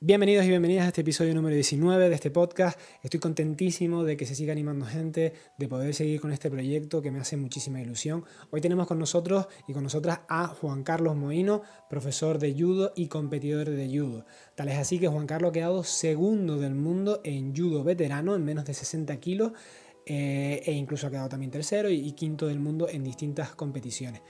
Bienvenidos y bienvenidas a este episodio número 19 de este podcast. Estoy contentísimo de que se siga animando gente, de poder seguir con este proyecto que me hace muchísima ilusión. Hoy tenemos con nosotros y con nosotras a Juan Carlos Moino, profesor de judo y competidor de judo. Tal es así que Juan Carlos ha quedado segundo del mundo en judo veterano en menos de 60 kilos eh, e incluso ha quedado también tercero y, quinto del mundo en distintas competiciones.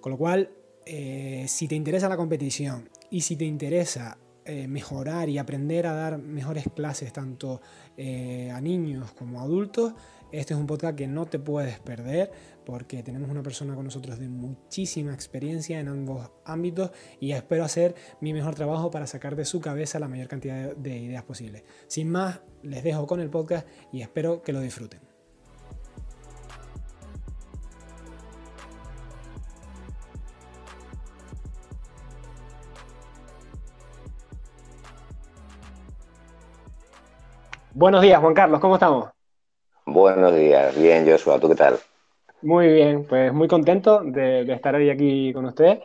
Con lo cual, eh, si te interesa la competición y si te interesa eh, mejorar y aprender a dar mejores clases tanto eh, a niños como a adultos, este es un podcast que no te puedes perder porque tenemos una persona con nosotros de muchísima experiencia en ambos ámbitos y espero hacer mi mejor trabajo para sacar de su cabeza la mayor cantidad de ideas posibles. Sin más, les dejo con el podcast y espero que lo disfruten. Buenos días, Juan Carlos, ¿cómo estamos? Buenos días, bien, Joshua, ¿tú qué tal? Muy bien, pues muy contento de, estar hoy aquí con usted.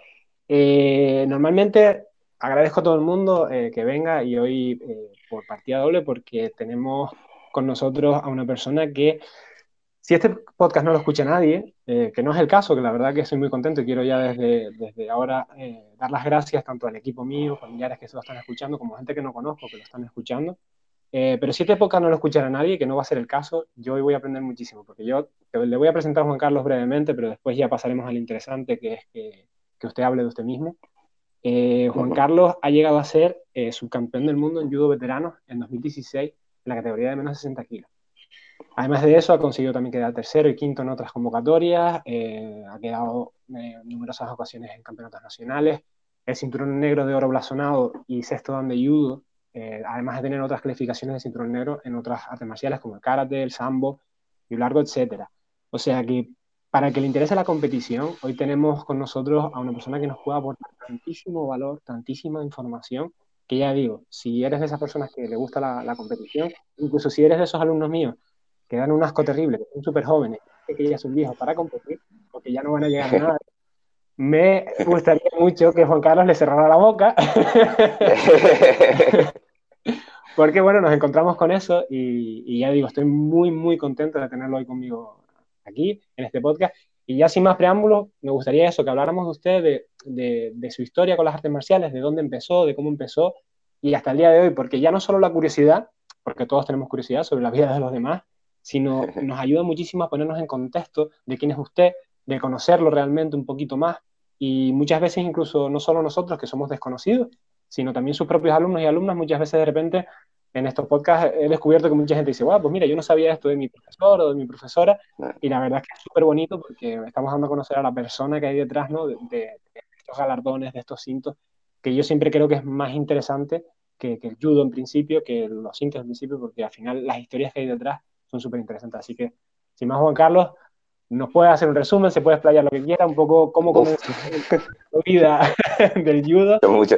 Eh, normalmente agradezco a todo el mundo eh, que venga y hoy eh, por partida doble porque tenemos con nosotros a una persona que, si este podcast no lo escucha nadie, que no es el caso, que la verdad que estoy muy contento y quiero ya desde, desde ahora dar las gracias tanto al equipo mío, familiares que se lo están escuchando, como gente que no conozco que lo están escuchando. Eh, pero si esta época no lo escuchará nadie, que no va a ser el caso, yo hoy voy a aprender muchísimo, porque yo le voy a presentar a Juan Carlos brevemente, pero después ya pasaremos al interesante, que es que, que usted hable de usted mismo. Eh, Juan Carlos ha llegado a ser eh, subcampeón del mundo en judo veterano en 2016 en la categoría de menos de 60 kilos. Además de eso, ha conseguido también quedar tercero y quinto en otras convocatorias, ha quedado en numerosas ocasiones en campeonatos nacionales, el cinturón negro de oro blasonado y sexto dan de judo eh, además de tener otras calificaciones de cinturón negro en otras artes marciales como el karate, el sambo, y largo, etc. O sea que para el que le interese la competición, hoy tenemos con nosotros a una persona que nos puede aportar tantísimo valor, tantísima información, que ya digo, si eres de esas personas que le gusta la, competición, incluso si eres de esos alumnos míos que dan un asco terrible, que son súper jóvenes, que ya son viejos para competir, porque ya no van a llegar a nada, me gustaría mucho que Juan Carlos le cerrara la boca Porque bueno, nos encontramos con eso y, ya digo, estoy muy, muy contento de tenerlo hoy conmigo aquí, en este podcast. Y ya sin más preámbulos, me gustaría eso, que habláramos de usted, de, su historia con las artes marciales, de dónde empezó, de cómo empezó y hasta el día de hoy, porque ya no solo la curiosidad, porque todos tenemos curiosidad sobre la vida de los demás, sino nos ayuda muchísimo a ponernos en contexto de quién es usted, de conocerlo realmente un poquito más y muchas veces incluso no solo nosotros que somos desconocidos, sino también sus propios alumnos y alumnas. Muchas veces de repente en estos podcasts he descubierto que mucha gente dice, wow, pues mira, yo no sabía esto de mi profesor o de mi profesora, y la verdad es que es súper bonito porque estamos dando a conocer a la persona que hay detrás ¿no? de, estos galardones, de estos cintos, que yo siempre creo que es más interesante que, el judo en principio, que los cintos en principio, porque al final las historias que hay detrás son súper interesantes. Así que, sin más, Juan Carlos, nos puede hacer un resumen, se puede explayar lo que quiera, un poco cómo comenzó tu vida del judo. Mucho,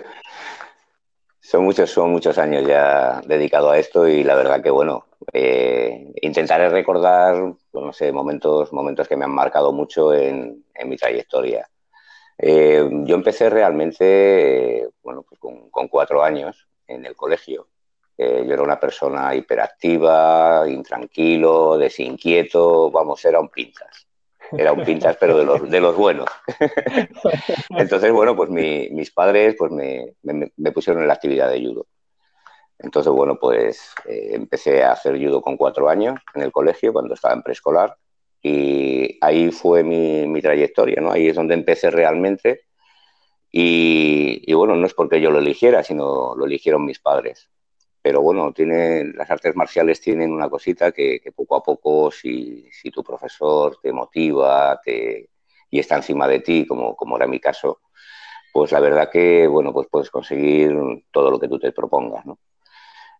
son muchos, son muchos años ya dedicado a esto y la verdad que bueno, eh, intentaré recordar, pues no sé, momentos, momentos que me han marcado mucho en, mi trayectoria. Eh, yo empecé realmente, bueno, pues con, cuatro años en el colegio. Eh, yo era una persona hiperactiva, intranquilo, desinquieto, vamos, era un pintas era un pintas, pero de los, de los buenos. Entonces, bueno, pues mis padres pues me, me, pusieron en la actividad de judo. Entonces, bueno, pues eh, empecé a hacer judo con cuatro años en el colegio, cuando estaba en preescolar, y ahí fue mi, mi trayectoria, ¿no? Ahí es donde empecé realmente. Y, y, bueno, no es porque yo lo eligiera, sino lo eligieron mis padres pero bueno, las artes marciales tienen una cosita que, poco a poco, si, tu profesor te motiva y está encima de ti, como, era mi caso, pues la verdad que, bueno, pues puedes conseguir todo lo que tú te propongas.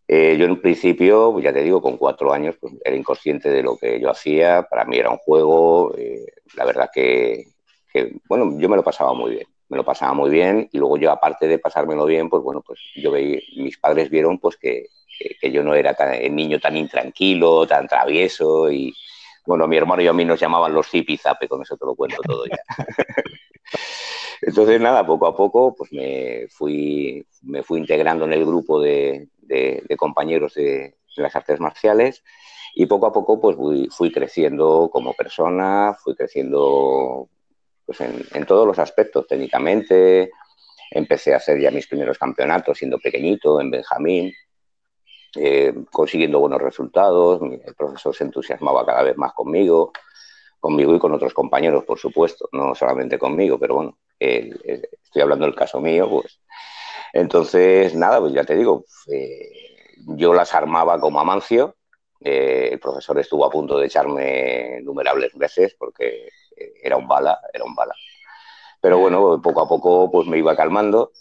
Eh, yo en principio, pues ya te digo, con cuatro años, pues era inconsciente de lo que yo hacía, para mí era un juego, eh, la verdad que, bueno, yo me lo pasaba muy bien me lo pasaba muy bien y luego yo, aparte de pasármelo bien, pues bueno, pues yo veía, mis padres vieron pues que, que, yo no era tan, el niño tan intranquilo, tan travieso y bueno, mi hermano y a mí nos llamaban los zipizape, con eso te lo cuento todo ya. Entonces, nada, poco a poco pues me fui, me fui integrando en el grupo de, compañeros de, las artes marciales y poco a poco pues fui, creciendo como persona, fui creciendo pues, en, todos los aspectos, técnicamente. Empecé a hacer ya mis primeros campeonatos siendo pequeñito, en Benjamín, eh, consiguiendo buenos resultados. El profesor se entusiasmaba cada vez más conmigo conmigo y con otros compañeros, por supuesto, no solamente conmigo, pero bueno, estoy hablando del caso mío, pues. Entonces, nada, pues ya te digo, eh, yo las armaba como Amancio, eh, el profesor estuvo a punto de echarme innumerables veces porque era un bala, era un bala. Pero bueno, poco a poco pues me iba calmando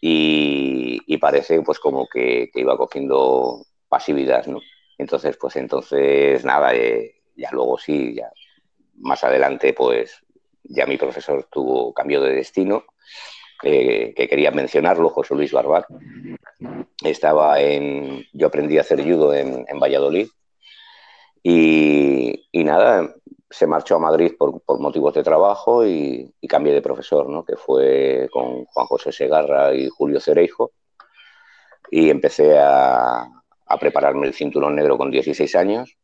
y, parece pues como que, iba cogiendo pasividad. Entonces, pues entonces nada, eh, ya luego sí, ya más adelante, pues ya mi profesor tuvo cambio de destino, eh, que quería mencionarlo, José Luis Barbat. Estaba en, yo aprendí a hacer judo en, Valladolid y, nada, se marchó a Madrid por, motivos de trabajo y, cambié de profesor, ¿no? que fue con Juan José Segarra y Julio Cereijo. Y empecé a, a prepararme el cinturón negro con 16 años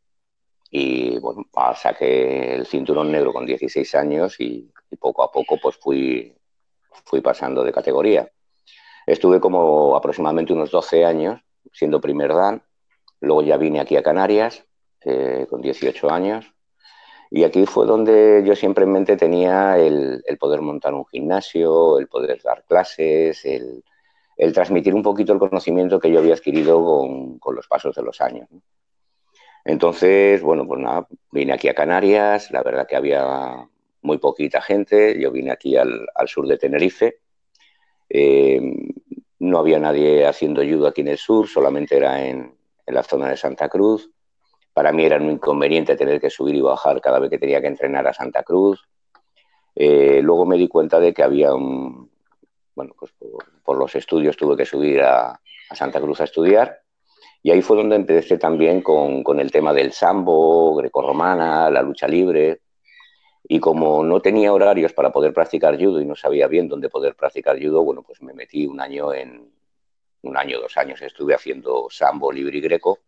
y bueno, saqué el cinturón negro con 16 años y, poco a poco pues fui, fui pasando de categoría. Estuve como aproximadamente unos 12 años siendo primer dan, luego ya vine aquí a Canarias eh, con 18 años y aquí fue donde yo siempre en mente tenía el, poder montar un gimnasio, el poder dar clases, el, transmitir un poquito el conocimiento que yo había adquirido con, los pasos de los años. Entonces, bueno, pues nada, vine aquí a Canarias, la verdad que había muy poquita gente, yo vine aquí al, sur de Tenerife, eh, no había nadie haciendo ayuda aquí en el sur, solamente era en, la zona de Santa Cruz. Para mí era un inconveniente tener que subir y bajar cada vez que tenía que entrenar a Santa Cruz. Eh, luego me di cuenta de que había un, bueno, pues por, los estudios tuve que subir a Santa Cruz a estudiar y ahí fue donde empecé también con, el tema del sambo, grecorromana, la lucha libre. Y como no tenía horarios para poder practicar judo y no sabía bien dónde poder practicar judo, bueno, pues me metí un año en, un año, dos años, estuve haciendo sambo, libre y greco,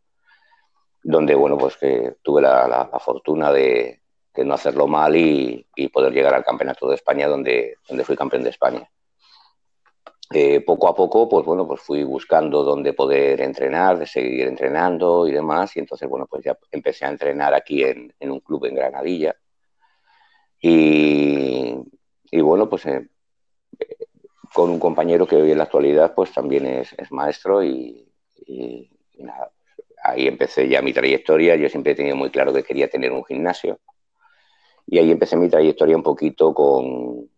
donde, bueno, pues que tuve la, fortuna de, no hacerlo mal y, y, poder llegar al Campeonato de España, donde, donde fui campeón de España. Eh, poco a poco, pues bueno, pues fui buscando dónde poder entrenar, de seguir entrenando y demás, y entonces, bueno, pues ya empecé a entrenar aquí en, un club en Granadilla. Y, bueno, pues eh, con un compañero que hoy en la actualidad, pues también es, maestro y, nada, ahí empecé ya mi trayectoria. Yo siempre he tenido muy claro que quería tener un gimnasio. Y ahí empecé mi trayectoria un poquito con,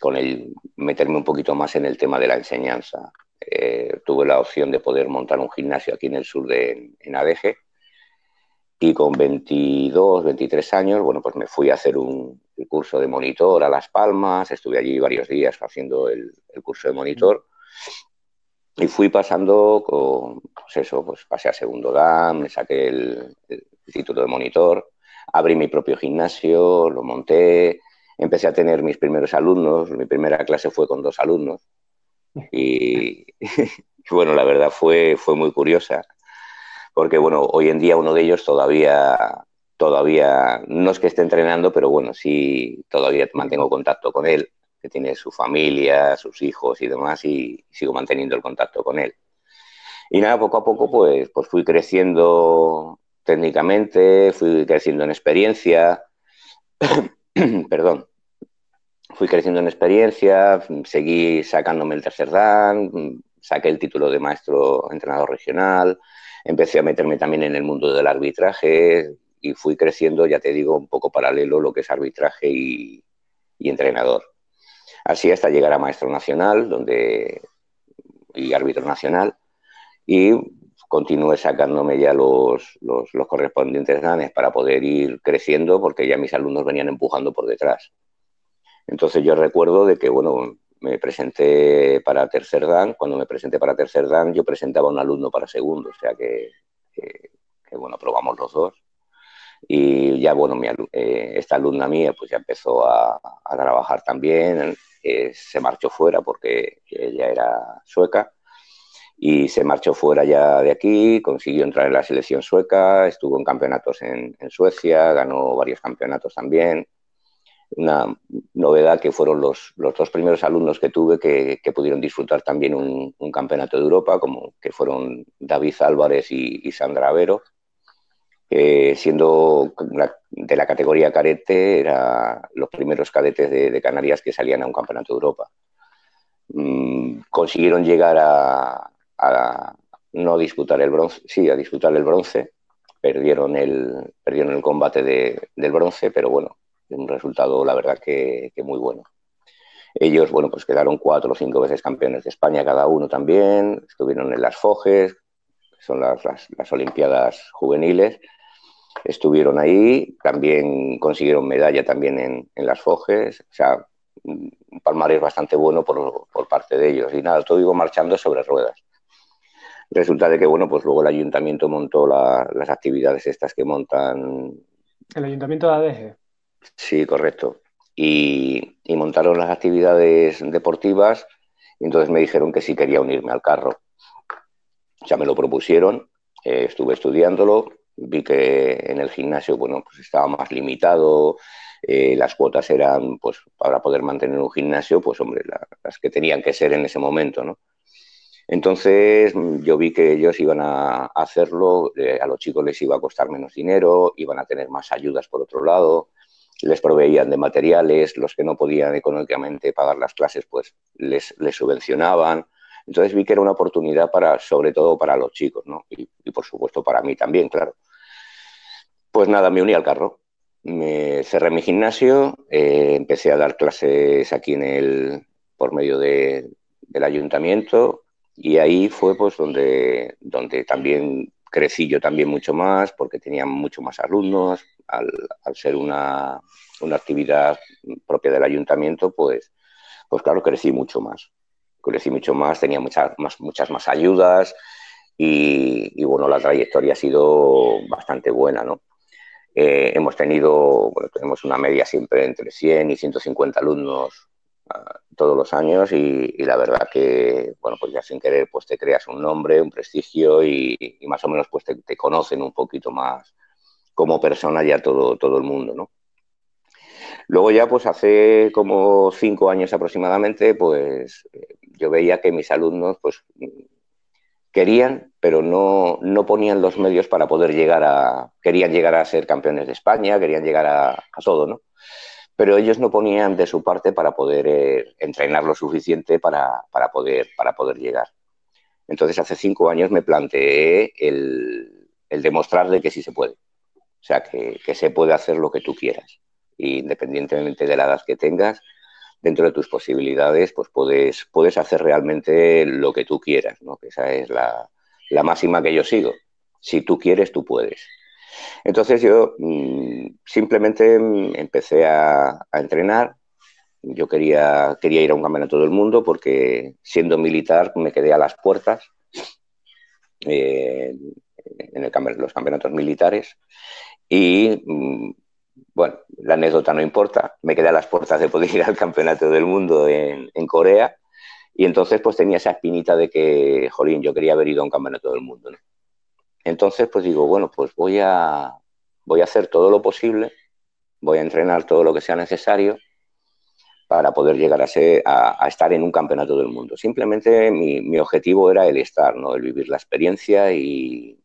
con el meterme un poquito más en el tema de la enseñanza. Eh, tuve la opción de poder montar un gimnasio aquí en el sur de en ADG y con 22, 23 años, bueno, pues me fui a hacer un curso de monitor a Las Palmas, estuve allí varios días haciendo el, curso de monitor y fui pasando con, pues eso, pues pasé a segundo Dan, me saqué el título de monitor, abrí mi propio gimnasio, lo monté, empecé a tener mis primeros alumnos, mi primera clase fue con dos alumnos. Y, bueno, la verdad fue, fue muy curiosa porque bueno, hoy en día uno de ellos todavía, todavía, no es que esté entrenando, pero bueno, sí, todavía mantengo contacto con él, que tiene su familia, sus hijos y demás y sigo manteniendo el contacto con él. Y nada, poco a poco pues, pues fui creciendo técnicamente, fui creciendo en experiencia, perdón, fui creciendo en experiencia, seguí sacándome el tercer dan, saqué el título de maestro entrenador regional, empecé a meterme también en el mundo del arbitraje y fui creciendo, ya te digo, un poco paralelo lo que es arbitraje y, entrenador. Así hasta llegar a maestro nacional donde, y árbitro nacional y continué sacándome ya los, los, correspondientes danes para poder ir creciendo porque ya mis alumnos venían empujando por detrás. Entonces yo recuerdo de que, bueno, me presenté para tercer dan, cuando me presenté para tercer dan yo presentaba un alumno para segundo, o sea que, bueno, probamos los dos. Y ya, bueno, mi, eh, esta alumna mía pues ya empezó a trabajar también eh, se marchó fuera porque ella era sueca y se marchó fuera ya de aquí, consiguió entrar en la selección sueca, estuvo en campeonatos en, Suecia, ganó varios campeonatos también. Una novedad que fueron los, dos primeros alumnos que tuve que, pudieron disfrutar también un, campeonato de Europa, como que fueron David Álvarez y, Sandra Avero, que siendo de la categoría cadete, eran los primeros cadetes de, Canarias que salían a un campeonato de Europa. Mm, consiguieron llegar a, a no disputar el bronce, sí, a disputar el bronce. Perdieron el, perdieron el combate del bronce, pero bueno, un resultado, la verdad, que, muy bueno. Ellos, bueno, pues quedaron cuatro o cinco veces campeones de España cada uno también, estuvieron en las Foges, son las, las, Olimpiadas juveniles, estuvieron ahí, también consiguieron medalla también en, en las Foges, o sea, un palmarés bastante bueno por, por, parte de ellos. Y nada, todo iba marchando sobre ruedas. Resulta de que, bueno, pues luego el ayuntamiento montó las actividades estas que montan. El ayuntamiento de ADG. Sí, correcto. Y, montaron las actividades deportivas y entonces me dijeron que sí quería unirme al carro. Ya me lo propusieron, eh, estuve estudiándolo, vi que en el gimnasio, bueno, pues estaba más limitado, eh, las cuotas eran, pues, para poder mantener un gimnasio, pues, hombre, las que tenían que ser en ese momento, ¿no? Entonces yo vi que ellos iban a hacerlo, eh, a los chicos les iba a costar menos dinero, iban a tener más ayudas por otro lado, les proveían de materiales, los que no podían económicamente pagar las clases pues les, subvencionaban. Entonces vi que era una oportunidad para, sobre todo para los chicos, ¿no? Y, por supuesto para mí también, claro. Pues nada, me uní al carro. Me cerré mi gimnasio, eh, empecé a dar clases aquí en el, por medio del ayuntamiento, y ahí fue pues donde, donde también crecí yo también mucho más porque tenía mucho más alumnos. Al, ser una, actividad propia del ayuntamiento, pues, pues claro, crecí mucho más. Crecí mucho más, tenía muchas más, muchas más ayudas y, bueno, la trayectoria ha sido bastante buena, ¿no? Eh, hemos tenido, bueno, tenemos una media siempre entre 100 y 150 alumnos todos los años y, la verdad que, bueno, pues ya sin querer, pues te creas un nombre, un prestigio y, más o menos pues te, conocen un poquito más como persona ya todo, todo el mundo, ¿no? Luego ya pues hace como cinco años aproximadamente, pues yo veía que mis alumnos pues querían, pero no, no ponían los medios para poder llegar a, querían llegar a ser campeones de España, querían llegar a, a todo, ¿no? pero ellos no ponían de su parte para poder eh, entrenar lo suficiente para, poder, para poder llegar. Entonces, hace cinco años me planteé el, demostrar de que sí se puede. O sea, que, se puede hacer lo que tú quieras. Independientemente de la edad que tengas, dentro de tus posibilidades, pues puedes, puedes hacer realmente lo que tú quieras, ¿no? Que esa es la, la máxima que yo sigo. Si tú quieres, tú puedes. Entonces yo mm, simplemente mm, empecé a, entrenar. Yo quería, quería ir a un campeonato del mundo porque siendo militar me quedé a las puertas eh, en el, los campeonatos militares y mm, bueno, la anécdota no importa, me quedé a las puertas de poder ir al campeonato del mundo en, Corea y entonces pues tenía esa espinita de que, jolín, yo quería haber ido a un campeonato del mundo. Entonces, pues digo, bueno, pues voy a, voy a hacer todo lo posible, voy a entrenar todo lo que sea necesario para poder llegar a, ser, a, estar en un campeonato del mundo. Simplemente mi, objetivo era el estar, ¿no? el vivir la experiencia y,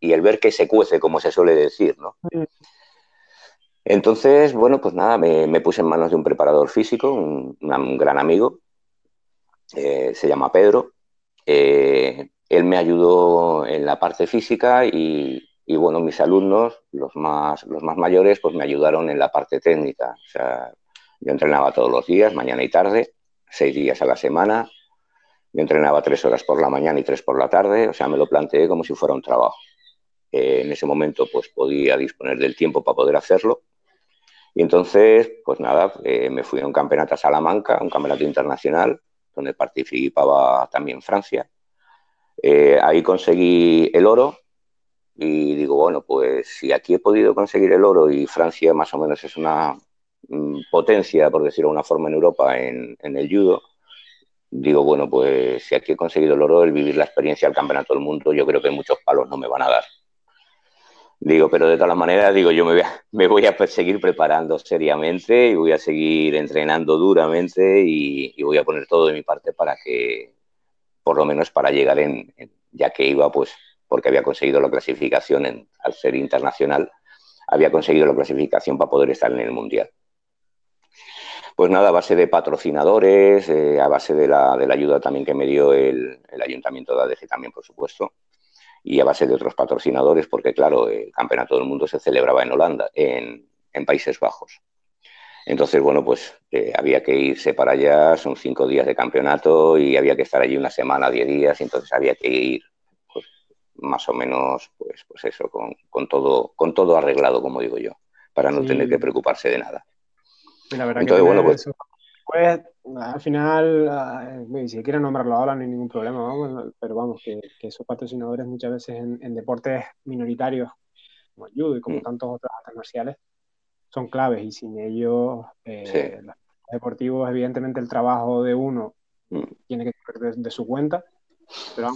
el ver que se cuece, como se suele decir. ¿no? Entonces, bueno, pues nada, me, puse en manos de un preparador físico, un, gran amigo, eh, se llama Pedro. Eh, él me ayudó en la parte física y, bueno, mis alumnos, los más, los más mayores, pues me ayudaron en la parte técnica. O sea, yo entrenaba todos los días, mañana y tarde, seis días a la semana. Yo entrenaba tres horas por la mañana y tres por la tarde, o sea, me lo planteé como si fuera un trabajo. Eh, en ese momento, pues podía disponer del tiempo para poder hacerlo. Y entonces, pues nada, eh, me fui a un campeonato a Salamanca, un campeonato internacional, donde participaba también Francia. Eh, ahí conseguí el oro y digo, bueno, pues si aquí he podido conseguir el oro y Francia más o menos es una, mm, potencia, por decirlo de una forma, en Europa en, el judo, digo, bueno, pues si aquí he conseguido el oro, el vivir la experiencia del campeonato del mundo, yo creo que muchos palos no me van a dar. Digo, pero de todas maneras, digo, yo me voy, a, me voy a seguir preparando seriamente y voy a seguir entrenando duramente y, voy a poner todo de mi parte para que, por lo menos para llegar en, ya que iba, pues, porque había conseguido la clasificación en, al ser internacional, había conseguido la clasificación para poder estar en el Mundial. Pues nada, a base de patrocinadores, eh, a base de la, de la, ayuda también que me dio el, el Ayuntamiento de ADG también, por supuesto, y a base de otros patrocinadores, porque claro, el Campeonato del Mundo se celebraba en Holanda, en, Países Bajos. Entonces, bueno, pues eh, había que irse para allá, son cinco días de campeonato y había que estar allí una semana, diez días, y entonces había que ir pues, más o menos, pues, pues eso, con, todo, con todo arreglado, como digo yo, para no tener que preocuparse de nada. La verdad entonces, bueno, pues, pues al final, ah, si quieren nombrarlo ahora no hay ningún problema, pero vamos, que, esos patrocinadores muchas veces en, deportes minoritarios como el judo y como mm. tantos otros artes marciales son claves y sin ellos eh, los deportivos, evidentemente el trabajo de uno mm. tiene que ser de, su cuenta, pero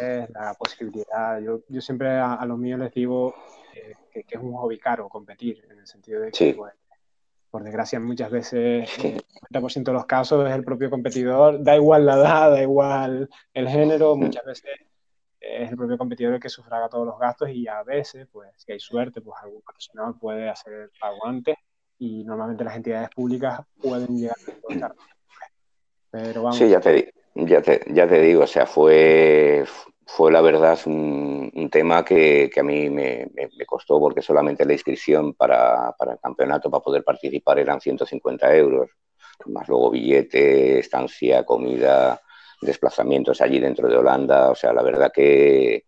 es la posibilidad. Yo, yo siempre a, los míos les digo eh, que, es un hobby caro competir, en el sentido de que pues, por desgracia, muchas veces, el 90% de los casos es el propio competidor, da igual la edad, da igual el género, muchas veces es el propio competidor el que sufraga todos los gastos y a veces, pues, si hay suerte, pues algún patrocinador puede hacer el pago antes y normalmente las entidades públicas pueden llegar a Pero vamos. Sí, ya te, ya te, ya te digo, o sea, fue, fue la verdad un, tema que, a mí me, costó porque solamente la inscripción para, el campeonato, para poder participar, eran 150 euros, más luego billete, estancia, comida, desplazamientos allí dentro de Holanda. O sea, la verdad que,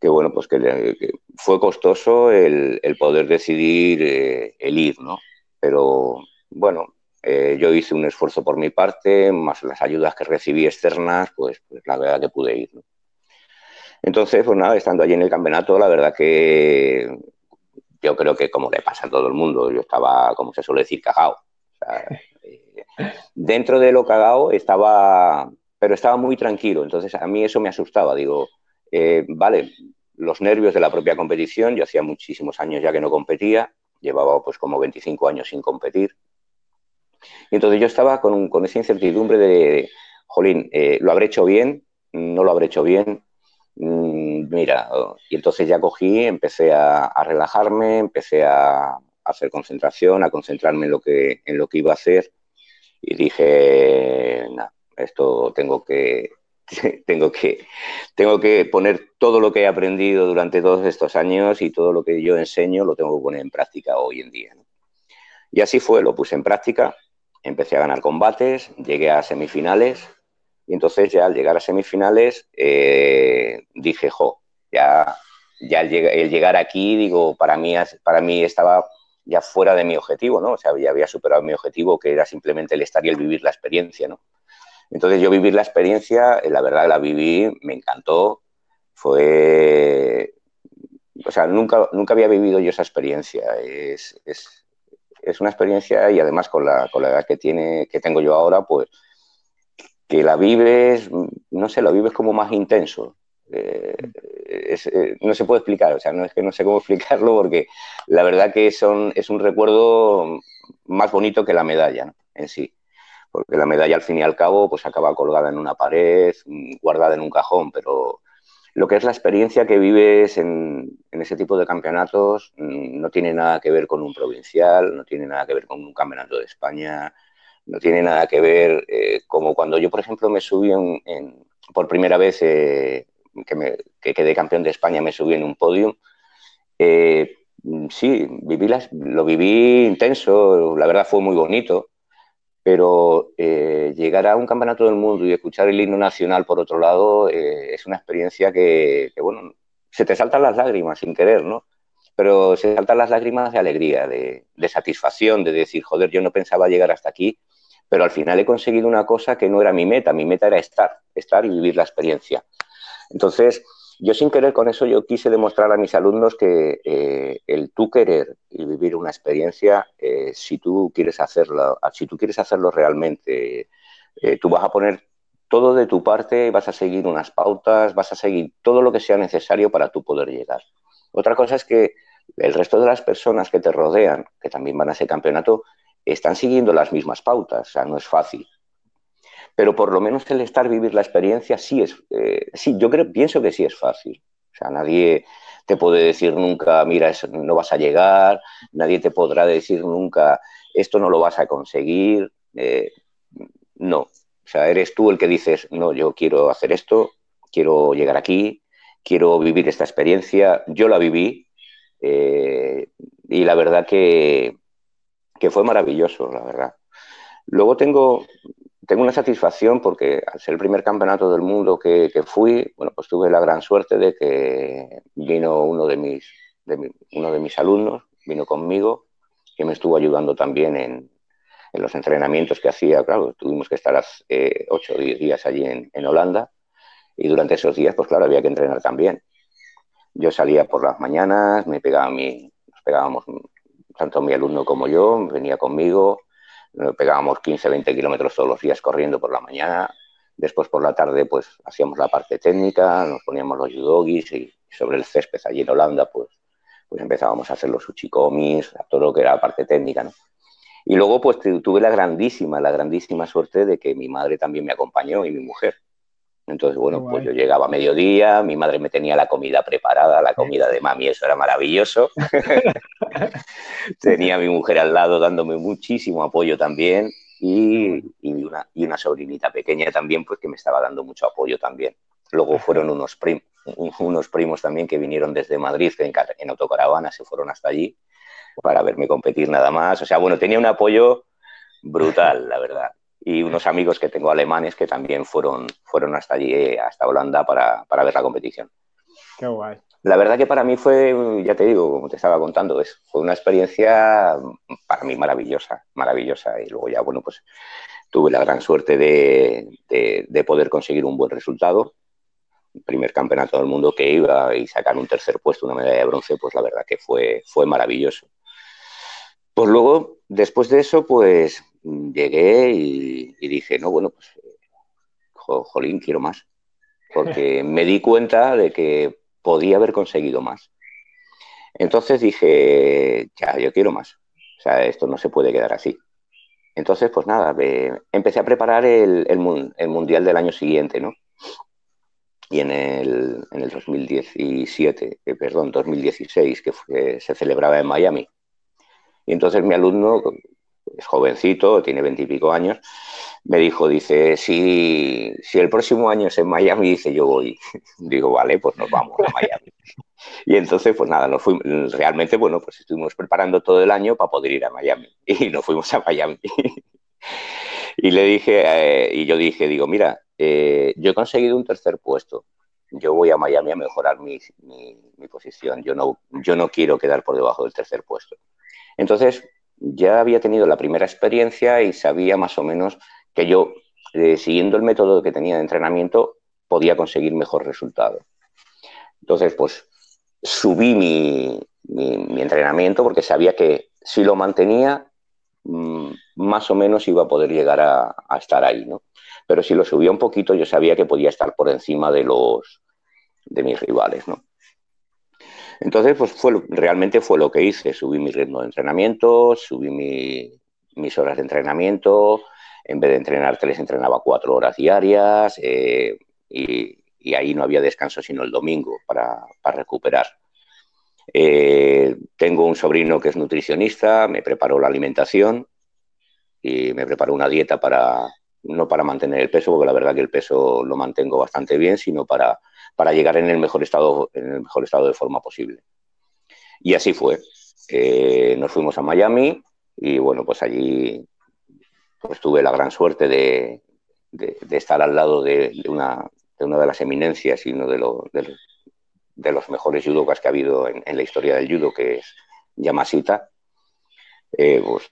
que bueno, pues que, fue costoso el, poder decidir eh, el ir, ¿no? Pero bueno, eh, yo hice un esfuerzo por mi parte, más las ayudas que recibí externas, pues, pues la verdad que pude ir. ¿no? Entonces, pues nada, estando allí en el campeonato, la verdad que yo creo que como le pasa a todo el mundo, yo estaba, como se suele decir, cagao. Eh, dentro de lo cagao estaba, pero estaba muy tranquilo, entonces a mí eso me asustaba, digo, eh, vale, los nervios de la propia competición, yo hacía muchísimos años ya que no competía, llevaba pues como 25 años sin competir, y entonces yo estaba con, con esa incertidumbre de, jolín, eh, ¿lo habré hecho bien? ¿No lo habré hecho bien? Mm, mira, y entonces ya cogí, empecé a, relajarme, empecé a, hacer concentración, a concentrarme en lo que, en lo que iba a hacer y dije, esto tengo que, tengo que, tengo que poner todo lo que he aprendido durante todos estos años y todo lo que yo enseño lo tengo que poner en práctica hoy en día. Y así fue, lo puse en práctica, empecé a ganar combates, llegué a semifinales, entonces ya al llegar a semifinales eh, dije, jo, ya, ya el, llegar aquí, digo, para mí, para mí estaba ya fuera de mi objetivo, ¿no? O sea, ya había superado mi objetivo, que era simplemente el estar y el vivir la experiencia, ¿no? Entonces yo vivir la experiencia, eh, la verdad la viví, me encantó, fue... O sea, nunca, nunca había vivido yo esa experiencia. Es, es, es una experiencia y además con la, con la edad que, tiene, que tengo yo ahora, pues que la vives, no sé, lo vives como más intenso. Eh, eh, no se puede explicar, o sea, no es que no sé cómo explicarlo porque la verdad que son, es un recuerdo más bonito que la medalla en sí. Porque la medalla al fin y al cabo pues acaba colgada en una pared, guardada en un cajón, pero lo que es la experiencia que vives en, en, ese tipo de campeonatos mm, no tiene nada que ver con un provincial, no tiene nada que ver con un campeonato de España, no tiene nada que ver eh, como cuando yo, por ejemplo, me subí por primera vez eh, que, me, que, quedé campeón de España, me subí en un podium. Eh, sí, viví lo viví intenso, la verdad fue muy bonito, pero llegar a un campeonato del mundo y escuchar el himno nacional por otro lado es una experiencia que, que, bueno, se te saltan las lágrimas sin querer, ¿no? pero se saltan las lágrimas de alegría, de, satisfacción, de decir, joder, yo no pensaba llegar hasta aquí, pero al final he conseguido una cosa que no era mi meta, mi meta era estar, estar y vivir la experiencia. Entonces, yo sin querer con eso, yo quise demostrar a mis alumnos que eh, el tú querer y vivir una experiencia, eh, si tú quieres hacerlo, si tú quieres hacerlo realmente, eh, tú vas a poner todo de tu parte, vas a seguir unas pautas, vas a seguir todo lo que sea necesario para tú poder llegar. Otra cosa es que el resto de las personas que te rodean, que también van a ese campeonato, están siguiendo las mismas pautas, o sea, no es fácil pero por lo menos el estar, vivir la experiencia, sí es, eh, sí, yo creo, pienso que sí es fácil. O sea, nadie te puede decir nunca, mira, no vas a llegar, nadie te podrá decir nunca, esto no lo vas a conseguir. Eh, no, o sea, eres tú el que dices, no, yo quiero hacer esto, quiero llegar aquí, quiero vivir esta experiencia. Yo la viví eh, y la verdad que, que fue maravilloso, la verdad. Luego tengo, tengo una satisfacción porque al ser el primer campeonato del mundo que, fui, bueno, pues tuve la gran suerte de que vino uno de mis, uno de mis alumnos, vino conmigo, que me estuvo ayudando también en, los entrenamientos que hacía. Claro, tuvimos que estar eh, ocho o diez días allí en, Holanda y durante esos días, pues claro, había que entrenar también. Yo salía por las mañanas, me pegaba mi, nos pegábamos tanto mi alumno como yo, venía conmigo, pegábamos 15, 20 kilómetros todos los días corriendo por la mañana. Después por la tarde pues hacíamos la parte técnica, nos poníamos los judogis y sobre el césped allí en Holanda pues, pues empezábamos a hacer los uchikomis, todo lo que era la parte técnica, ¿no? Y luego pues tuve la grandísima, la grandísima suerte de que mi madre también me acompañó y mi mujer. Entonces, bueno, pues yo llegaba a mediodía, mi madre me tenía la comida preparada, la comida de mami, eso era maravilloso. tenía a mi mujer al lado dándome muchísimo apoyo también y, una, y una sobrinita pequeña también, pues que me estaba dando mucho apoyo también. Luego fueron unos, unos primos también que vinieron desde Madrid, en, en autocaravana, se fueron hasta allí para verme competir nada más. O sea, bueno, tenía un apoyo brutal, la verdad y unos amigos que tengo alemanes que también fueron, fueron hasta allí, hasta Holanda, para, para, ver la competición. Qué guay. La verdad que para mí fue, ya te digo, como te estaba contando, es, fue una experiencia para mí maravillosa, maravillosa. Y luego ya, bueno, pues tuve la gran suerte de, de, poder conseguir un buen resultado. El primer campeonato del mundo que iba y sacar un tercer puesto, una medalla de bronce, pues la verdad que fue, fue maravilloso. Pues luego, después de eso, pues llegué y, dije, no, bueno, pues, jolín, quiero más. Porque me di cuenta de que podía haber conseguido más. Entonces dije, ya, yo quiero más. O sea, esto no se puede quedar así. Entonces, pues nada, empecé a preparar el, Mundial del año siguiente, ¿no? Y en el, en el 2017, eh, perdón, 2016, que se celebraba en Miami. Y entonces mi alumno, es jovencito, tiene veintipico años, me dijo, dice, si, si el próximo año es en Miami, dice, yo voy. Digo, vale, pues nos vamos a Miami. Y entonces, pues nada, nos fuimos, realmente, bueno, pues estuvimos preparando todo el año para poder ir a Miami. Y nos fuimos a Miami. Y le dije, eh, y yo dije, digo, mira, eh, yo he conseguido un tercer puesto. Yo voy a Miami a mejorar mi, mi, mi posición. Yo no, yo no quiero quedar por debajo del tercer puesto. Entonces, ya había tenido la primera experiencia y sabía más o menos que yo, eh, siguiendo el método que tenía de entrenamiento, podía conseguir mejor resultado. Entonces, pues subí mi, entrenamiento porque sabía que si lo mantenía, mm, más o menos iba a poder llegar a, a, estar ahí, ¿no? Pero si lo subía un poquito, yo sabía que podía estar por encima de los de mis rivales, ¿no? Entonces, pues fue, realmente fue lo que hice. Subí mi ritmo de entrenamiento, subí mis horas de entrenamiento. En vez de entrenar tres, entrenaba cuatro horas diarias eh, y, ahí no había descanso sino el domingo para, recuperar. Eh, tengo un sobrino que es nutricionista, me preparó la alimentación y me preparó una dieta para, no para mantener el peso, porque la verdad que el peso lo mantengo bastante bien, sino para para llegar en el mejor estado, en el mejor estado de forma posible. Y así fue. Eh, nos fuimos a Miami y bueno, pues allí pues tuve la gran suerte de, estar al lado de, una, de una de las eminencias y uno de, de, los mejores judokas que ha habido en, la historia del judo, que es Yamashita. Eh, pues,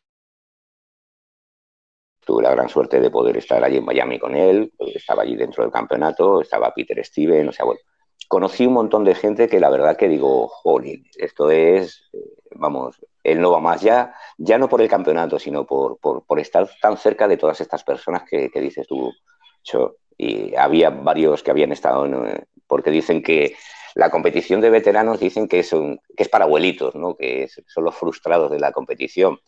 tuve la gran suerte de poder estar allí en Miami con él, estaba allí dentro del campeonato, estaba Peter Steven, o sea, bueno, conocí un montón de gente que la verdad que digo, jolín, esto es, eh, vamos, él no va más ya, ya no por el campeonato, sino por, por, estar tan cerca de todas estas personas que, dices tú, Y había varios que habían estado, porque dicen que la competición de veteranos dicen que es, que es para abuelitos, ¿no? que son los frustrados de la competición.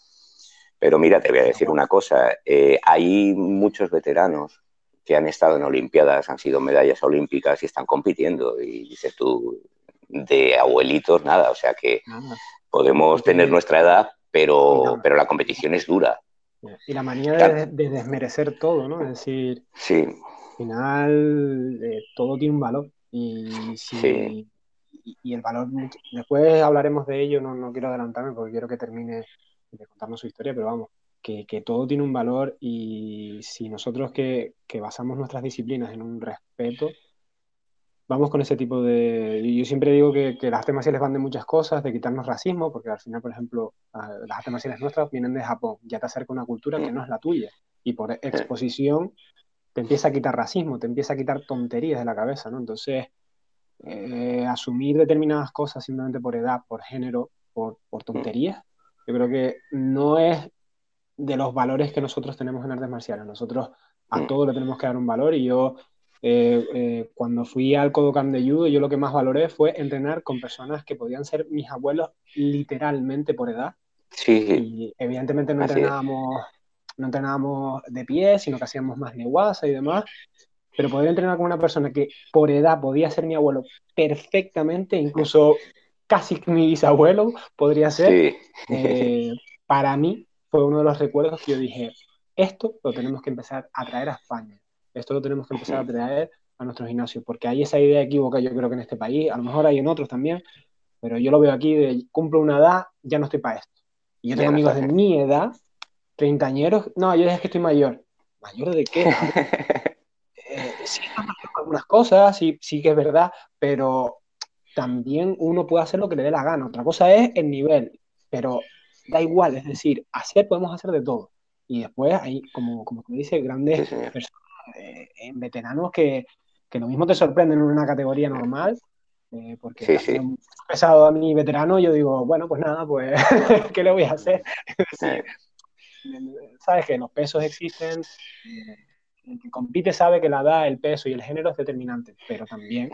Pero mira, te voy a decir una cosa, eh, hay muchos veteranos que han estado en Olimpiadas, han sido medallas olímpicas y están compitiendo. Y dices tú, de abuelitos, nada. O sea que podemos tener nuestra edad, pero, pero la competición es dura. Y la manía de, desmerecer todo, ¿no? Es decir, sí. al final eh, todo tiene un valor. Y, si, y, el valor, después hablaremos de ello, no, no quiero adelantarme porque quiero que termine de contarnos su historia, pero vamos, que, todo tiene un valor y si nosotros que, basamos nuestras disciplinas en un respeto, vamos con ese tipo de... Yo siempre digo que, las artes marciales van de muchas cosas, de quitarnos racismo, porque al final, por ejemplo, las artes marciales nuestras vienen de Japón, ya te acerca una cultura que no es la tuya y por exposición te empieza a quitar racismo, te empieza a quitar tonterías de la cabeza, ¿no? Entonces, eh, asumir determinadas cosas simplemente por edad, por género, por, por tonterías, yo creo que no es de los valores que nosotros tenemos en artes marciales. Nosotros a mm. todo le tenemos que dar un valor y yo eh, eh, cuando fui al Kodokan de Judo, yo lo que más valoré fue entrenar con personas que podían ser mis abuelos literalmente por edad. Sí. Y evidentemente no entrenábamos, no entrenábamos de pie, sino que hacíamos más de guasa y demás. Pero poder entrenar con una persona que por edad podía ser mi abuelo perfectamente, incluso casi mi bisabuelo podría ser, eh, para mí fue uno de los recuerdos que yo dije, esto lo tenemos que empezar a traer a España, esto lo tenemos que empezar a traer a nuestro gimnasio, porque hay esa idea equivocada yo creo que en este país, a lo mejor hay en otros también, pero yo lo veo aquí de cumplo una edad, ya no estoy para esto. Y yo tengo amigos de mi edad, treintañeros, no, yo es que estoy mayor. ¿Mayor de qué? eh, sí, algunas cosas, sí, sí que es verdad, pero también uno puede hacer lo que le dé la gana. Otra cosa es el nivel, pero da igual, es decir, hacer podemos hacer de todo. Y después hay, como, como tú dices, grandes personas, eh, en veteranos que, que, lo mismo te sorprenden en una categoría normal, eh, porque sí, sí. pesado a mi veterano, yo digo, bueno, pues nada, pues, ¿qué le voy a hacer? Sabes que los pesos existen, eh, el que compite sabe que la edad, el peso y el género es determinante, pero también,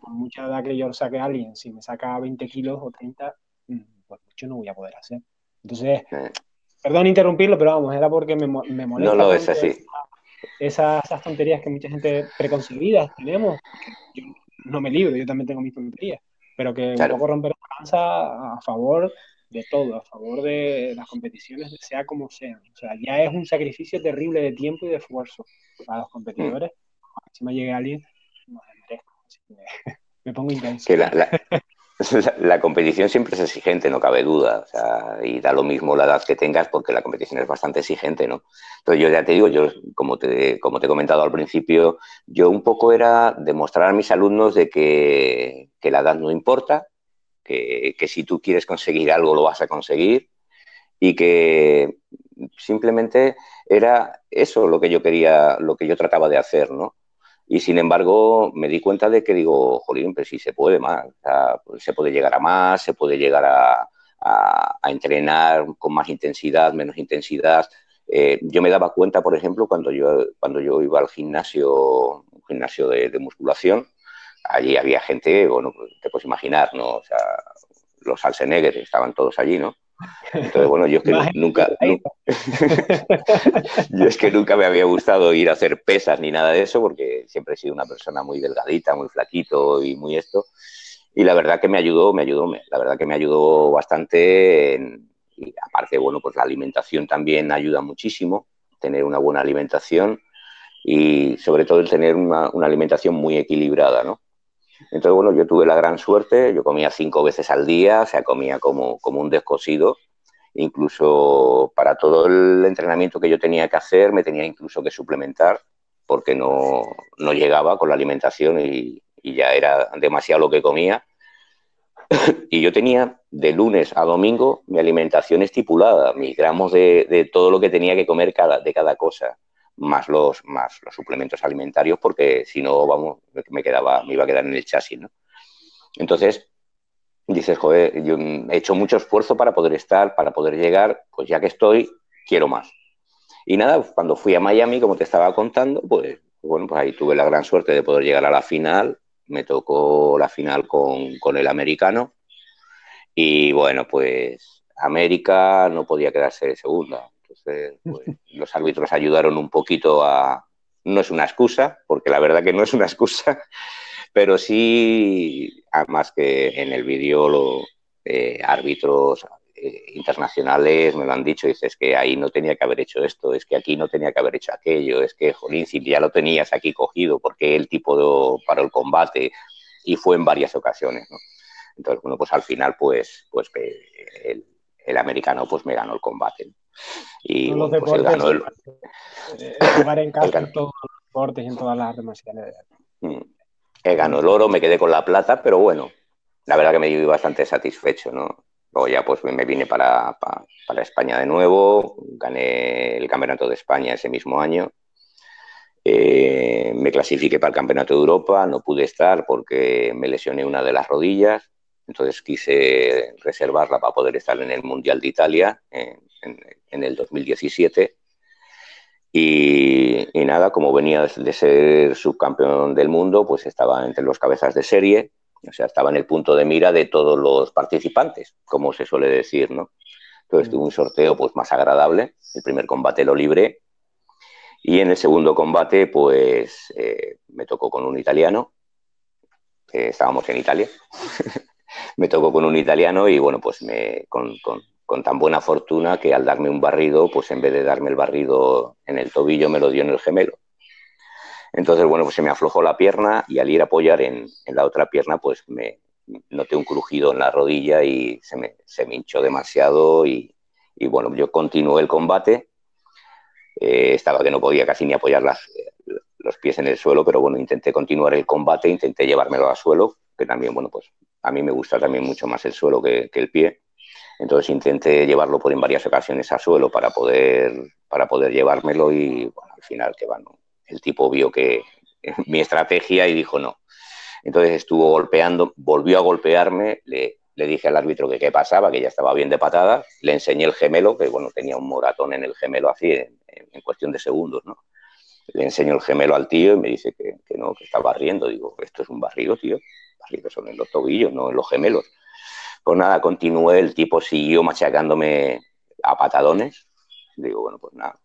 con mucha edad que yo saque a alguien, si me saca 20 kilos o 30, mm, pues mucho no voy a poder hacer. Entonces, perdón interrumpirlo, pero vamos, era porque me, me molesta. No, no, es así. Esas, esas, tonterías que mucha gente preconcebidas tenemos, yo no me libro, yo también tengo mis tonterías, pero que un poco romper la lanza a favor de todo, a favor de las competiciones, sea como sean. O sea, ya es un sacrificio terrible de tiempo y de esfuerzo para los competidores. Si me llegue alguien, no me me, pongo intenso. la, competición siempre es exigente, no cabe duda. O sea, y da lo mismo la edad que tengas porque la competición es bastante exigente, ¿no? Entonces yo ya te digo, yo como te, como te he comentado al principio, yo un poco era demostrar a mis alumnos de que, que la edad no importa, que, si tú quieres conseguir algo lo vas a conseguir y que simplemente era eso lo que yo quería, lo que yo trataba de hacer, ¿no? Y sin embargo, me di cuenta de que digo, jolín, pues sí se puede más, pues se puede llegar a más, se puede llegar a, entrenar con más intensidad, menos intensidad. Eh, yo me daba cuenta, por ejemplo, cuando yo, cuando yo iba al gimnasio, gimnasio de musculación, allí había gente, bueno, te puedes imaginar, ¿no? O sea, los Alsenegger estaban todos allí, ¿no? Entonces, bueno, yo es que nunca, yo es que nunca me había gustado ir a hacer pesas ni nada de eso, porque siempre he sido una persona muy delgadita, muy flaquito y muy esto. Y la verdad que me ayudó, me ayudó, la verdad que me ayudó bastante. y aparte, bueno, pues la alimentación también ayuda muchísimo, tener una buena alimentación y sobre todo el tener una, una alimentación muy equilibrada, ¿no? Entonces, bueno, yo tuve la gran suerte, yo comía cinco veces al día, o sea, comía como, como un descosido. Incluso para todo el entrenamiento que yo tenía que hacer, me tenía incluso que suplementar porque no, no llegaba con la alimentación y, ya era demasiado lo que comía. y yo tenía de lunes a domingo mi alimentación estipulada, mis gramos de, de, todo lo que tenía que comer cada, de cada cosa más los, más los suplementos alimentarios, porque si no, vamos, me quedaba, me iba a quedar en el chasis, ¿no? Entonces, dices, joder, yo he hecho mucho esfuerzo para poder estar, para poder llegar, pues ya que estoy, quiero más. Y nada, cuando fui a Miami, como te estaba contando, pues bueno, pues ahí tuve la gran suerte de poder llegar a la final. Me tocó la final con, con el americano. Y bueno, pues América no podía quedarse de segunda. Pues, los árbitros ayudaron un poquito a... No es una excusa, porque la verdad que no es una excusa, pero sí, además que en el vídeo los eh, árbitros eh, internacionales me lo han dicho, dices que ahí no tenía que haber hecho esto, es que aquí no tenía que haber hecho aquello, es que, jolín, si ya lo tenías aquí cogido, porque el tipo de, para el combate y fue en varias ocasiones. Entonces, bueno, pues al final, pues, pues el, el americano pues me ganó el combate. Y los pues deportes, ganó el, eh, jugar en casa en todos los deportes y en todas las artes marciales. Mm. ganó el oro, me quedé con la plata, pero bueno, la verdad que me di bastante satisfecho, ¿no? Luego ya pues me vine para, para, España de nuevo, gané el Campeonato de España ese mismo año. Eh, me clasifiqué para el Campeonato de Europa, no pude estar porque me lesioné una de las rodillas, entonces quise reservarla para poder estar en el Mundial de Italia en, el 2017. Y, y, nada, como venía de ser subcampeón del mundo, pues estaba entre los cabezas de serie o sea, estaba en el punto de mira de todos los participantes, como se suele decir, ¿no? Entonces tuve un sorteo pues más agradable. El primer combate lo libré. Y en el segundo combate, pues eh, me tocó con un italiano. estábamos en Italia. me tocó con un italiano y bueno, pues me, con, con, tan buena fortuna que al darme un barrido, pues en vez de darme el barrido en el tobillo, me lo dio en el gemelo. Entonces, bueno, pues se me aflojó la pierna y al ir a apoyar en, la otra pierna, pues me noté un crujido en la rodilla y se me, hinchó demasiado y, bueno, yo continué el combate. Eh, estaba que no podía casi ni apoyar los pies en el suelo, pero bueno, intenté continuar el combate, intenté llevármelo al suelo, que también, bueno, pues a mí me gusta también mucho más el suelo que, el pie. Entonces intenté llevarlo por en varias ocasiones al suelo para poder, para poder llevármelo y al final que bueno, el tipo vio que mi estrategia y dijo no. Entonces estuvo golpeando, volvió a golpearme, le, dije al árbitro que qué pasaba, que ya estaba bien de patada, le enseñé el gemelo, que bueno, tenía un moratón en el gemelo así, en, cuestión de segundos, ¿no? Le enseño el gemelo al tío y me dice que, no, que estaba riendo. Digo, esto es un barrido, tío. Barridos son en los tobillos, no en los gemelos. Pues nada, continué, el tipo siguió machacándome a patadones. Digo, bueno, pues nada,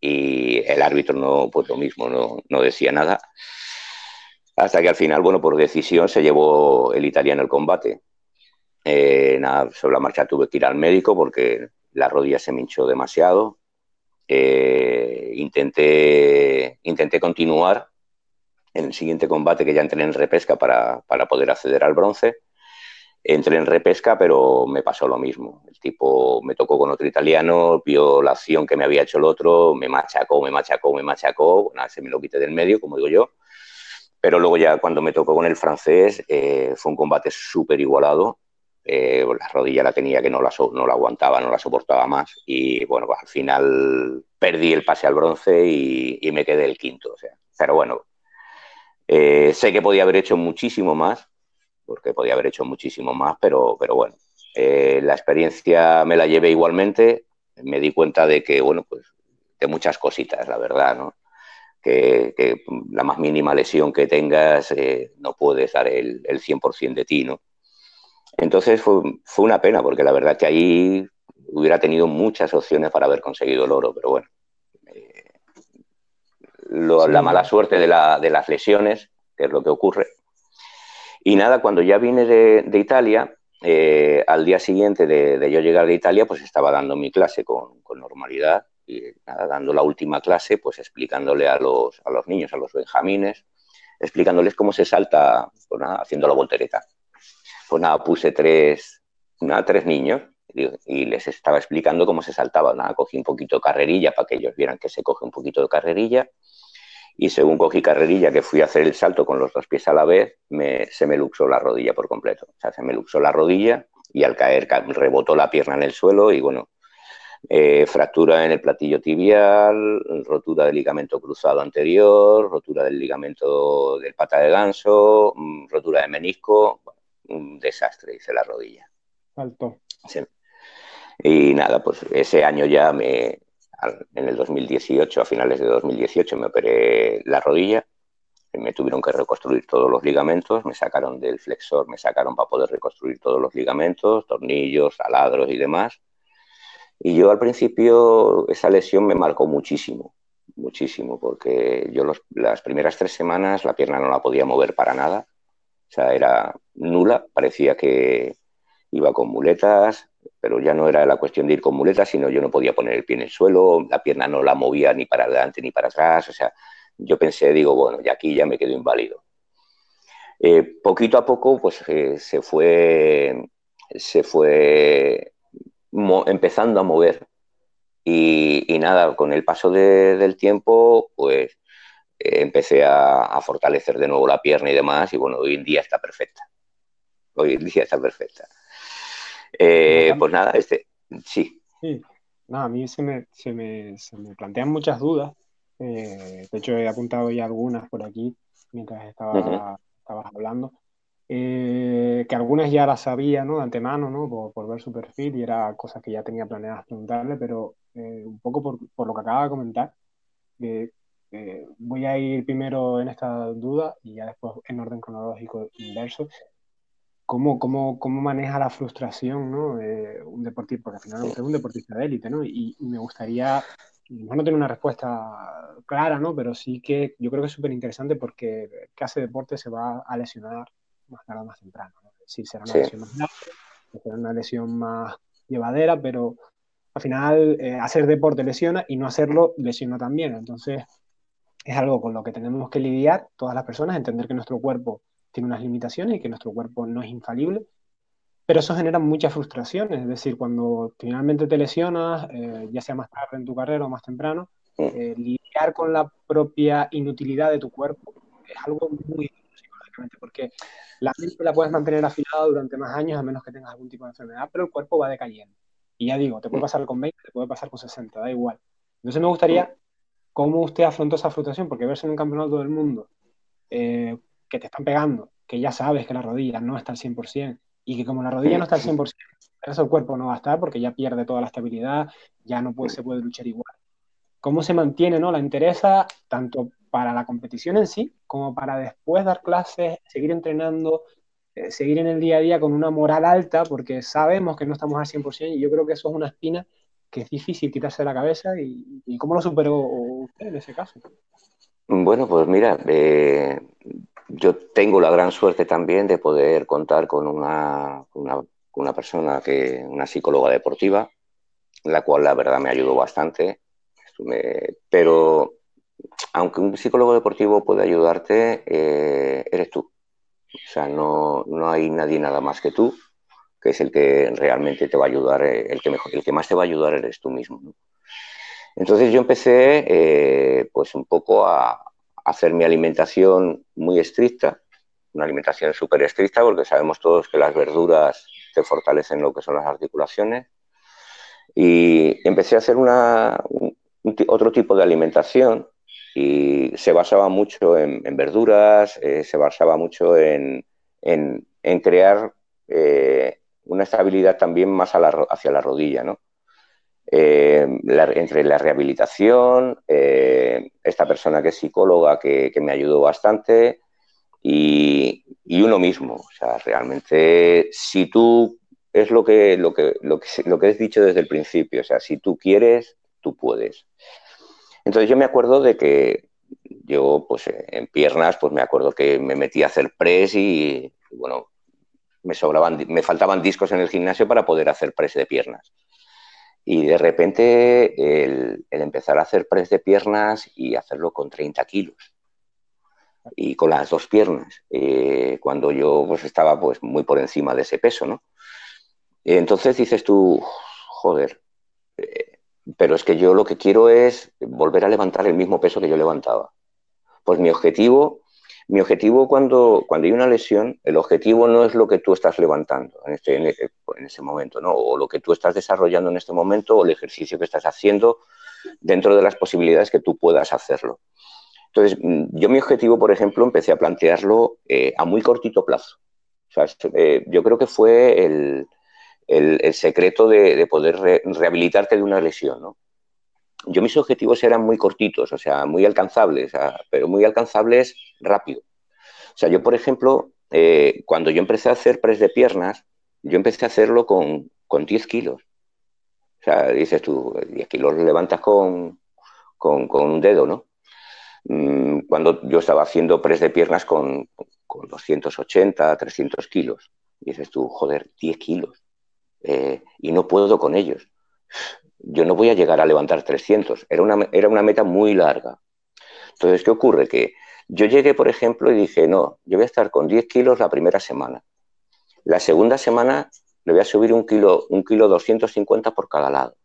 y el árbitro no, pues lo mismo, no, no, decía nada. Hasta que al final, bueno, por decisión se llevó el italiano el combate. Eh, nada, sobre la marcha tuve que ir al médico porque la rodilla se me hinchó demasiado. Eh, intenté, intenté continuar en el siguiente combate que ya entré en repesca para, para poder acceder al bronce entré en repesca, pero me pasó lo mismo. El tipo me tocó con otro italiano, vio la acción que me había hecho el otro, me machacó, me machacó, me machacó, bueno, se me lo quité del medio, como digo yo. Pero luego ya cuando me tocó con el francés, eh, fue un combate súper igualado. Eh, la rodilla la tenía que no la, no la aguantaba, no la soportaba más. Y bueno, al final perdí el pase al bronce y, me quedé el quinto. O sea, pero bueno, eh, sé que podía haber hecho muchísimo más, porque podía haber hecho muchísimo más, pero, pero bueno, eh, la experiencia me la llevé igualmente, me di cuenta de que, bueno, pues de muchas cositas, la verdad, ¿no? Que, la más mínima lesión que tengas eh, no puedes dar el, el 100% de ti, ¿no? Entonces fue, fue, una pena, porque la verdad que ahí hubiera tenido muchas opciones para haber conseguido el oro, pero bueno, eh, la mala suerte de, la, de las lesiones, que es lo que ocurre, y nada, cuando ya vine de, Italia, eh, al día siguiente de, yo llegar de Italia, pues estaba dando mi clase con, normalidad y nada, dando la última clase, pues explicándole a los, niños, a los benjamines, explicándoles cómo se salta, pues nada, haciendo la voltereta. Pues nada, puse tres, nada, tres niños y les estaba explicando cómo se saltaba. Nada, cogí un poquito de carrerilla para que ellos vieran que se coge un poquito de carrerilla y según cogí carrerilla, que fui a hacer el salto con los dos pies a la vez, se me luxó la rodilla por completo. O sea, se me luxó la rodilla y al caer rebotó la pierna en el suelo y bueno, eh, fractura en el platillo tibial, rotura del ligamento cruzado anterior, rotura del ligamento del pata de ganso, mm, rotura de menisco, un desastre, hice la rodilla. Faltó. Y nada, pues ese año ya me, en el 2018, a finales de 2018, me operé la rodilla, me tuvieron que reconstruir todos los ligamentos, me sacaron del flexor, me sacaron para poder reconstruir todos los ligamentos, tornillos, taladros y demás. Y yo al principio esa lesión me marcó muchísimo, muchísimo, porque yo las primeras tres semanas la pierna no la podía mover para nada, o sea, era nula, parecía que iba con muletas, pero ya no era la cuestión de ir con muletas, sino yo no podía poner el pie en el suelo, la pierna no la movía ni para adelante ni para atrás, o sea, yo pensé, digo, bueno, ya aquí ya me quedo inválido. Eh, poquito a poco, pues eh, se fue, se fue empezando a mover. Y, nada, con el paso del tiempo, pues eh, empecé a, fortalecer de nuevo la pierna y demás, y bueno, hoy en día está perfecta. Hoy en día está perfecta. Pues nada, este, sí. Sí, no, a mí se me, se me, se me plantean muchas dudas eh, de hecho, he apuntado ya algunas por aquí mientras estaba, estabas hablando. Eh, que algunas ya las sabía ¿no? de antemano ¿no? Por, ver su perfil y era cosas que ya tenía planeadas preguntarle, pero eh, un poco por, por, lo que acaba de comentar, voy a ir primero en esta duda y ya después en orden cronológico inverso. ¿Cómo, cómo, cómo maneja la frustración ¿no? un deportista? Porque al final es un deportista de élite, ¿no? Y, y me gustaría no tiene una respuesta clara, ¿no? Pero sí que yo creo que es súper interesante porque el que hace deporte se va a lesionar más tarde o más temprano. ¿no? Decir, será una lesión más grave, será una lesión más llevadera, pero al final eh, hacer deporte lesiona y no hacerlo lesiona también. Entonces es algo con lo que tenemos que lidiar todas las personas, entender que nuestro cuerpo tiene unas limitaciones y que nuestro cuerpo no es infalible pero eso genera muchas frustraciones, es decir, cuando finalmente te lesionas, eh, ya sea más tarde en tu carrera o más temprano, eh, lidiar con la propia inutilidad de tu cuerpo es algo muy psicológicamente, porque la mente la puedes mantener afilada durante más años a menos que tengas algún tipo de enfermedad, pero el cuerpo va decayendo. Y ya digo, te puede pasar con 20, te puede pasar con 60, da igual. Entonces me gustaría cómo usted afrontó esa frustración, porque verse en un campeonato del mundo eh, que te están pegando, que ya sabes que la rodilla no está al 100%, y que como la rodilla no está al 100%, eso el cuerpo no va a estar porque ya pierde toda la estabilidad, ya no puede, se puede luchar igual. ¿Cómo se mantiene no? la interesa tanto para la competición en sí como para después dar clases, seguir entrenando, eh, seguir en el día a día con una moral alta porque sabemos que no estamos al 100% y yo creo que eso es una espina que es difícil quitarse de la cabeza y, cómo lo superó usted en ese caso. Bueno, pues mira, eh, yo tengo la gran suerte también de poder contar con una, una, persona que, una psicóloga deportiva, la cual la verdad me ayudó bastante. pero aunque un psicólogo deportivo puede ayudarte, eh, eres tú. O sea, no, no, hay nadie nada más que tú, que es el que realmente te va a ayudar, eh, el que, mejor, el que más te va a ayudar eres tú mismo. Entonces yo empecé eh, pues un poco a, hacer mi alimentación muy estricta, una alimentación súper estricta porque sabemos todos que las verduras te fortalecen lo que son las articulaciones. Y empecé a hacer una, otro tipo de alimentación y se basaba mucho en, verduras, eh, se basaba mucho en, en, crear eh, una estabilidad también más hacia la rodilla, ¿no? Eh, entre la rehabilitación, eh, esta persona que es psicóloga que, me ayudó bastante y, uno mismo. O sea, realmente, si tú, es lo que, lo, que, lo, que, lo que has dicho desde el principio, o sea, si tú quieres, tú puedes. Entonces yo me acuerdo de que yo, pues en piernas, pues me acuerdo que me metí a hacer press y, bueno, me sobraban, me faltaban discos en el gimnasio para poder hacer press de piernas. Y de repente el, empezar a hacer press de piernas y hacerlo con 30 kilos y con las dos piernas, eh, cuando yo pues, estaba pues, muy por encima de ese peso, ¿no? Entonces dices tú, joder, eh, pero es que yo lo que quiero es volver a levantar el mismo peso que yo levantaba. Pues mi objetivo, mi objetivo cuando, cuando hay una lesión, el objetivo no es lo que tú estás levantando en, este, en, ese momento, ¿no? o lo que tú estás desarrollando en este momento, o el ejercicio que estás haciendo dentro de las posibilidades que tú puedas hacerlo. Entonces, mm, yo mi objetivo, por ejemplo, empecé a plantearlo eh, a muy cortito plazo. Eh, yo creo que fue el, el, secreto de, poder rehabilitarte de una lesión, ¿no? Yo mis objetivos eran muy cortitos, o sea, muy alcanzables, pero muy alcanzables rápido. O sea, yo, por ejemplo, eh, cuando yo empecé a hacer press de piernas, yo empecé a hacerlo con, con 10 kilos. O sea, dices tú, 10 kilos lo levantas con, con, con un dedo, ¿no? Mm, cuando yo estaba haciendo press de piernas con, con 280, 300 kilos. dices tú, joder, 10 kilos. Eh, y no puedo con ellos. Yo no voy a llegar a levantar 300. Era una, era una meta muy larga. Entonces, ¿qué ocurre? Que yo llegué, por ejemplo, y dije, no, yo voy a estar con 10 kilos la primera semana. La segunda semana le voy a subir un kilo, un kilo 250 por cada lado.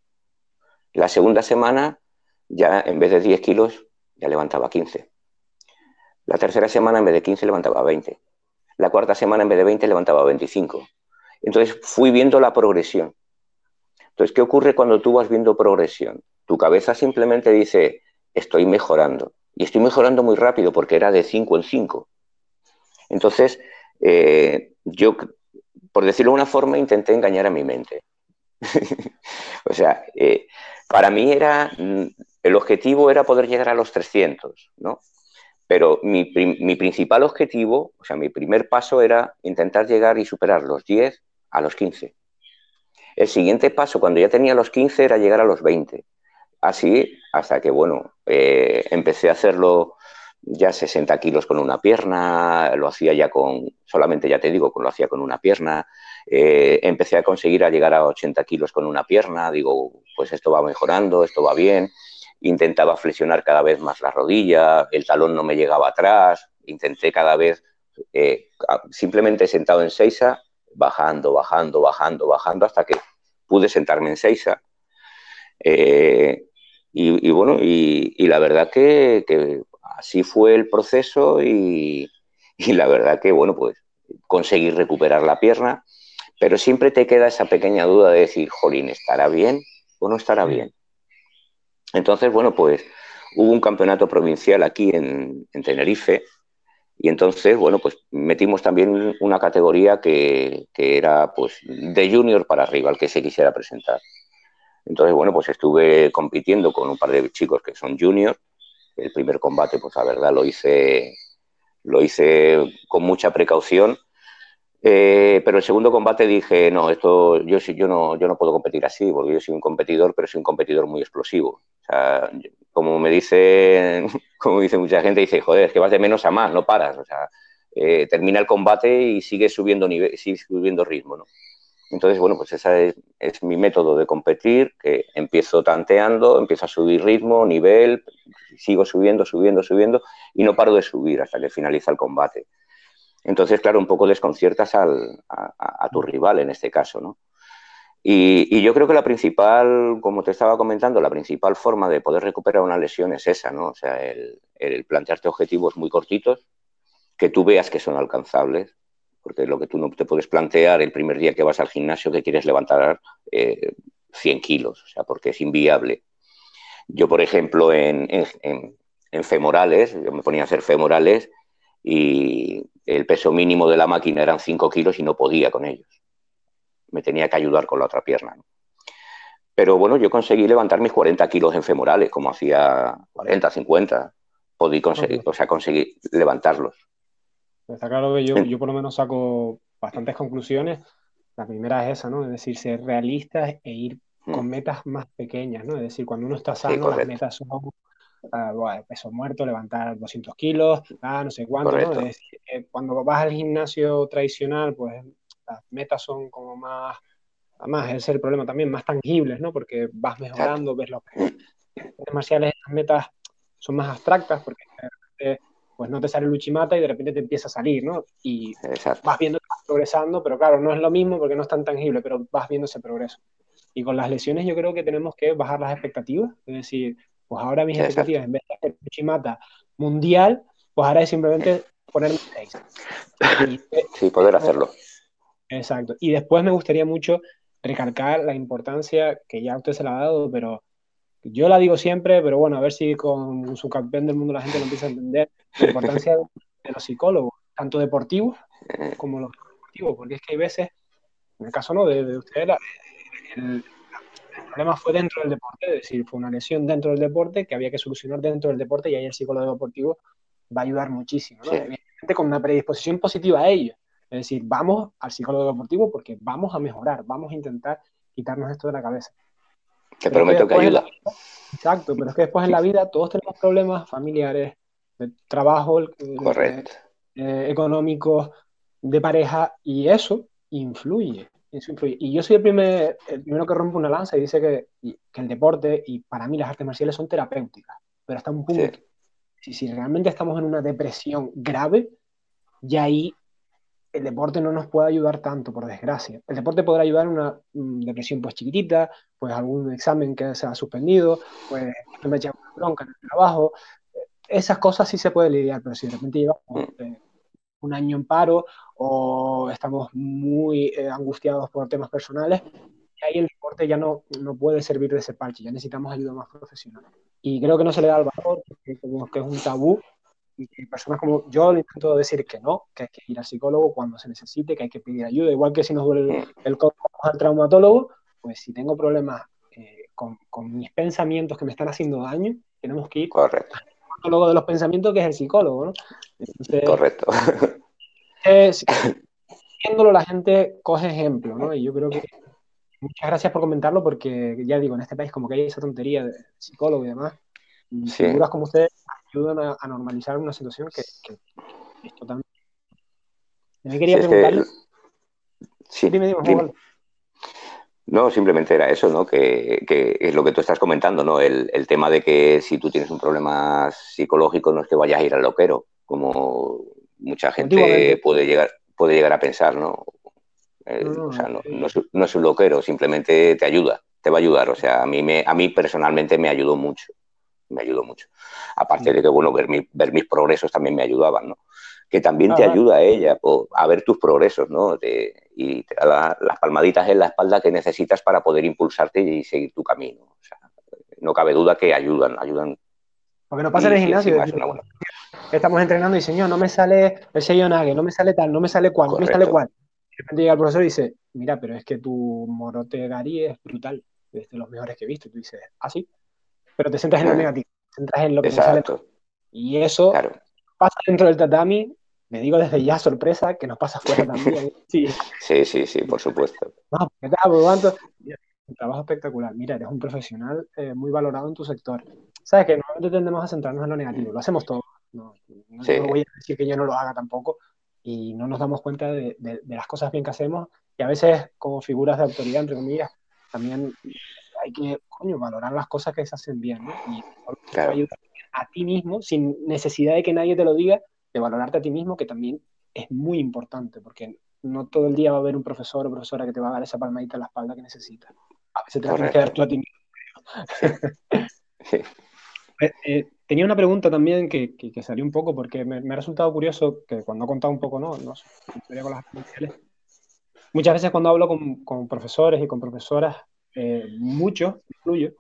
La segunda semana, ya en vez de 10 kilos, ya levantaba 15. La tercera semana, en vez de 15, levantaba 20. La cuarta semana, en vez de 20, levantaba 25. Entonces fui viendo la progresión. Entonces, ¿qué ocurre cuando tú vas viendo progresión? Tu cabeza simplemente dice, estoy mejorando. Y estoy mejorando muy rápido porque era de 5 en 5. Entonces, eh, yo, por decirlo de una forma, intenté engañar a mi mente. o sea, eh, para mí era, mm, el objetivo era poder llegar a los 300, ¿no? Pero mi, mi, principal objetivo, o sea, mi primer paso era intentar llegar y superar los 10 a los 15. El siguiente paso, cuando ya tenía los 15, era llegar a los 20. Así hasta que, bueno, eh, empecé a hacerlo ya 60 kilos con una pierna, lo hacía ya con, solamente ya te digo, lo hacía con una pierna, eh, empecé a conseguir llegar a 80 kilos con una pierna, digo, pues esto va mejorando, esto va bien, intentaba flexionar cada vez más la rodilla, el talón no me llegaba atrás, intenté cada vez, eh, simplemente sentado en Seiza, bajando, bajando, bajando, bajando, hasta que pude sentarme en Seiza. Eh, y, bueno, y, la verdad que, así fue el proceso y, la verdad que, bueno, pues conseguí recuperar la pierna, pero siempre te queda esa pequeña duda de decir, jolín, ¿estará bien o no estará bien? Entonces, bueno, pues hubo un campeonato provincial aquí en Tenerife, y entonces, bueno, pues metimos también una categoría que, era pues de junior para arriba, al que se quisiera presentar. Entonces, bueno, pues estuve compitiendo con un par de chicos que son juniors. El primer combate, pues la verdad lo hice, lo hice con mucha precaución. Eh, pero el segundo combate dije, no, esto yo, yo, no, yo no puedo competir así, porque yo soy un competidor, pero soy un competidor muy explosivo. O sea, como me dice, como dice mucha gente, dice, joder, es que vas de menos a más, no paras. O sea, eh, termina el combate y sigues subiendo nivel, sigues subiendo ritmo, ¿no? Entonces, bueno, pues ese es, mi método de competir, que empiezo tanteando, empiezo a subir ritmo, nivel, sigo subiendo, subiendo, subiendo, y no paro de subir hasta que finaliza el combate. Entonces, claro, un poco desconciertas al, a, a, tu rival en este caso, ¿no? Y, yo creo que la principal, como te estaba comentando, la principal forma de poder recuperar una lesión es esa, ¿no? O sea, el, plantearte objetivos muy cortitos, que tú veas que son alcanzables, porque lo que tú no te puedes plantear el primer día que vas al gimnasio que quieres levantar 100 eh, kilos, o sea, porque es inviable. Yo, por ejemplo, en, en femorales, yo me ponía a hacer femorales y el peso mínimo de la máquina eran 5 kilos y no podía con ellos me tenía que ayudar con la otra pierna. Pero bueno, yo conseguí levantar mis 40 kilos en femorales, como hacía 40, 50. Podí conseguir, o sea, conseguí levantarlos. Está claro que yo, yo por lo menos saco bastantes conclusiones. La primera es esa, ¿no? Es decir, ser realistas e ir con metas más pequeñas, ¿no? Es decir, cuando uno está sano, las metas son uh, peso muerto, levantar 200 kilos, ah, no sé cuánto, ¿no? Es decir, eh, cuando vas al gimnasio tradicional, pues las metas son como más, además ese es el problema también, más tangibles, ¿no? Porque vas mejorando, ves los artes marciales, las metas son más abstractas porque pues no te sale el Uchimata y de repente te empieza a salir, ¿no? Y vas viendo que vas progresando, pero claro, no es lo mismo porque no es tan tangible, pero vas viendo ese progreso. Y con las lesiones yo creo que tenemos que bajar las expectativas, es decir, pues ahora mis expectativas, en vez de hacer Uchimata mundial, pues ahora es simplemente ponerme seis. sí, poder hacerlo. Exacto. Y después me gustaría mucho recalcar la importancia que ya usted se la ha dado, pero yo la digo siempre, pero bueno, a ver si con su campeón del mundo la gente lo empieza a entender, la importancia de los psicólogos, tanto deportivos como los deportivos, porque es que hay veces, en el caso no de, de usted, el, problema fue dentro del deporte, es decir, fue una lesión dentro del deporte que había que solucionar dentro del deporte y ahí el psicólogo deportivo va a ayudar muchísimo, ¿no? Evidentemente con una predisposición positiva a ello. Es decir, vamos al psicólogo deportivo porque vamos a mejorar, vamos a intentar quitarnos esto de la cabeza. Te prometo que, ayuda. exacto, pero es que después en la vida todos tenemos problemas familiares, de trabajo, Correcto. Eh, económicos, de pareja, y eso influye, eso influye. Y yo soy el, primer, el primero que rompe una lanza y dice que, que, el deporte y para mí las artes marciales son terapéuticas, pero hasta un punto. Si, si realmente estamos en una depresión grave, ya ahí el deporte no nos puede ayudar tanto, por desgracia. El deporte podrá ayudar en una mm, depresión pues chiquitita, pues algún examen que se ha suspendido, pues me echa una bronca en el trabajo. Esas cosas sí se puede lidiar, pero si de repente llevamos mm. eh, un año en paro o estamos muy eh, angustiados por temas personales, ahí el deporte ya no, no puede servir de ese parche, ya necesitamos ayuda más profesional. Y creo que no se le da el valor, porque que es un tabú, y personas como yo le intento decir que no, que hay que ir al psicólogo cuando se necesite, que hay que pedir ayuda, igual que si nos duele el, el al traumatólogo, pues si tengo problemas eh, con, con, mis pensamientos que me están haciendo daño, tenemos que ir Correcto. al psicólogo de los pensamientos, que es el psicólogo, ¿no? Correcto. Es, viéndolo la gente coge ejemplo, ¿no? Y yo creo que muchas gracias por comentarlo porque ya digo, en este país como que hay esa tontería de psicólogo y demás. Sí. Figuras como ustedes ayudan a, normalizar una situación que, es totalmente... Me quería preguntarle... Sí, dime, dime, No, simplemente era eso, ¿no? Que, que, es lo que tú estás comentando, ¿no? El, el, tema de que si tú tienes un problema psicológico no es que vayas a ir al loquero, como mucha gente puede llegar, puede llegar a pensar, ¿no? Eh, no, no, o sea, no, no, es, no, es, un loquero, simplemente te ayuda, te va a ayudar. O sea, a mí, me, a mí personalmente me ayudó mucho me ayudó mucho. Aparte de que, bueno, ver, mi, ver mis progresos también me ayudaban, ¿no? Que también te ayuda a ella a ver tus progresos, ¿no? y te da la, las palmaditas en la espalda que necesitas para poder impulsarte y seguir tu camino. O sea, no cabe duda que ayudan, ayudan. Porque no pasa en el gimnasio. Estamos entrenando y señor, no me sale el sellonague, no me sale tal, no me sale cual, no me sale cual. De repente llega el profesor y dice, mira, pero es que tu morote Gary es brutal, es de los mejores que he visto. Y tú dices, ¿ah, sí? Pero te centras en lo negativo, te centras en lo que Exacto. sale. Y eso claro. pasa dentro del tatami, me digo desde ya sorpresa que nos pasa fuera también. Sí, sí, sí, sí por supuesto. No, ¿qué tal? ¿Cuánto? Un trabajo espectacular. Mira, eres un profesional eh, muy valorado en tu sector. Sabes que normalmente tendemos a centrarnos en lo negativo, lo hacemos todos. No, no, sí. no voy a decir que yo no lo haga tampoco y no nos damos cuenta de, de, de, las cosas bien que hacemos y a veces como figuras de autoridad, entre comillas, también hay que, coño, valorar las cosas que se hacen bien, ¿no? Y claro. ayudar a ti mismo, sin necesidad de que nadie te lo diga, de valorarte a ti mismo, que también es muy importante, porque no todo el día va a haber un profesor o profesora que te va a dar esa palmadita en la espalda que necesitas. A veces te la tienes que dar tú a ti mismo. sí. eh, eh, tenía una pregunta también que, que, que salió un poco, porque me, me, ha resultado curioso que cuando he contado un poco, ¿no? no sé, con las muchas veces cuando hablo con, con profesores y con profesoras, eh, muchos, incluyo,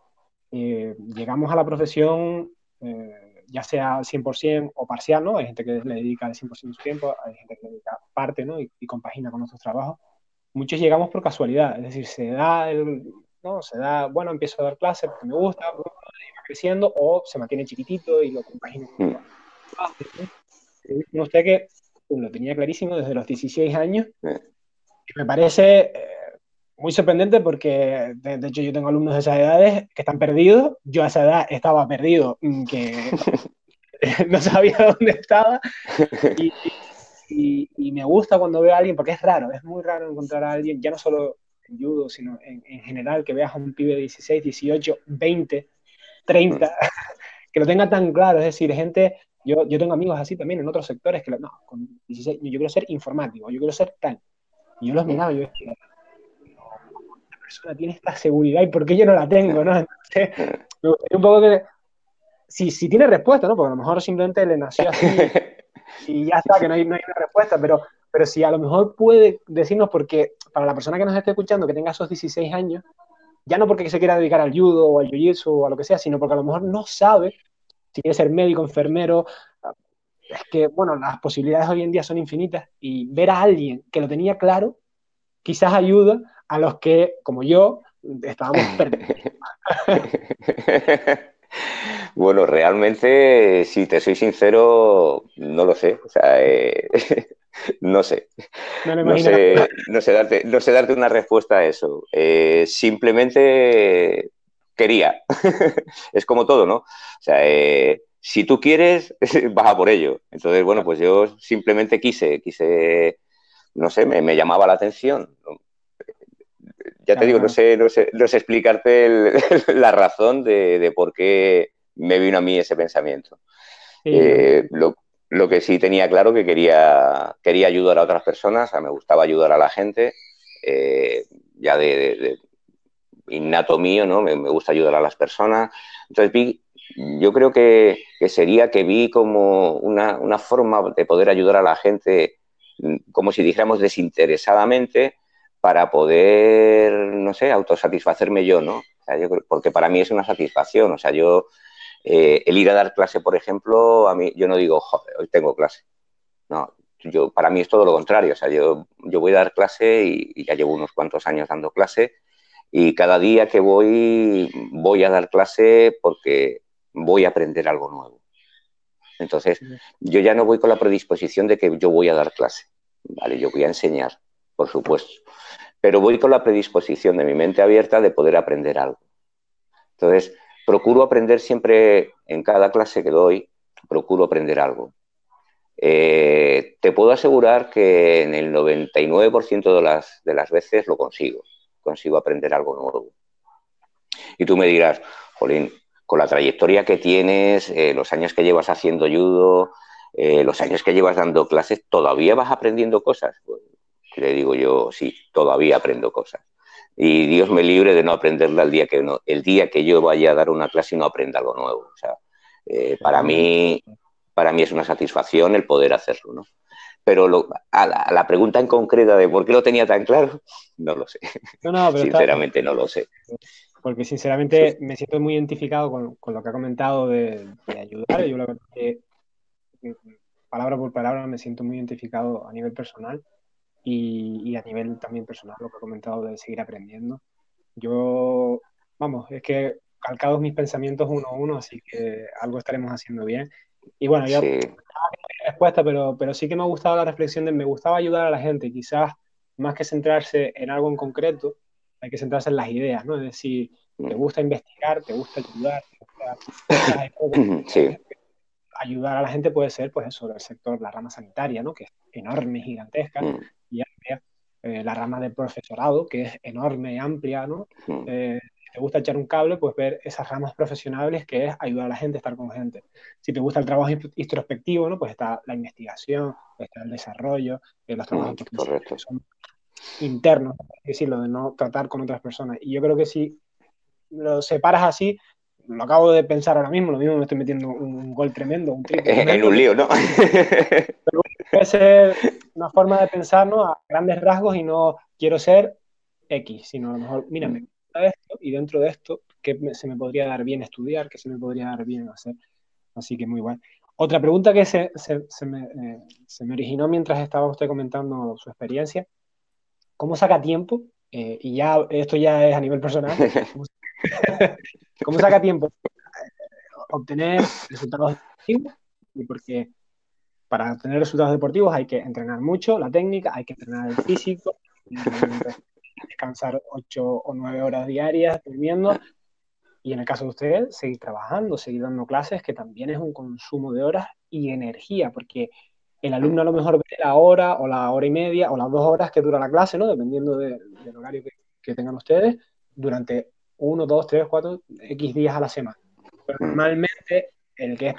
eh, llegamos a la profesión eh, ya sea 100% o parcial, ¿no? Hay gente que le dedica el 100% de su tiempo, hay gente que le dedica parte, ¿no? Y, y, compagina con nuestros trabajos. Muchos llegamos por casualidad, es decir, se da el, ¿no? Se da, bueno, empiezo a dar clases porque me gusta, va creciendo, o se mantiene chiquitito y lo compagina con ¿no? Usted que lo tenía clarísimo desde los 16 años, y me parece muy sorprendente porque, de, de, hecho, yo tengo alumnos de esas edades que están perdidos. Yo a esa edad estaba perdido, mm, que no sabía dónde estaba. Y, y, y, me gusta cuando veo a alguien, porque es raro, es muy raro encontrar a alguien, ya no solo en judo, sino en, en general, que veas a un pibe de 16, 18, 20, 30, que lo tenga tan claro. Es decir, gente, yo, yo tengo amigos así también en otros sectores que, no, con 16, yo quiero ser informático, yo quiero ser tal. Y yo los miraba, yo decía, persona tiene esta seguridad y por qué yo no la tengo, ¿no? Entonces, un poco que, si, si tiene respuesta, ¿no? Porque a lo mejor simplemente le nació así. y ya está, que no hay, no hay una respuesta, pero, pero si a lo mejor puede decirnos, porque para la persona que nos esté escuchando, que tenga esos 16 años, ya no porque se quiera dedicar al judo o al jiu-jitsu o a lo que sea, sino porque a lo mejor no sabe si quiere ser médico, enfermero, es que, bueno, las posibilidades hoy en día son infinitas y ver a alguien que lo tenía claro quizás ayuda a los que, como yo, estábamos perdidos. Bueno, realmente, si te soy sincero, no lo sé. O sea, eh, no sé. No, sé, darte, no sé darte una respuesta a eso. Eh, simplemente quería. es como todo, ¿no? O sea, eh, si tú quieres, vas a por ello. Entonces, bueno, pues yo simplemente quise, quise, no sé, me, llamaba la atención. Ya te digo, no sé, no sé, no sé explicarte la razón de, por qué me vino a mí ese pensamiento. Eh, lo, que sí tenía claro que quería, quería ayudar a otras personas, me gustaba ayudar a la gente, eh, ya de, innato mío, ¿no? Me, me, gusta ayudar a las personas. Entonces vi yo creo que, sería que vi como una, forma de poder ayudar a la gente, mm, como si dijéramos desinteresadamente, para poder, no sé, autosatisfacerme yo, ¿no? porque para mí es una satisfacción, o sea, yo, eh, el ir a dar clase, por ejemplo, a mí, yo no digo, joder, hoy tengo clase. No, yo, para mí es todo lo contrario, o sea, yo, yo voy a dar clase y ya llevo unos cuantos años dando clase y cada día que voy, voy a dar clase porque voy a aprender algo nuevo. Entonces, yo ya no voy con la predisposición de que yo voy a dar clase, ¿vale? Yo voy a enseñar, por supuesto, pero voy con la predisposición de mi mente abierta de poder aprender algo. Entonces, procuro aprender siempre en cada clase que doy, procuro aprender algo. Eh, te puedo asegurar que en el 99% de las, de las veces lo consigo, consigo aprender algo nuevo. Y tú me dirás, Jolín, con la trayectoria que tienes, eh, los años que llevas haciendo judo, eh, los años que llevas dando clases, ¿todavía vas aprendiendo cosas? Pues, le digo yo, sí, todavía aprendo cosas. Y Dios me libre de no aprenderla el día que, no, el día que yo vaya a dar una clase y no aprenda algo nuevo. O sea, eh, para, mí, para mí es una satisfacción el poder hacerlo, ¿no? Pero a, la, pregunta en concreta de por qué lo tenía tan claro, no lo sé. Sinceramente no lo sé porque sinceramente me siento muy identificado con, lo que ha comentado de, ayudar. Yo la verdad que palabra por palabra me siento muy identificado a nivel personal y, a nivel también personal lo que ha comentado de seguir aprendiendo. Yo, vamos, es que calcados mis pensamientos uno a uno, así que algo estaremos haciendo bien. Y bueno, yo sí. respuesta, pero, pero sí que me ha gustado la reflexión de me gustaba ayudar a la gente, quizás más que centrarse en algo en concreto, hay que centrarse en las ideas, ¿no? Es decir, te gusta investigar, te gusta ayudar, ayudar a la gente puede ser, pues eso, el sector, la rama sanitaria, ¿no? Que es enorme, gigantesca, mm. y. Eh, la rama de profesorado, que es enorme y amplia, ¿no? Mm. Eh, si te gusta echar un cable, pues ver esas ramas profesionales que es ayudar a la gente a estar con gente. Si te gusta el trabajo introspectivo, ¿no? Pues está la investigación, está el desarrollo, eh, los trabajos mm, que son interno, es decirlo, de no tratar con otras personas. Y yo creo que si lo separas así, lo acabo de pensar ahora mismo, lo mismo me estoy metiendo un, gol tremendo, un En un lío, ¿no? Pero puede ser una forma de pensar ¿no? a grandes rasgos y no quiero ser X, sino a lo mejor, mira, me gusta esto y dentro de esto, ¿qué se me podría dar bien estudiar? ¿Qué se me podría dar bien hacer? Así que muy bueno. Otra pregunta que se, se, me, eh, se me originó mientras estaba usted comentando su experiencia ¿Cómo saca tiempo? Eh, y ya, esto ya es a nivel personal. ¿Cómo, saca tiempo? Obtener resultados. Y porque para obtener resultados deportivos hay que entrenar mucho la técnica, hay que entrenar el físico, descansar 8 o 9 horas diarias durmiendo. Y en el caso de ustedes, seguir trabajando, seguir dando clases, que también es un consumo de horas y energía, porque el alumno a lo mejor ve la hora o la hora y media o las dos horas que dura la clase, ¿no? Dependiendo del horario que, tengan ustedes, durante uno, dos, tres, cuatro, X días a la semana. Pero normalmente el que es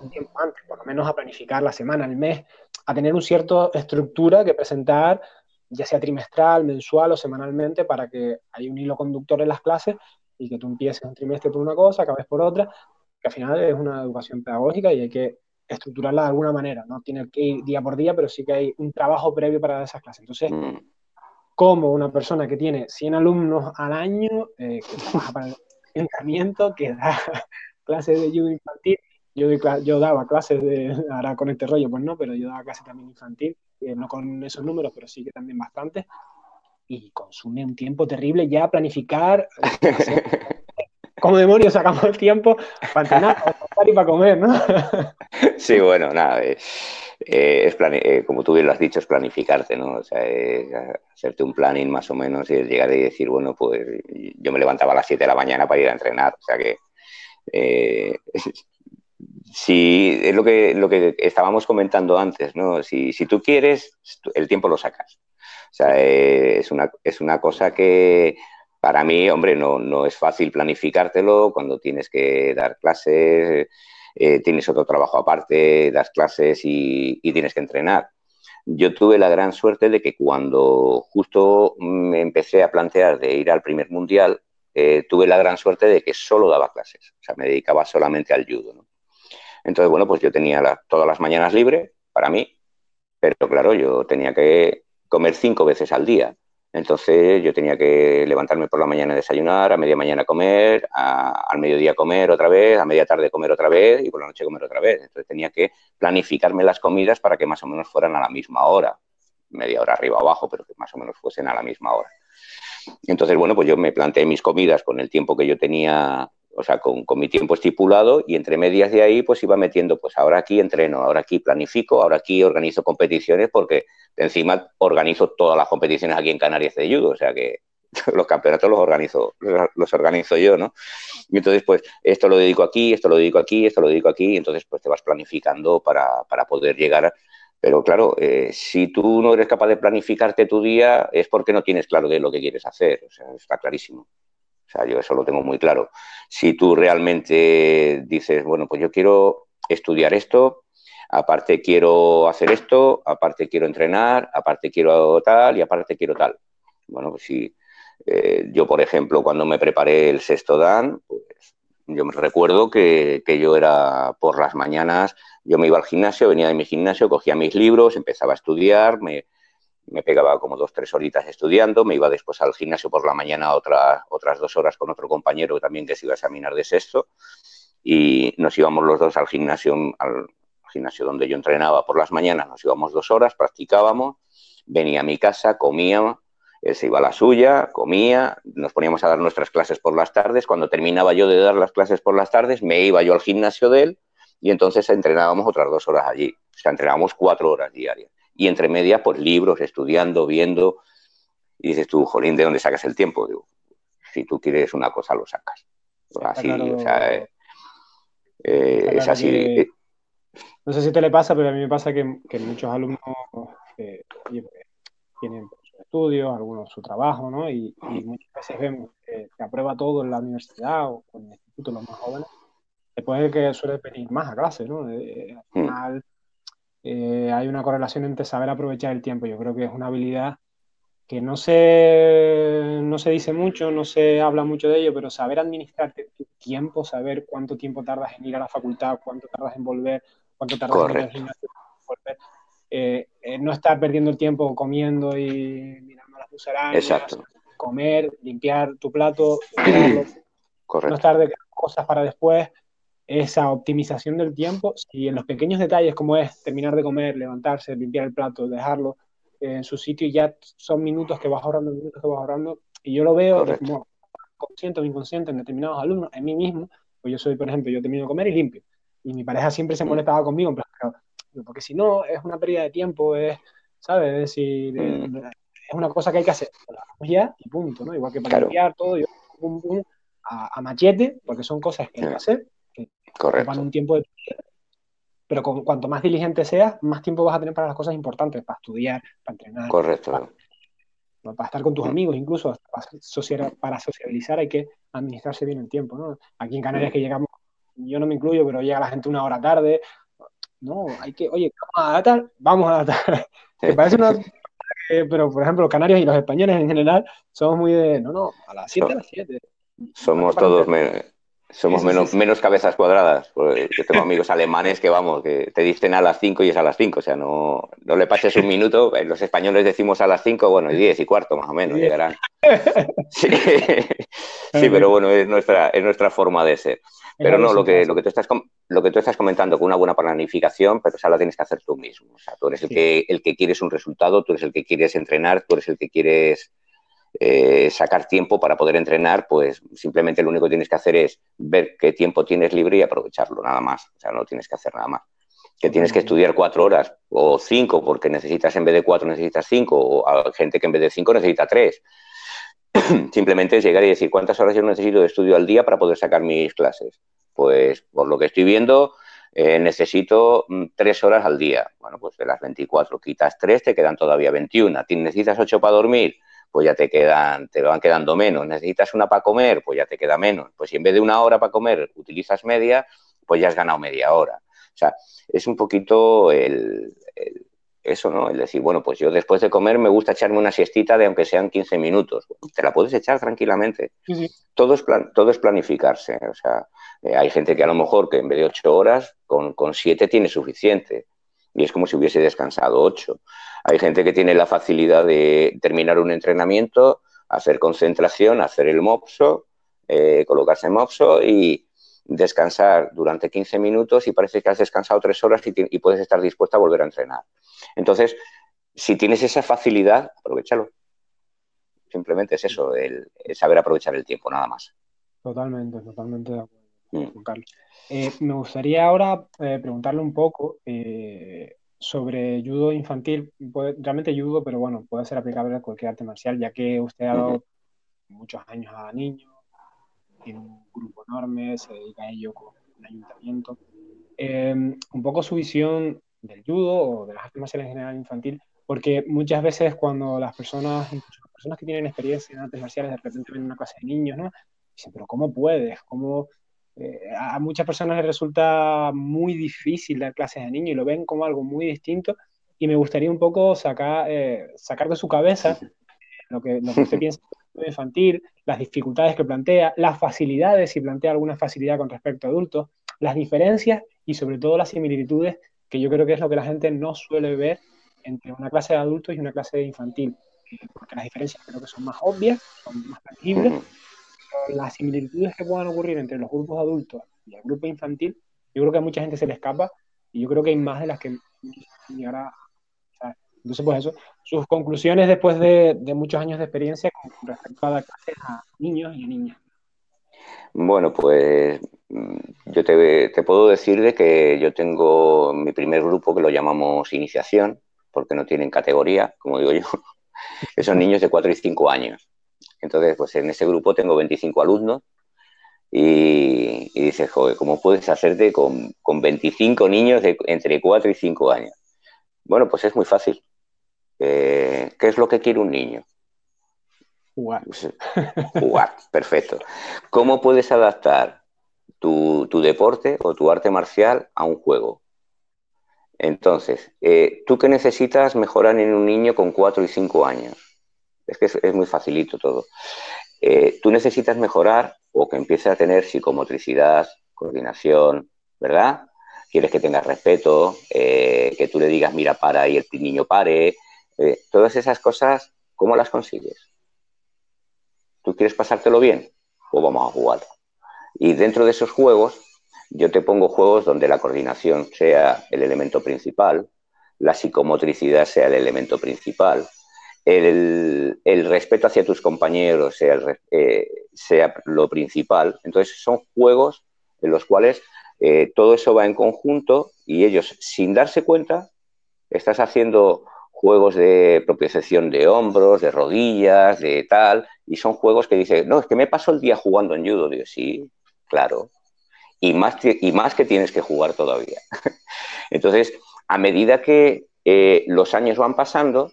un tiempo antes, por lo menos a planificar la semana, el mes, a tener una cierta estructura que presentar, ya sea trimestral, mensual o semanalmente, para que haya un hilo conductor en las clases y que tú empieces un trimestre por una cosa, acabes por otra, que al final es una educación pedagógica y hay que estructurarla de alguna manera, no tiene que ir día por día, pero sí que hay un trabajo previo para esas clases. Entonces, mm. como una persona que tiene 100 alumnos al año, eh, que trabaja para el ayuntamiento, que da clases de judo infantil, yo, yo daba clases de, ahora con este rollo, pues no, pero yo daba clases también infantil, eh, no con esos números, pero sí que también bastante, y consume un tiempo terrible ya planificar. como demonios sacamos el tiempo para entrenar, para y para comer, ¿no? Sí, bueno, nada, eh, eh, es eh, como tú bien lo has dicho, es planificarte, ¿no? O sea, hacerte un planning más o menos y llegar y decir, bueno, pues yo me levantaba a las 7 de la mañana para ir a entrenar, o sea que si es lo que, lo que estábamos comentando antes, ¿no? Si, si tú quieres, el tiempo lo sacas. O sea, es, una, es una cosa que para mí, hombre, no, no es fácil planificártelo cuando tienes que dar clases, eh, tienes otro trabajo aparte, das clases y, tienes que entrenar. Yo tuve la gran suerte de que cuando justo me empecé a plantear de ir al primer mundial, eh, tuve la gran suerte de que solo daba clases, o sea, me dedicaba solamente al judo. Entonces, bueno, pues yo tenía todas las mañanas libre para mí, pero claro, yo tenía que comer cinco veces al día. Entonces yo tenía que levantarme por la mañana a desayunar, a media mañana comer, al mediodía comer otra vez, a media tarde comer otra vez y por la noche comer otra vez. Entonces tenía que planificarme las comidas para que más o menos fueran a la misma hora, media hora arriba o abajo, pero que más o menos fuesen a la misma hora. Entonces, bueno, pues yo me planteé mis comidas con el tiempo que yo tenía o sea, con, mi tiempo estipulado y entre medias de ahí pues iba metiendo, pues ahora aquí entreno, ahora aquí planifico, ahora aquí organizo competiciones porque encima organizo todas las competiciones aquí en Canarias de judo, o sea que los campeonatos los organizo, los organizo yo, ¿no? Y entonces, pues, esto lo dedico aquí, esto lo dedico aquí, esto lo dedico aquí, entonces, pues, te vas planificando para, para poder llegar. Pero claro, eh, si tú no eres capaz de planificarte tu día, es porque no tienes claro de lo que quieres hacer, o sea, está clarísimo. O sea, yo eso lo tengo muy claro. Si tú realmente dices, bueno, pues yo quiero estudiar esto, aparte quiero hacer esto, aparte quiero entrenar, aparte quiero tal y aparte quiero tal. Bueno, pues si eh, yo, por ejemplo, cuando me preparé el sexto Dan, pues yo me recuerdo que, que, yo era por las mañanas, yo me iba al gimnasio, venía de mi gimnasio, cogía mis libros, empezaba a estudiar, me, me pegaba como dos, tres horitas estudiando, me iba después al gimnasio por la mañana otra, otras dos horas con otro compañero también que se iba a examinar de sexto y nos íbamos los dos al gimnasio, al gimnasio donde yo entrenaba por las mañanas, nos íbamos dos horas, practicábamos, venía a mi casa, comía, él se iba a la suya, comía, nos poníamos a dar nuestras clases por las tardes, cuando terminaba yo de dar las clases por las tardes, me iba yo al gimnasio de él y entonces entrenábamos otras dos horas allí, o sea, entrenábamos cuatro horas diarias y entre medias, pues libros, estudiando, viendo. Y dices tú, Jolín, ¿de dónde sacas el tiempo? Digo, si tú quieres una cosa, lo sacas. así, o sea, eh, eh, es así. no sé si te le pasa, pero a mí me pasa que, muchos alumnos eh, tienen su estudio, algunos su trabajo, ¿no? Y, muchas veces vemos que, aprueba todo en la universidad o en el instituto, los más jóvenes, después que suele venir más a clase, ¿no? al hmm. final, eh, hay una correlación entre saber aprovechar el tiempo. Yo creo que es una habilidad que no se, no se dice mucho, no se habla mucho de ello, pero saber administrar tu tiempo, saber cuánto tiempo tardas en ir a la facultad, cuánto tardas en volver, cuánto tardas en ir al gimnasio, volver, eh, eh, no estar perdiendo el tiempo comiendo y mirando las musarañas, comer, limpiar tu plato, no estar de cosas para después, esa optimización del tiempo, y en los pequeños detalles como es terminar de comer, levantarse, limpiar el plato, dejarlo en su sitio, ya son minutos que vas ahorrando, minutos que vas ahorrando, y yo lo veo como consciente o inconsciente en determinados alumnos, en mí mismo, pues yo soy, por ejemplo, yo termino de comer y limpio, y mi pareja siempre se mm. molestaba conmigo, porque si no, es una pérdida de tiempo, es, ¿sabes? Es decir, mm. es una cosa que hay que hacer, ya y punto, ¿no? Igual que para limpiar todo, yo a, a, machete, porque son cosas que hay que hacer, Correcto. un tiempo de pero con, cuanto más diligente seas, más tiempo vas a tener para las cosas importantes, para estudiar, para entrenar. Correcto. Para, estar con tus mm. amigos, incluso para, para, sociabilizar hay que administrarse bien el tiempo, ¿no? Aquí en Canarias mm. que llegamos, yo no me incluyo, pero llega la gente una hora tarde. No, hay que, oye, vamos a adaptar, vamos a adaptar. parece una... pero, por ejemplo, los canarios y los españoles en general somos muy de, no, no, a las 7 a las 7. Somos todos Somos menos, menos cabezas cuadradas. Yo tengo amigos alemanes que, vamos, que te dicen a las 5 y es a las 5. O sea, no, no le pases un minuto. Eh, los españoles decimos a las 5, bueno, y 10 y cuarto más o menos llegarán. Sí, sí pero bueno, es nuestra, es nuestra forma de ser. Pero no, lo que, lo, que tú estás, lo que tú estás comentando con una buena planificación, pero esa la tienes que hacer tú mismo. O sea, tú eres el, que, el que quieres un resultado, tú eres el que quieres entrenar, tú eres el que quieres eh, sacar tiempo para poder entrenar, pues simplemente lo único que tienes que hacer es ver qué tiempo tienes libre y aprovecharlo, nada más. O sea, no tienes que hacer nada más. Que tienes que estudiar cuatro horas o cinco, porque necesitas en vez de cuatro necesitas cinco, o hay gente que en vez de cinco necesita tres. simplemente es llegar y decir cuántas horas yo necesito de estudio al día para poder sacar mis clases. Pues por lo que estoy viendo, eh, necesito mm, tres horas al día. Bueno, pues de las 24 quitas tres, te quedan todavía 21. ¿Necesitas ocho para dormir? Pues ya te quedan, te van quedando menos. Necesitas una para comer, pues ya te queda menos. Pues si en vez de una hora para comer utilizas media, pues ya has ganado media hora. O sea, es un poquito el, eso, ¿no? El decir, bueno, pues yo después de comer me gusta echarme una siestita de aunque sean 15 minutos. Te la puedes echar tranquilamente. Todo, es plan, todo es planificarse. O sea, eh, hay gente que a lo mejor que en vez de 8 horas, con, con 7 tiene suficiente y es como si hubiese descansado ocho. Hay gente que tiene la facilidad de terminar un entrenamiento, hacer concentración, hacer el mopso, eh, colocarse en mopso y descansar durante 15 minutos y parece que has descansado tres horas y, puedes estar dispuesto a volver a entrenar. Entonces, si tienes esa facilidad, aprovechalo. Simplemente es eso, el, saber aprovechar el tiempo, nada más. Totalmente, totalmente de acuerdo, mm. Carlos. Eh, me gustaría ahora eh, preguntarle un poco eh, sobre judo infantil, realmente judo, pero bueno, puede ser aplicable a cualquier arte marcial, ya que usted ha dado muchos años a niños, tiene un grupo enorme, se dedica a ello con un ayuntamiento. un poco su visión del judo o de las artes marciales en general infantil, porque muchas veces cuando las personas, las personas que tienen experiencia en artes marciales de repente ven una clase de niños, ¿no? Dicen, pero ¿cómo puedes? ¿Cómo, eh, a muchas personas les resulta muy difícil dar clases a niños y lo ven como algo muy distinto. Y me gustaría un poco sacar, eh, sacar de su cabeza lo que, lo que usted piensa infantil, las dificultades que plantea, las facilidades, si plantea alguna facilidad con respecto a adultos, las diferencias y sobre todo las similitudes, que yo creo que es lo que la gente no suele ver entre una clase de adultos y una clase de infantil, porque las diferencias creo que son más obvias, son más tangibles, las similitudes que puedan ocurrir entre los grupos adultos y el grupo infantil, yo creo que a mucha gente se le escapa y yo creo que hay más de las que llegará. entonces, pues eso, sus conclusiones después de, muchos años de experiencia con respecto a dar clases a niños y a niñas. Bueno, pues mm, yo te, te, puedo decir de que yo tengo mi primer grupo que lo llamamos iniciación, porque no tienen categoría, como digo yo, que son niños de 4 y 5 años. Entonces, pues en ese grupo tengo 25 alumnos y, dices, joder, ¿cómo puedes hacerte con, 25 niños de entre 4 y 5 años? Bueno, pues es muy fácil. Eh, ¿Qué es lo que quiere un niño? Jugar. Jugar, perfecto. ¿Cómo puedes adaptar tu, deporte o tu arte marcial a un juego? Entonces, eh, ¿tú qué necesitas mejorar en un niño con 4 y 5 años? Es que es, muy facilito todo. Eh, tú necesitas mejorar o que empiece a tener psicomotricidad, coordinación, ¿verdad? Quieres que tenga respeto, eh, que tú le digas, mira, para y el niño pare. Eh, todas esas cosas, ¿cómo las consigues? ¿Tú quieres pasártelo bien? Pues vamos a jugar. Y dentro de esos juegos, yo te pongo juegos donde la coordinación sea el elemento principal, la psicomotricidad sea el elemento principal, el, respeto hacia tus compañeros sea, eh, sea, lo principal. Entonces son juegos en los cuales eh, todo eso va en conjunto y ellos, sin darse cuenta, estás haciendo juegos de propiocepción de hombros, de rodillas, de tal, y son juegos que dicen, no, es que me paso el día jugando en judo. Digo, sí, claro. Y más, y más que tienes que jugar todavía. Entonces, a medida que eh, los años van pasando,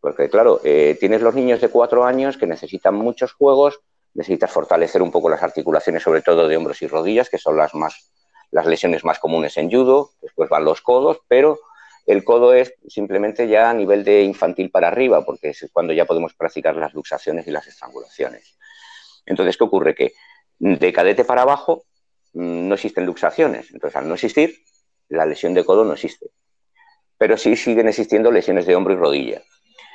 porque claro, eh, tienes los niños de cuatro años que necesitan muchos juegos, necesitas fortalecer un poco las articulaciones, sobre todo de hombros y rodillas, que son las, más, las lesiones más comunes en judo, después van los codos, pero el codo es simplemente ya a nivel de infantil para arriba, porque es cuando ya podemos practicar las luxaciones y las estrangulaciones. Entonces, ¿qué ocurre? Que de cadete para abajo mm, no existen luxaciones. Entonces, al no existir, la lesión de codo no existe. Pero sí siguen existiendo lesiones de hombro y rodilla.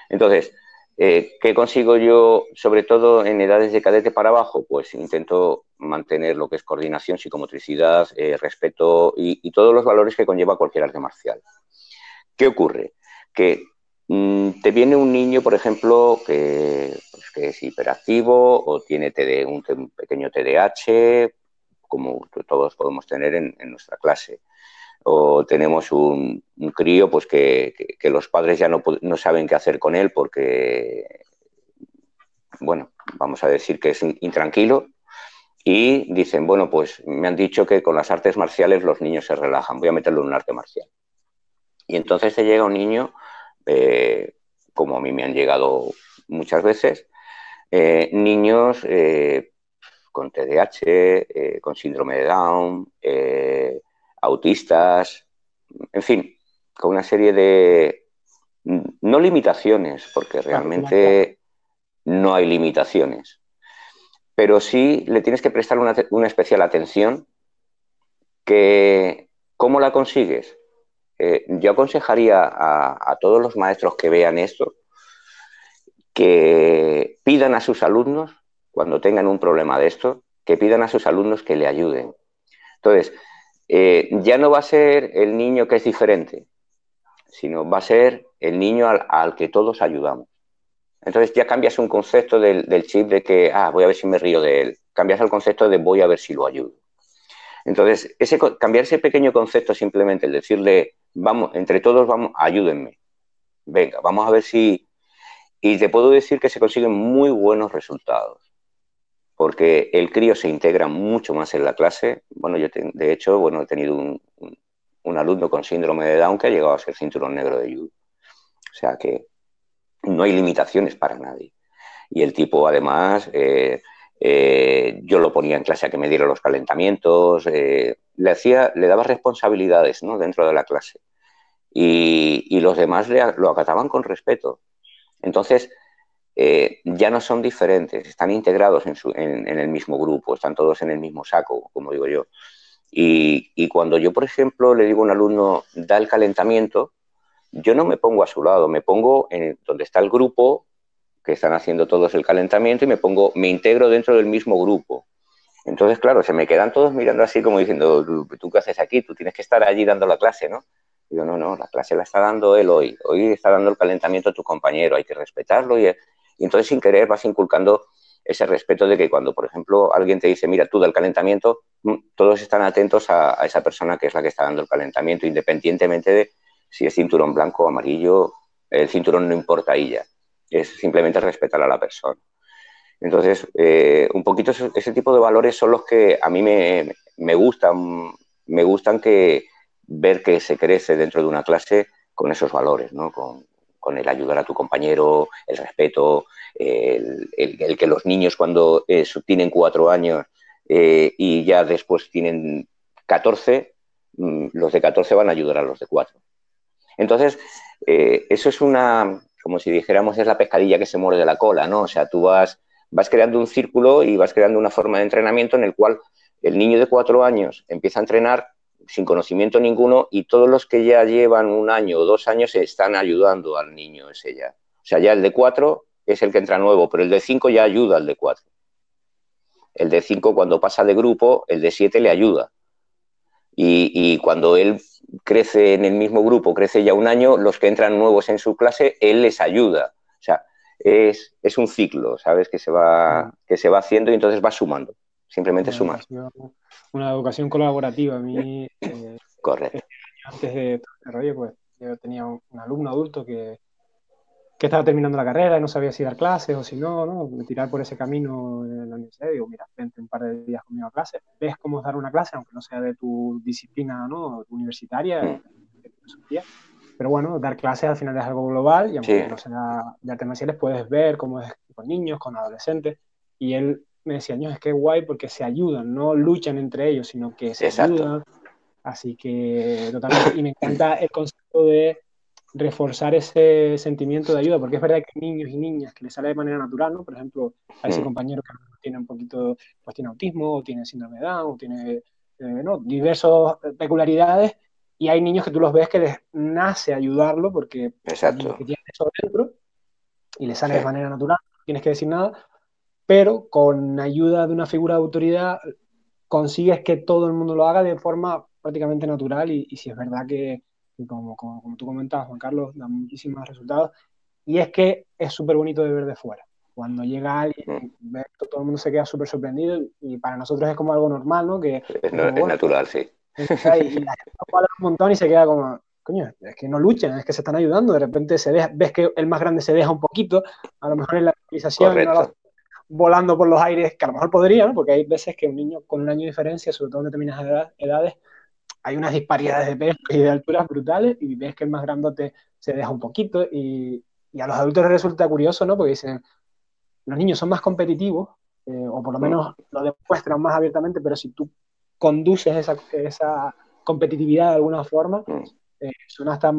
Entonces, eh, ¿qué consigo yo, sobre todo en edades de cadete para abajo? Pues intento mantener lo que es coordinación, psicomotricidad, eh, respeto y, todos los valores que conlleva cualquier arte marcial. ¿Qué ocurre? Que mm, te viene un niño, por ejemplo, que, pues, es hiperactivo o tiene un, pequeño TDAH, como todos podemos tener en nuestra clase o tenemos un, crío pues que, los padres ya no, saben qué hacer con él porque, bueno, vamos a decir que es intranquilo y dicen, bueno, pues me han dicho que con las artes marciales los niños se relajan, voy a meterlo en un arte marcial. Y entonces te llega un niño, eh, como a mí me han llegado muchas veces, eh, niños eh, con TDAH, con síndrome de Down, autistas, en fin, con una serie de, no limitaciones, porque realmente no hay limitaciones, pero sí le tienes que prestar una, especial atención que, ¿cómo la consigues? Eh, yo aconsejaría a, todos los maestros que vean esto que pidan a sus alumnos, cuando tengan un problema de esto, que pidan a sus alumnos que le ayuden. Entonces, eh, ya no va a ser el niño que es diferente, sino va a ser el niño al, que todos ayudamos. Entonces ya cambias un concepto del, chip de que, ah, voy a ver si me río de él. Cambias el concepto de voy a ver si lo ayudo. Entonces, ese, cambiar ese pequeño concepto simplemente, el decirle, vamos, entre todos vamos, ayúdenme. Venga, vamos a ver si... Y te puedo decir que se consiguen muy buenos resultados porque el crío se integra mucho más en la clase. Bueno, yo de hecho, bueno, he tenido un, alumno con síndrome de Down que ha llegado a ser cinturón negro de judo. O sea que no hay limitaciones para nadie. Y el tipo, además, eh, eh, yo lo ponía en clase a que me diera los calentamientos, eh, le, hacía, le daba responsabilidades dentro de la clase. Y, y los demás lo acataban con respeto. Entonces, eh, ya no son diferentes, están integrados en, el mismo grupo, están todos en el mismo saco, como digo yo. Y, cuando yo, por ejemplo, le digo a un alumno, da el calentamiento, yo no me pongo a su lado, me pongo en donde está el grupo, que están haciendo todos el calentamiento, y me pongo, me integro dentro del mismo grupo. Entonces, claro, se me quedan todos mirando así como diciendo, ¿tú qué haces aquí? Tú tienes que estar allí dando la clase, ¿no? Digo, no, no, la clase la está dando él hoy. Hoy está dando el calentamiento a tu compañero, hay que respetarlo y, y entonces sin querer vas inculcando ese respeto de que cuando, por ejemplo, alguien te dice, mira, tú del calentamiento, mm, todos están atentos a, esa persona que es la que está dando el calentamiento, independientemente de si es cinturón blanco o amarillo, el cinturón no importa ahí ya, es simplemente respetar a la persona. Entonces, eh, un poquito ese, tipo de valores son los que a mí me, me gustan, me gustan que ver que se crece dentro de una clase con esos valores, ¿no? Con, con el ayudar a tu compañero, el respeto, el, que los niños cuando eh, tienen cuatro años eh, y ya después tienen 14, mm, los de 14 van a ayudar a los de cuatro. Entonces, eh, eso es una, como si dijéramos, es la pescadilla que se muerde la cola, ¿no? O sea, tú vas, vas creando un círculo y vas creando una forma de entrenamiento en el cual el niño de cuatro años empieza a entrenar sin conocimiento ninguno y todos los que ya llevan un año o dos años están ayudando al niño ese ya. O sea, ya el de cuatro es el que entra nuevo, pero el de cinco ya ayuda al de cuatro. El de cinco cuando pasa de grupo, el de siete le ayuda. Y, cuando él crece en el mismo grupo, crece ya un año, los que entran nuevos en su clase, él les ayuda. O sea, es, un ciclo, ¿sabes? Que se, va, que se va haciendo y entonces va sumando. Simplemente sumar una educación colaborativa. A mí, eh, Correcto. antes de rollo, pues yo tenía un, alumno adulto que, que, estaba terminando la carrera y no sabía si dar clases o si no, ¿no? Tirar por ese camino en la universidad. Digo, mira, vente un par de días conmigo a clase. Ves cómo es dar una clase, aunque no sea de tu disciplina ¿no? universitaria, mm. Pero bueno, dar clases al final es algo global y aunque no sea de artes marciales, puedes ver cómo es con niños, con adolescentes. Y él me decía, es que guay porque se ayudan, no luchan entre ellos, sino que se ayudan. Así que totalmente, y me encanta el concepto de reforzar ese sentimiento de ayuda, porque es verdad que hay niños y niñas que les sale de manera natural, ¿no? Por ejemplo, a ese mm. compañero que tiene un poquito, pues tiene autismo, o tiene síndrome de Down, o tiene ¿no? diversas peculiaridades y hay niños que tú los ves que les nace ayudarlo porque Exacto. tienen eso dentro y les sale de manera natural, no tienes que decir nada, pero con ayuda de una figura de autoridad consigues que todo el mundo lo haga de forma prácticamente natural y, si es verdad que, como, como, tú comentabas, Juan Carlos, da muchísimos resultados y es que es súper bonito de ver de fuera. Cuando llega alguien, mm. todo el mundo se queda súper sorprendido y para nosotros es como algo normal, ¿no? Que, es, natural, sí. Y la gente un montón y se queda como, coño, es que no luchan, es que se están ayudando, de repente se ves que el más grande se deja un poquito, a lo mejor en la organización volando por los aires, que a lo mejor podría, porque hay veces que un niño con un año de diferencia, sobre todo en determinadas edades, hay unas disparidades de peso y de alturas brutales y ves que el más grandote se deja un poquito y, y a los adultos les resulta curioso, ¿no? Porque dicen, los niños son más competitivos, eh, o por lo menos lo demuestran más abiertamente, pero si tú conduces esa, esa competitividad de alguna forma, mm. eh, son hasta,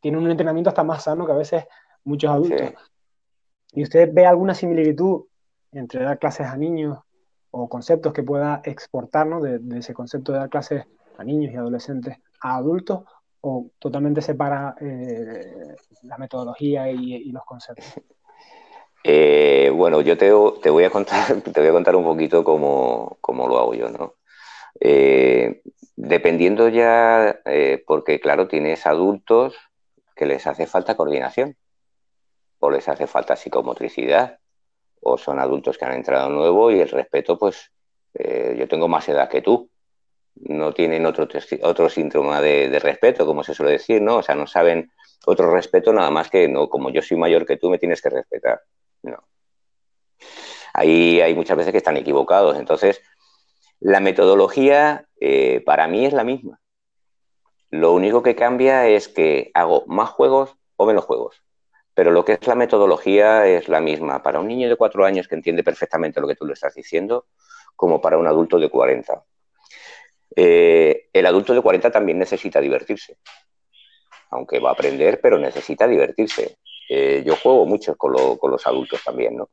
tienen un entrenamiento hasta más sano que a veces muchos adultos. ¿Y usted ve alguna similitud entre dar clases a niños o conceptos que pueda exportar de, ese concepto de dar clases a niños y adolescentes a adultos o totalmente separa eh, la metodología y, los conceptos? Eh, bueno, yo te, voy a contar, te voy a contar un poquito cómo, cómo lo hago yo, ¿no? Eh, dependiendo ya, porque claro, tienes adultos que les hace falta coordinación, o les hace falta psicomotricidad, o son adultos que han entrado nuevo y el respeto, pues eh, yo tengo más edad que tú. No tienen otro, otro síntoma de, respeto, como se suele decir, ¿no? O sea, no saben otro respeto nada más que, no, como yo soy mayor que tú, me tienes que respetar. No. Ahí hay muchas veces que están equivocados. Entonces, la metodología eh, para mí es la misma. Lo único que cambia es que hago más juegos o menos juegos. Pero lo que es la metodología es la misma para un niño de cuatro años que entiende perfectamente lo que tú le estás diciendo, como para un adulto de 40. Eh, el adulto de 40 también necesita divertirse. Aunque va a aprender, pero necesita divertirse. Eh, yo juego mucho con, los adultos también, ¿no?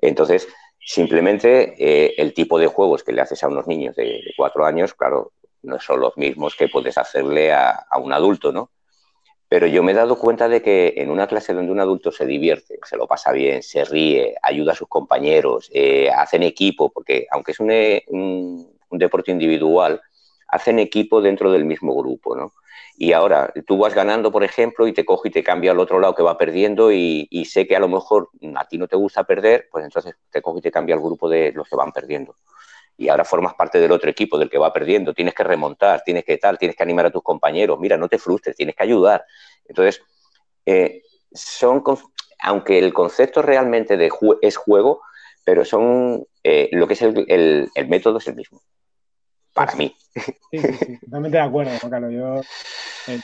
Entonces, Simplemente eh, el tipo de juegos que le haces a unos niños de, cuatro años, claro, no son los mismos que puedes hacerle a, un adulto, ¿no? Pero yo me he dado cuenta de que en una clase donde un adulto se divierte, se lo pasa bien, se ríe, ayuda a sus compañeros, eh, hacen equipo, porque aunque es un, un deporte individual, hacen equipo dentro del mismo grupo, ¿no? y ahora tú vas ganando, por ejemplo, y te cojo y te cambio al otro lado que va perdiendo y, sé que a lo mejor a ti no te gusta perder, pues entonces te cojo y te cambio al grupo de los que van perdiendo. Y ahora formas parte del otro equipo, del que va perdiendo. Tienes que remontar, tienes que tal, tienes que animar a tus compañeros. Mira, no te frustres, tienes que ayudar. Entonces, eh, son, aunque el concepto realmente de es juego, pero son, eh, lo que es el método es el mismo para mí. Sí, sí, totalmente de acuerdo, Carlos. Yo eh,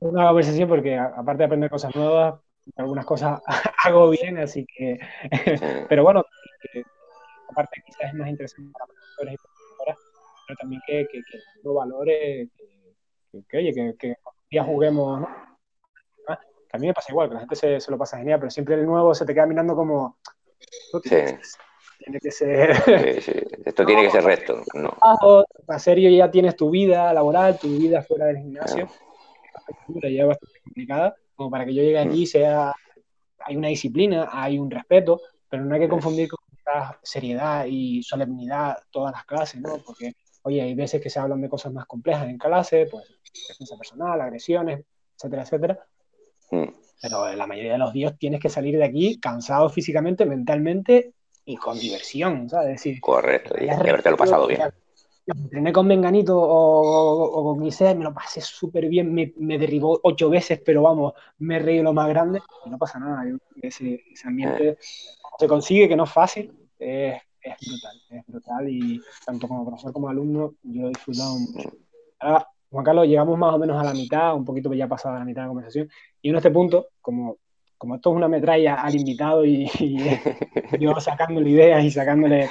una conversación porque aparte de aprender cosas nuevas, algunas cosas hago bien, así que, pero bueno, aparte quizás es más interesante para profesores y profesoras, pero también que, que, que no valore, que, oye, que, que día juguemos, ¿no? Ah, que a mí me pasa igual, que la gente se, se, lo pasa genial, pero siempre el nuevo se te queda mirando como... Sí tiene que ser. Esto tiene que ser recto. No. Para serio ya tienes tu vida laboral, tu vida fuera del gimnasio. Ya bastante complicada. Como para que yo llegue allí mm. sea. Hay una disciplina, hay un respeto, pero no hay que confundir con seriedad y solemnidad todas las clases, ¿no? Porque, oye, hay veces que se hablan de cosas más complejas en clase, pues defensa personal, agresiones, etcétera, etcétera. Mm. Pero la mayoría de los días tienes que salir de aquí cansado físicamente, mentalmente y con diversión, ¿sabes? decir, Correcto, y haberte lo pasado bien. entrené con Menganito o, con Giselle, me lo pasé súper bien, me, me, derribó ocho veces, pero vamos, me reí lo más grande y no pasa nada. ese, ese, ambiente se consigue, que no es fácil, es, es, brutal, es brutal. Y tanto como profesor como alumno yo he disfrutado mucho. Ahora, Juan Carlos, llegamos más o menos a la mitad, un poquito ya pasado la mitad de la conversación, y en este punto, como como esto es una metralla al invitado y, yo sacándole ideas y sacándole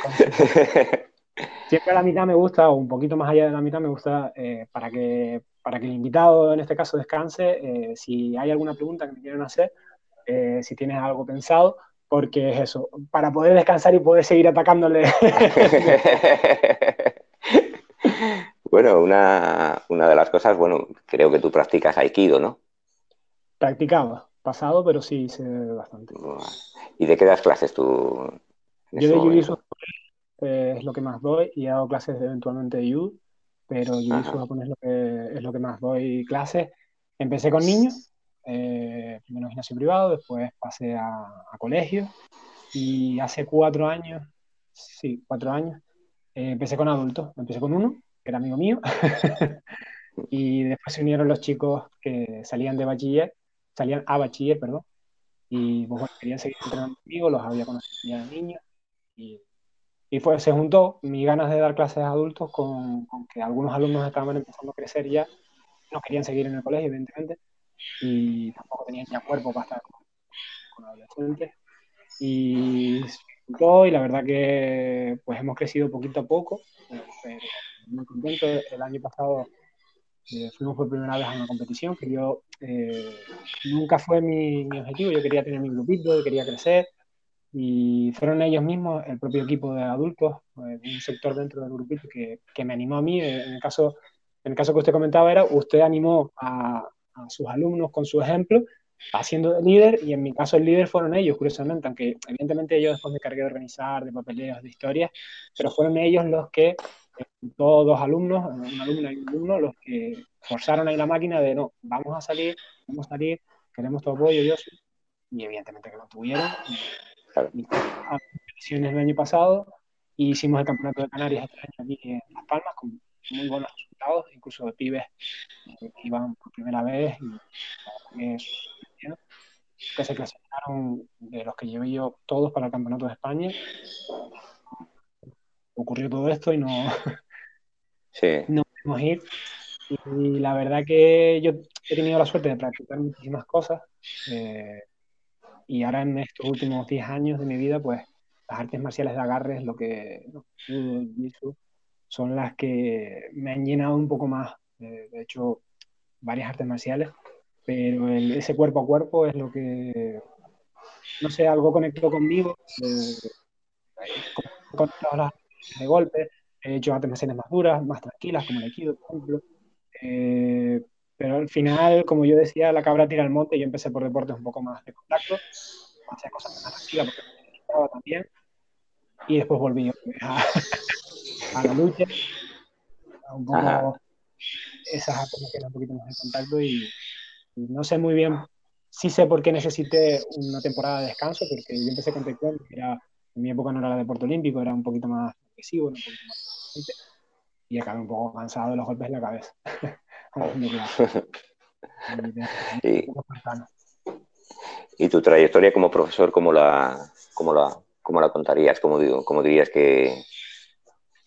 Siempre a la mitad me gusta, o un poquito más allá de la mitad me gusta, eh, para, que, para que el invitado en este caso descanse, eh, si hay alguna pregunta que me quieran hacer, eh, si tienes algo pensado, porque es eso, para poder descansar y poder seguir atacándole. Bueno, una, de las cosas, bueno, creo que tú practicas Aikido, ¿no? Practicaba, pasado, pero sí sé bastante. ¿Y de qué das clases tú? Yo de Jiu-Jitsu eh, es lo que más doy y hago clases eventualmente de Yu, pero Jiu-Jitsu japonés es lo, que, es lo que más doy clases. Empecé con niños, eh, primero gimnasio privado, después pasé a, a colegio. Y hace cuatro años, sí, cuatro años, eh, empecé con adultos, empecé con uno, que era amigo mío, y después se unieron los chicos que salían de bachiller, salían a bachiller, perdón, y pues, bueno, querían seguir entrenando conmigo, los había conocido ya de niños, y, y fue, se juntó mis ganas de dar clases a adultos con, que algunos alumnos estaban empezando a crecer ya, no querían seguir en el colegio, evidentemente, y tampoco tenían ya cuerpo para estar con adolescentes, y y la verdad que pues hemos crecido poquito a poco, pero muy contento. El año pasado eh, fuimos por primera vez a una competición que yo eh, nunca fue mi, mi, objetivo, yo quería tener mi grupito, quería crecer y fueron ellos mismos, el propio equipo de adultos, eh, un sector dentro del grupito que, que, me animó a mí. En el, caso, en el caso que usted comentaba era, usted animó a, a sus alumnos con su ejemplo haciendo de líder y en mi caso el líder fueron ellos, curiosamente, aunque evidentemente yo después me cargué de organizar, de papeleos, de historias, pero fueron ellos los que, todos dos alumnos, un alumno y un alumno, los que forzaron ahí la máquina de no, vamos a salir, vamos a salir, queremos tu apoyo, yo y evidentemente que lo tuvieron. Claro. El año pasado y hicimos el campeonato de Canarias este año aquí en Las Palmas con muy buenos resultados, incluso de pibes que iban por primera vez y que se clasificaron de los que llevé yo todos para el Campeonato de España. Ocurrió todo esto y no, sí. no pudimos ir. Y la verdad que yo he tenido la suerte de practicar muchísimas cosas. Eh, y ahora en estos últimos 10 años de mi vida, pues las artes marciales de agarre es lo que son las que me han llenado un poco más. de hecho, varias artes marciales pero ese cuerpo a cuerpo es lo que, no sé, algo conectó conmigo, con las de golpe, he hecho artes marciales más duras, más tranquilas, como el Aikido, por ejemplo, eh, pero al final, como yo decía, la cabra tira al monte, y yo empecé por deportes un poco más de contacto, hacía cosas más tranquilas porque me también, y después volví a, a la lucha, un poco esas artes que un poquito más de contacto y no sé muy bien, sí sé por qué necesité una temporada de descanso, porque yo empecé con taekwondo, era, en mi época no era deporte olímpico, era un poquito más agresivo, un poquito más y acabé un poco cansado de los golpes en la cabeza. y, tu trayectoria como profesor, ¿cómo la, cómo la, cómo la contarías? ¿Cómo, digo, cómo dirías que,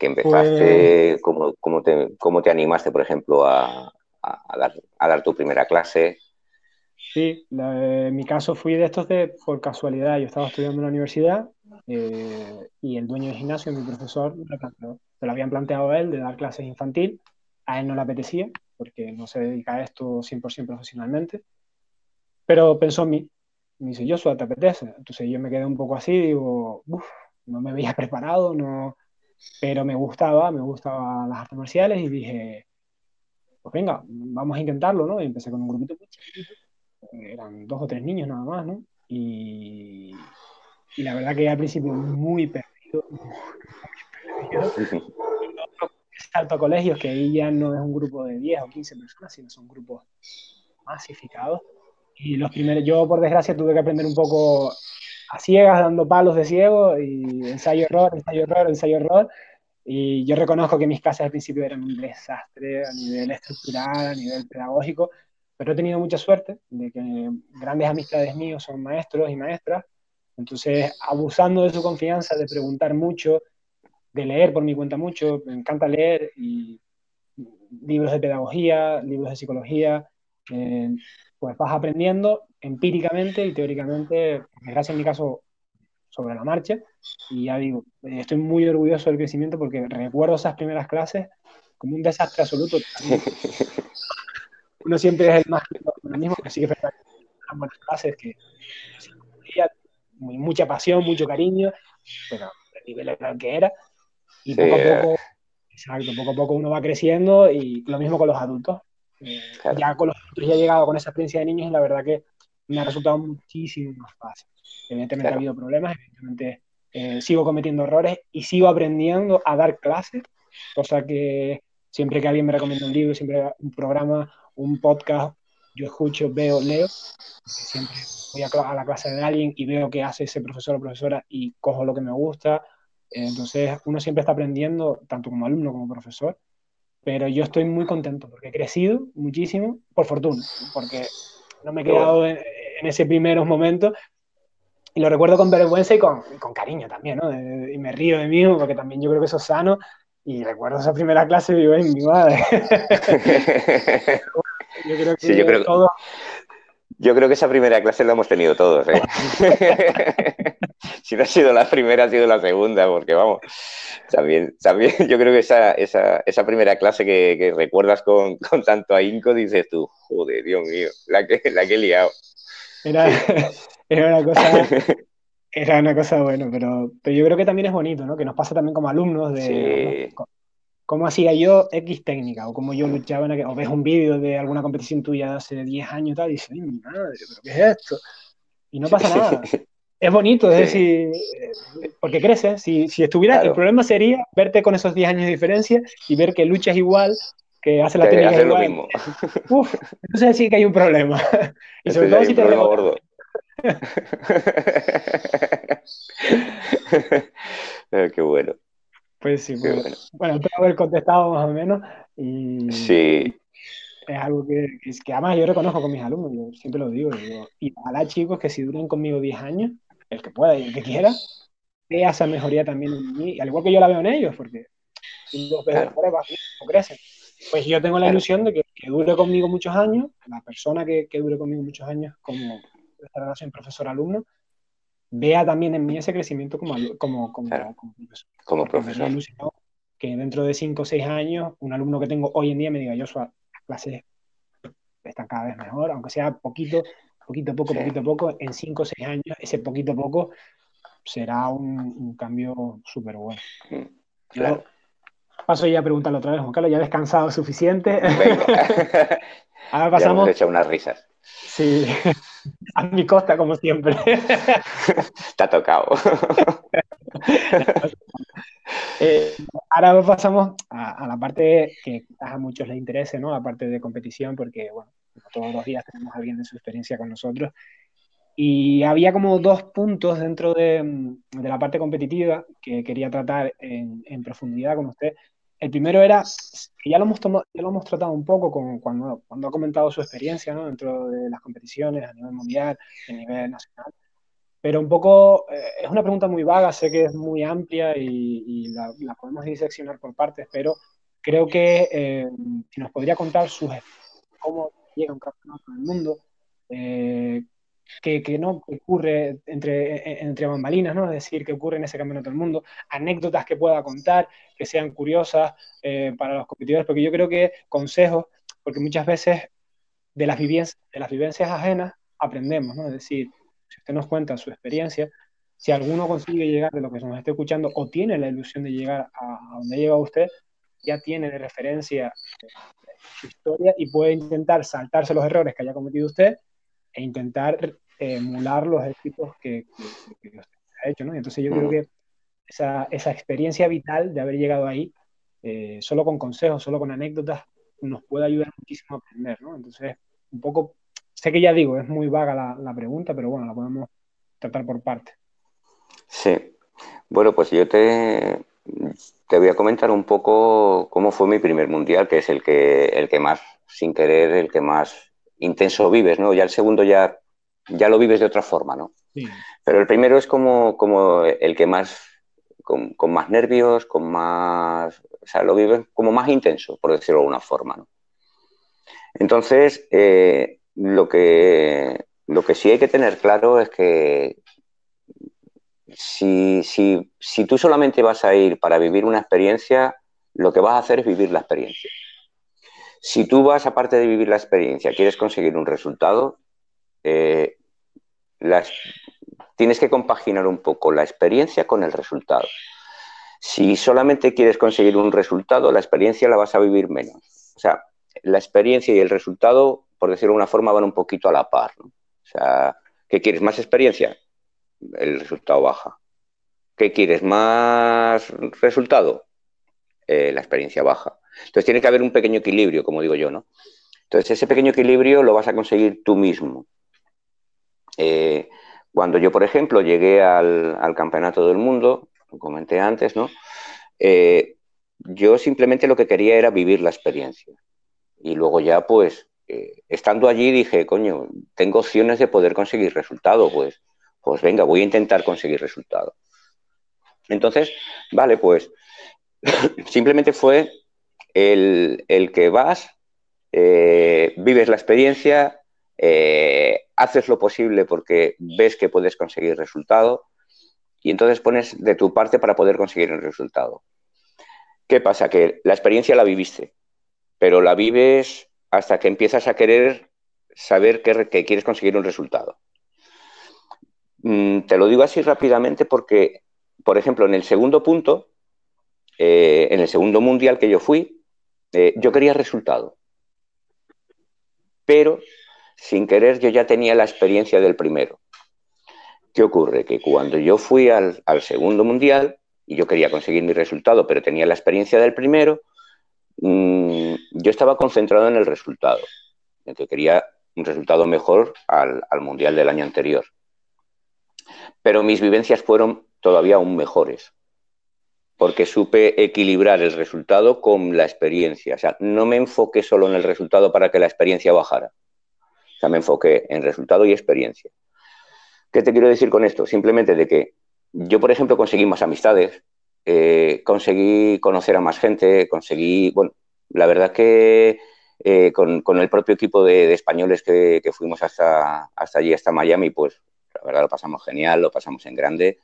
que empezaste? Pues ¿Cómo, cómo, te, ¿Cómo te animaste, por ejemplo, a, a, dar, a dar tu primera clase. Sí, en mi caso fui de estos de por casualidad. Yo estaba estudiando en la universidad eh, y el dueño del gimnasio, mi profesor, Se lo habían planteado a él de dar clases infantil. A él no le apetecía porque no se dedica a esto 100% profesionalmente. Pero pensó en mí. Me dice, yo ¿te apetece? Entonces yo me quedé un poco así, digo, uff, no me había preparado, no... pero me gustaba, me gustaban las artes marciales y dije, pues venga, vamos a intentarlo, ¿no? Y empecé con un grupito eran dos o tres niños nada más, ¿no? Y, y la verdad que al principio muy perdido, muy perdido. Salto a colegios, que ahí ya no es un grupo de 10 o 15 personas, sino son grupos masificados. Y los primeros, yo por desgracia tuve que aprender un poco a ciegas, dando palos de ciego, y ensayo error, ensayo error, ensayo error, y yo reconozco que mis clases al principio eran un desastre a nivel estructural, a nivel pedagógico, pero he tenido mucha suerte de que grandes amistades míos son maestros y maestras. Entonces, abusando de su confianza, de preguntar mucho, de leer por mi cuenta mucho, me encanta leer y libros de pedagogía, libros de psicología, eh, pues vas aprendiendo empíricamente y teóricamente, gracias en mi caso sobre la marcha. Y ya digo, eh, estoy muy orgulloso del crecimiento porque recuerdo esas primeras clases como un desastre absoluto. Uno siempre es el más el mismo, que sí que eran buenas clases que mucha pasión, mucho cariño, pero el nivel era el que era. Y poco a poco Exacto, poco a poco uno va creciendo y lo mismo con los adultos. Eh, ya con los adultos ya llegado con esa experiencia de niños la verdad que me ha resultado muchísimo más fácil. Evidentemente ha habido problemas, evidentemente eh, sigo cometiendo errores y sigo aprendiendo a dar clases, cosa que siempre que alguien me recomienda un libro, siempre un programa, un podcast, yo escucho, veo, leo, siempre voy a, la clase de alguien y veo qué hace ese profesor o profesora y cojo lo que me gusta. Entonces, uno siempre está aprendiendo, tanto como alumno como profesor, pero yo estoy muy contento porque he crecido muchísimo, por fortuna, porque no me he quedado en, ese primeros momentos y lo recuerdo con vergüenza y con, con cariño también, ¿no? y me río de mí porque también yo creo que eso es sano y recuerdo esa primera clase y digo, mi madre! yo creo que yo creo, todo... Yo creo que esa primera clase la hemos tenido todos, ¿eh? si no ha sido la primera, ha sido la segunda, porque vamos, también, también yo creo que esa, esa, esa primera clase que, recuerdas con, con, tanto ahínco, dices tú, joder, Dios mío, la que, la que he liado. Era, era una cosa era una cosa buena, pero, pero yo creo que también es bonito, ¿no? Que nos pasa también como alumnos de cómo hacía yo X técnica o cómo yo luchaba en aquel, o ves un vídeo de alguna competición tuya de hace 10 años y tal, y dices, mi madre, ¿pero qué es esto? Y no pasa nada. Es bonito, es decir, eh, porque creces. Si, si estuviera, el problema sería verte con esos 10 años de diferencia y ver que luchas igual, que hace la técnica igual. Lo mismo. Uf, entonces sí que hay un problema. y sobre todo si te gordo. Qué bueno. Pues sí, pues, bueno. bueno, tengo que haber contestado más o menos. Y sí. Es algo que, que además yo reconozco con mis alumnos, yo siempre lo digo, digo y ojalá chicos que si duran conmigo 10 años, el que pueda y el que quiera, vea esa mejoría también en mí, al igual que yo la veo en ellos, porque si los ves claro. no crecen. Pues yo tengo la ilusión de que, que, dure conmigo muchos años, la persona que, que dure conmigo muchos años como esta relación profesor-alumno, vea también en mí ese crecimiento como, como, como, como profesor. Que dentro de 5 o 6 años, un alumno que tengo hoy en día me diga, yo, las clases están cada vez mejor, aunque sea poquito, poquito a poco, poquito a poco, en 5 o 6 años, ese poquito a poco será un, cambio súper bueno. Mm, claro. paso ya a preguntarle otra vez, Juan Carlos, ya he descansado suficiente. Ahora pasamos. Ya hemos unas risas. Sí, a mi costa, como siempre. Te ha tocado. Eh, ahora pasamos a, la parte que a muchos les interese, ¿no? La parte de competición, porque, bueno, todos los días tenemos a alguien de su experiencia con nosotros. Y había como dos puntos dentro de, la parte competitiva que quería tratar en, en profundidad con usted. El primero era, que ya lo hemos, tomado, ya lo hemos tratado un poco con, cuando, cuando ha comentado su experiencia ¿no? dentro de las competiciones a nivel mundial, a nivel nacional, pero un poco, eh, es una pregunta muy vaga, sé que es muy amplia y, la, podemos diseccionar por partes, pero creo que eh, si nos podría contar sus, cómo llega un campeonato del mundo, eh, que, no ocurre entre, e, entre bambalinas, ¿no? Es decir, que ocurre en ese campeonato del mundo, anécdotas que pueda contar, que sean curiosas eh, para los competidores, porque yo creo que consejos, porque muchas veces de las, vivencias, de las vivencias ajenas aprendemos, ¿no? Es decir, usted nos cuenta su experiencia, si alguno consigue llegar de lo que nos esté escuchando o tiene la ilusión de llegar a, a donde llega usted, ya tiene de referencia su historia y puede intentar saltarse los errores que haya cometido usted e intentar emular los éxitos que, que, ha hecho, ¿no? Entonces yo creo que esa, esa, experiencia vital de haber llegado ahí, eh, solo con consejos, solo con anécdotas, nos puede ayudar muchísimo a aprender, ¿no? Entonces, un poco, sé que ya digo, es muy vaga la, la pregunta, pero bueno, la podemos tratar por parte. Sí. Bueno, pues yo te, te voy a comentar un poco cómo fue mi primer mundial, que es el que, el que más, sin querer, el que más intenso vives, ¿no? Ya el segundo ya ya lo vives de otra forma, ¿no? Pero el primero es como, como el que más, con, más nervios, con más, o sea, lo vives como más intenso, por decirlo de alguna forma, ¿no? Entonces, eh, lo, que, lo que sí hay que tener claro es que si, si tú solamente vas a ir para vivir una experiencia, lo que vas a hacer es vivir la experiencia. Si tú vas, aparte de vivir la experiencia, quieres conseguir un resultado, eh, las, tienes que compaginar un poco la experiencia con el resultado. Si solamente quieres conseguir un resultado, la experiencia la vas a vivir menos. O sea, la experiencia y el resultado, por decirlo de una forma, van un poquito a la par. O sea, ¿qué quieres? ¿Más experiencia? El resultado baja. ¿Qué quieres? ¿Más resultado? Eh, la experiencia baja. Entonces tiene que haber un pequeño equilibrio, como digo yo, ¿no? Entonces ese pequeño equilibrio lo vas a conseguir tú mismo. Eh, cuando yo, por ejemplo, llegué al, Campeonato del Mundo, comenté antes, ¿no? Eh, yo simplemente lo que quería era vivir la experiencia. Y luego ya, pues, eh, estando allí dije, coño, tengo opciones de poder conseguir resultado, pues, pues venga, voy a intentar conseguir resultado. Entonces, vale, pues, simplemente fue el, que vas, eh, vives la experiencia, haces lo posible porque ves que puedes conseguir resultado y entonces pones de tu parte para poder conseguir el resultado. ¿Qué pasa? Que la experiencia la viviste, pero la vives hasta que empiezas a querer saber que, quieres conseguir un resultado. Mm, te lo digo así rápidamente porque, por ejemplo, en el segundo punto, eh, en el segundo mundial que yo fui, eh, yo quería resultado. Pero sin querer yo ya tenía la experiencia del primero. ¿Qué ocurre? Que cuando yo fui al, segundo mundial y yo quería conseguir mi resultado, pero tenía la experiencia del primero, yo estaba concentrado en el resultado, en que quería un resultado mejor al, mundial del año anterior. Pero mis vivencias fueron todavía aún mejores, porque supe equilibrar el resultado con la experiencia. O sea, no me enfoqué solo en el resultado para que la experiencia bajara. O sea, me enfoqué en resultado y experiencia. ¿Qué te quiero decir con esto? Simplemente de que yo, por ejemplo, conseguí más amistades, eh, conseguí conocer a más gente, conseguí, bueno, la verdad que eh, con, el propio equipo de, españoles que, fuimos hasta, hasta allí, hasta Miami, pues la verdad lo pasamos genial, lo pasamos en grande.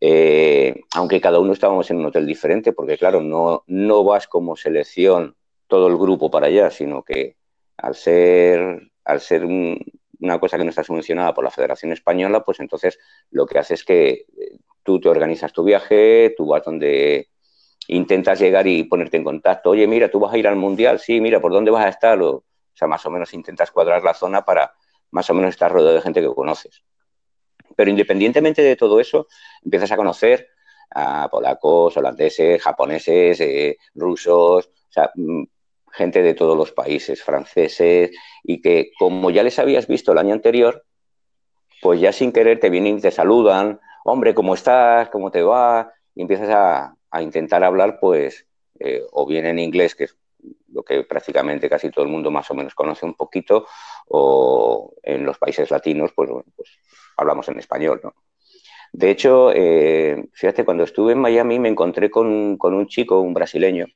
Eh, aunque cada uno estábamos en un hotel diferente, porque claro, no, no vas como selección todo el grupo para allá, sino que al ser, al ser un, una cosa que no está subvencionada por la Federación Española, pues entonces lo que hace es que eh, tú te organizas tu viaje, tú vas donde intentas llegar y ponerte en contacto. Oye, mira, tú vas a ir al Mundial, sí, mira, ¿por dónde vas a estar? O, sea, más o menos intentas cuadrar la zona para más o menos estar rodeado de gente que conoces. Pero independientemente de todo eso, empiezas a conocer a polacos, holandeses, japoneses, eh, rusos, o sea, mm, gente de todos los países, franceses, y que como ya les habías visto el año anterior, pues ya sin querer te vienen y te saludan, hombre, ¿cómo estás? ¿Cómo te va? Y empiezas a, intentar hablar, pues, eh, o bien en inglés, que es lo que prácticamente casi todo el mundo más o menos conoce un poquito, o en los países latinos, pues, pues hablamos en español, ¿no? De hecho, eh, fíjate, cuando estuve en Miami me encontré con, con un chico, un brasileño,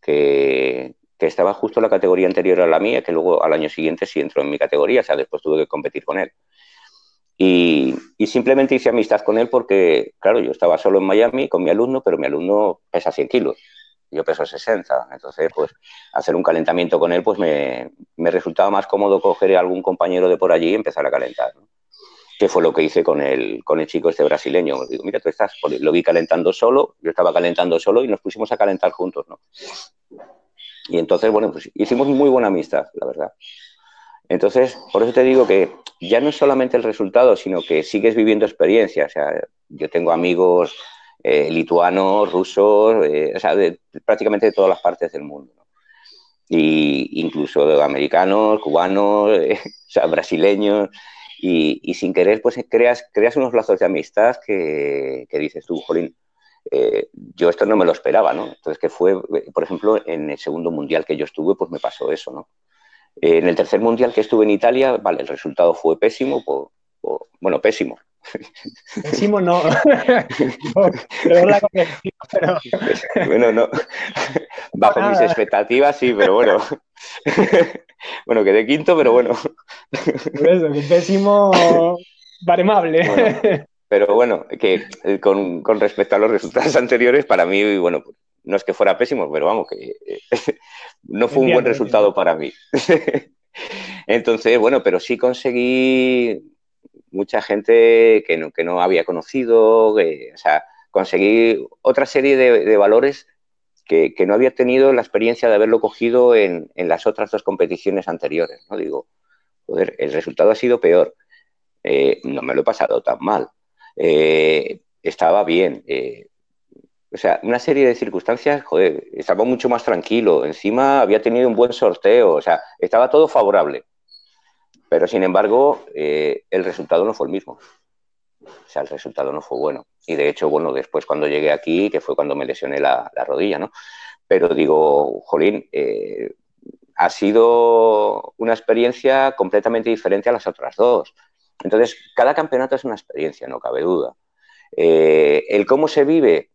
que, que estaba justo en la categoría anterior a la mía, que luego al año siguiente sí entró en mi categoría, o sea, después tuve que competir con él. Y, simplemente hice amistad con él porque, claro, yo estaba solo en Miami con mi alumno, pero mi alumno pesa 100 kilos, yo peso 60, entonces, pues, hacer un calentamiento con él, pues me, resultaba más cómodo coger a algún compañero de por allí y empezar a calentar. ¿no? que fue lo que hice con el, con el chico este brasileño. Digo, mira, tú estás, lo vi calentando solo, yo estaba calentando solo y nos pusimos a calentar juntos, ¿no? Y entonces, bueno, pues hicimos muy buena amistad, la verdad. Entonces, por eso te digo que ya no es solamente el resultado, sino que sigues viviendo experiencias. O sea, yo tengo amigos eh, lituanos, rusos, eh, o sea, de, prácticamente de todas las partes del mundo. Y incluso de americanos, cubanos, eh, o sea, brasileños. Y, sin querer, pues creas, creas unos lazos de amistad que, dices tú, Jolín, yo esto no me lo esperaba, ¿no? Entonces, que fue, por ejemplo, en el segundo mundial que yo estuve, pues me pasó eso, ¿no? Eh, en el tercer mundial que estuve en Italia, vale, el resultado fue pésimo, bueno, pésimo. Pésimo no. bueno, no. Bajo mis expectativas, sí, pero bueno. bueno, quedé quinto, pero bueno. Por eso, que pésimo baremable. Pero bueno, que eh, con, respecto a los resultados anteriores, para mí, bueno, no es que fuera pésimo, pero vamos, que eh, no fue un buen resultado para mí. Entonces, bueno, pero sí conseguí mucha gente que no, que no había conocido, o sea, conseguí otra serie de, valores que, no había tenido la experiencia de haberlo cogido en, las otras dos competiciones anteriores. ¿no? Digo, joder, el resultado ha sido peor. Eh, no me lo he pasado tan mal. Eh, estaba bien. Eh, o sea, una serie de circunstancias, joder, estaba mucho más tranquilo. Encima había tenido un buen sorteo. O sea, estaba todo favorable. Pero sin embargo, el resultado no fue el mismo. O sea, el resultado no fue bueno. Y de hecho, bueno, después cuando llegué aquí, que fue cuando me lesioné la, rodilla, ¿no? Pero digo, Jolín, eh, ha sido una experiencia completamente diferente a las otras dos. Entonces, cada campeonato es una experiencia, no cabe duda. Eh, el cómo se vive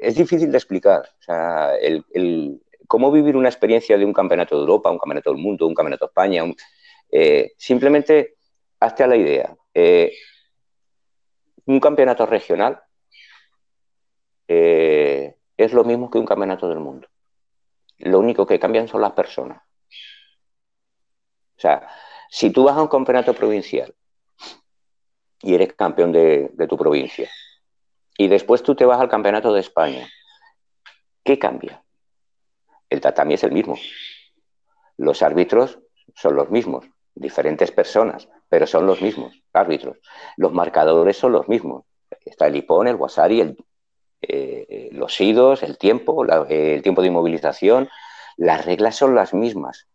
es difícil de explicar. O sea, el, cómo vivir una experiencia de un campeonato de Europa, un campeonato del mundo, un campeonato de España, eh, simplemente hazte a la idea un campeonato regional eh, es lo mismo que un campeonato del mundo. Lo único que cambian son las personas. O sea, si tú vas a un campeonato provincial y eres campeón de, tu provincia, y después tú te vas al campeonato de España, ¿qué cambia? El tatami es el mismo. Los árbitros son los mismos, diferentes personas, pero son los mismos árbitros. Los marcadores son los mismos. Está el hipón, el wasari, el, eh, los idos, el tiempo, el tiempo de inmovilización. Las reglas son las mismas.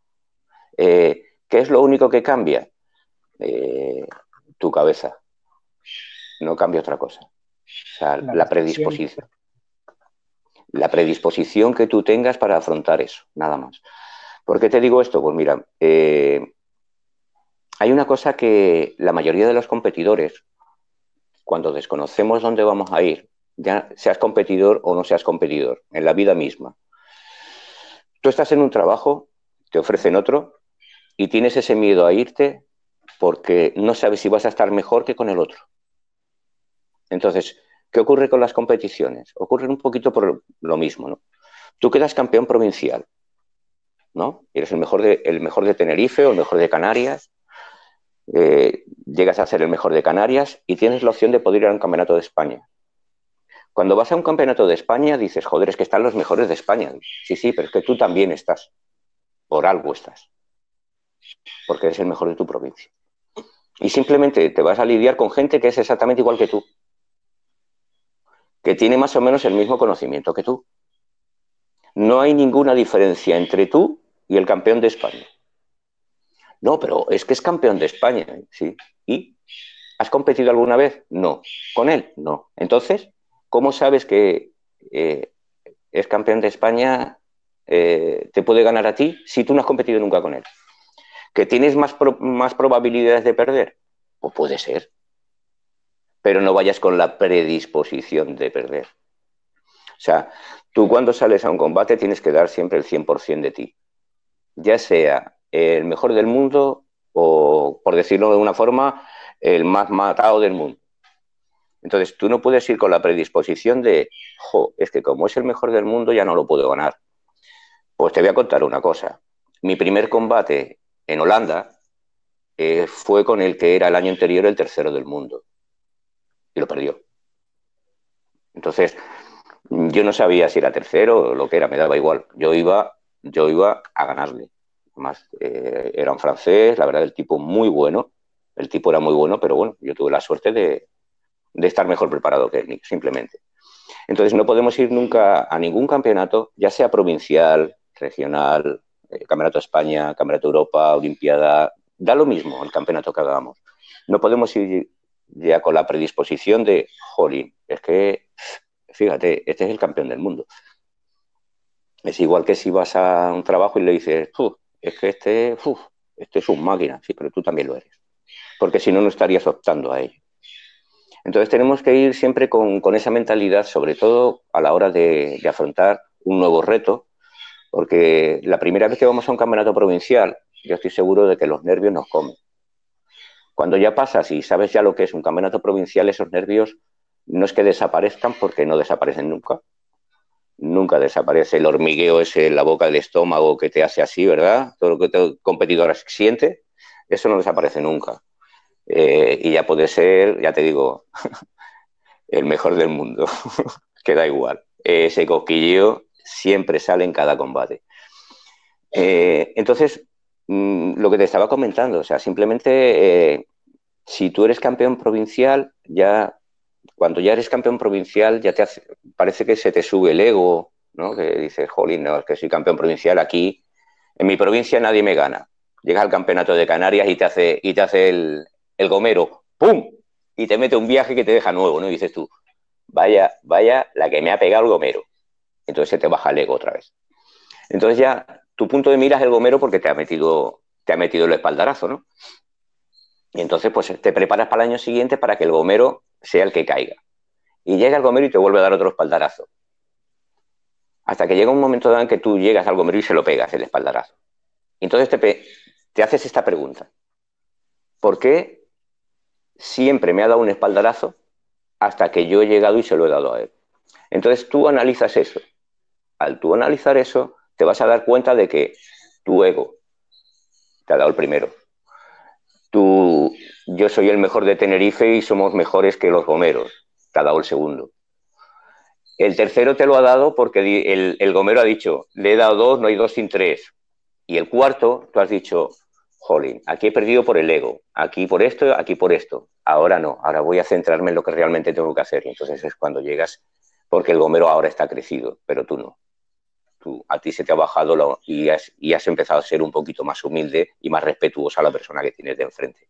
Eh, ¿Qué es lo único que cambia? Eh, tu cabeza. No cambia otra cosa. O sea, la, predisposición. La predisposición que tú tengas para afrontar eso, nada más. ¿Por qué te digo esto? Pues mira, hay una cosa que la mayoría de los competidores, cuando desconocemos dónde vamos a ir, ya seas competidor o no seas competidor, en la vida misma. Tú estás en un trabajo, te ofrecen otro y tienes ese miedo a irte porque no sabes si vas a estar mejor que con el otro. Entonces, ¿qué ocurre con las competiciones? Ocurre un poquito por lo mismo, ¿no? Tú quedas campeón provincial, ¿no? Eres el mejor de, el mejor de Tenerife o el mejor de Canarias eh, llegas a ser el mejor de Canarias y tienes la opción de poder ir a un campeonato de España. Cuando vas a un campeonato de España dices, joder, es que están los mejores de España. Sí, sí, pero es que tú también estás. Por algo estás. Porque eres el mejor de tu provincia. Y simplemente te vas a lidiar con gente que es exactamente igual que tú. Que tiene más o menos el mismo conocimiento que tú. No hay ninguna diferencia entre tú y el campeón de España. No, pero es que es campeón de España, sí. ¿Y? ¿Has competido alguna vez? No. ¿Con él? No. Entonces, ¿cómo sabes que eh, es campeón de España, eh, te puede ganar a ti si tú no has competido nunca con él? ¿Que tienes más, más probabilidades de perder? Pues puede ser. Pero no vayas con la predisposición de perder. O sea, tú cuando sales a un combate tienes que dar siempre el 100% de ti. Ya sea el mejor del mundo o, por decirlo de una forma, el más matado del mundo. Entonces, tú no puedes ir con la predisposición de, jo, es que como es el mejor del mundo ya no lo puedo ganar. Pues te voy a contar una cosa. Mi primer combate en Holanda eh, fue con el que era el año anterior el tercero del mundo. Y lo perdió. Entonces, yo no sabía si era tercero o lo que era, me daba igual. Yo iba, yo iba a ganarle. Más, eh, era un francés, la verdad, el tipo muy bueno. El tipo era muy bueno, pero bueno, yo tuve la suerte de, estar mejor preparado que él, simplemente. Entonces, no podemos ir nunca a ningún campeonato, ya sea provincial, regional, eh, Campeonato de España, Campeonato de Europa, Olimpiada, da lo mismo el campeonato que hagamos. No podemos ir ya con la predisposición de, jolín, es que, fíjate, este es el campeón del mundo. Es igual que si vas a un trabajo y le dices, es que este, este es un máquina, sí, pero tú también lo eres. Porque si no, no estarías optando a ello. Entonces tenemos que ir siempre con, esa mentalidad, sobre todo a la hora de, afrontar un nuevo reto, porque la primera vez que vamos a un campeonato provincial, yo estoy seguro de que los nervios nos comen. Cuando ya pasas y sabes ya lo que es un campeonato provincial, esos nervios no es que desaparezcan porque no desaparecen nunca, nunca desaparece el hormigueo ese en la boca del estómago que te hace así, ¿verdad? Todo lo que el competidor siente, eso no desaparece nunca. Eh, y ya puede ser, ya te digo, el mejor del mundo, que da igual. Ese cosquilleo siempre sale en cada combate. Eh, entonces, mm, lo que te estaba comentando, o sea, simplemente eh, si tú eres campeón provincial, ya cuando ya eres campeón provincial, ya te hace, parece que se te sube el ego, ¿no? Que dices, jolín, no, es que soy campeón provincial aquí, en mi provincia nadie me gana. Llegas al campeonato de Canarias y te hace, y te hace el, el gomero, ¡pum! Y te mete un viaje que te deja nuevo, ¿no? Y dices tú, vaya, vaya, la que me ha pegado el gomero. Entonces se te baja el ego otra vez. Entonces ya tu punto de mira es el gomero porque te ha metido, te ha metido el espaldarazo, ¿no? Y entonces pues te preparas para el año siguiente para que el gomero sea el que caiga. Y llega el gomero y te vuelve a dar otro espaldarazo. Hasta que llega un momento en que tú llegas al gomero y se lo pegas el espaldarazo. entonces te, te haces esta pregunta. ¿Por qué siempre me ha dado un espaldarazo hasta que yo he llegado y se lo he dado a él? Entonces tú analizas eso. Al tú analizar eso, te vas a dar cuenta de que tu ego te ha dado el primero. Tú, yo soy el mejor de Tenerife y somos mejores que los gomeros. Te ha dado el segundo. El tercero te lo ha dado porque el, el gomero ha dicho, le he dado dos, no hay dos sin tres. Y el cuarto, tú has dicho, jolín, aquí he perdido por el ego, aquí por esto, aquí por esto. Ahora no, ahora voy a centrarme en lo que realmente tengo que hacer. Y entonces es cuando llegas, porque el gomero ahora está crecido, pero tú no. Tú, a ti se te ha bajado lo, y, has, y has empezado a ser un poquito más humilde y más respetuoso a la persona que tienes de enfrente.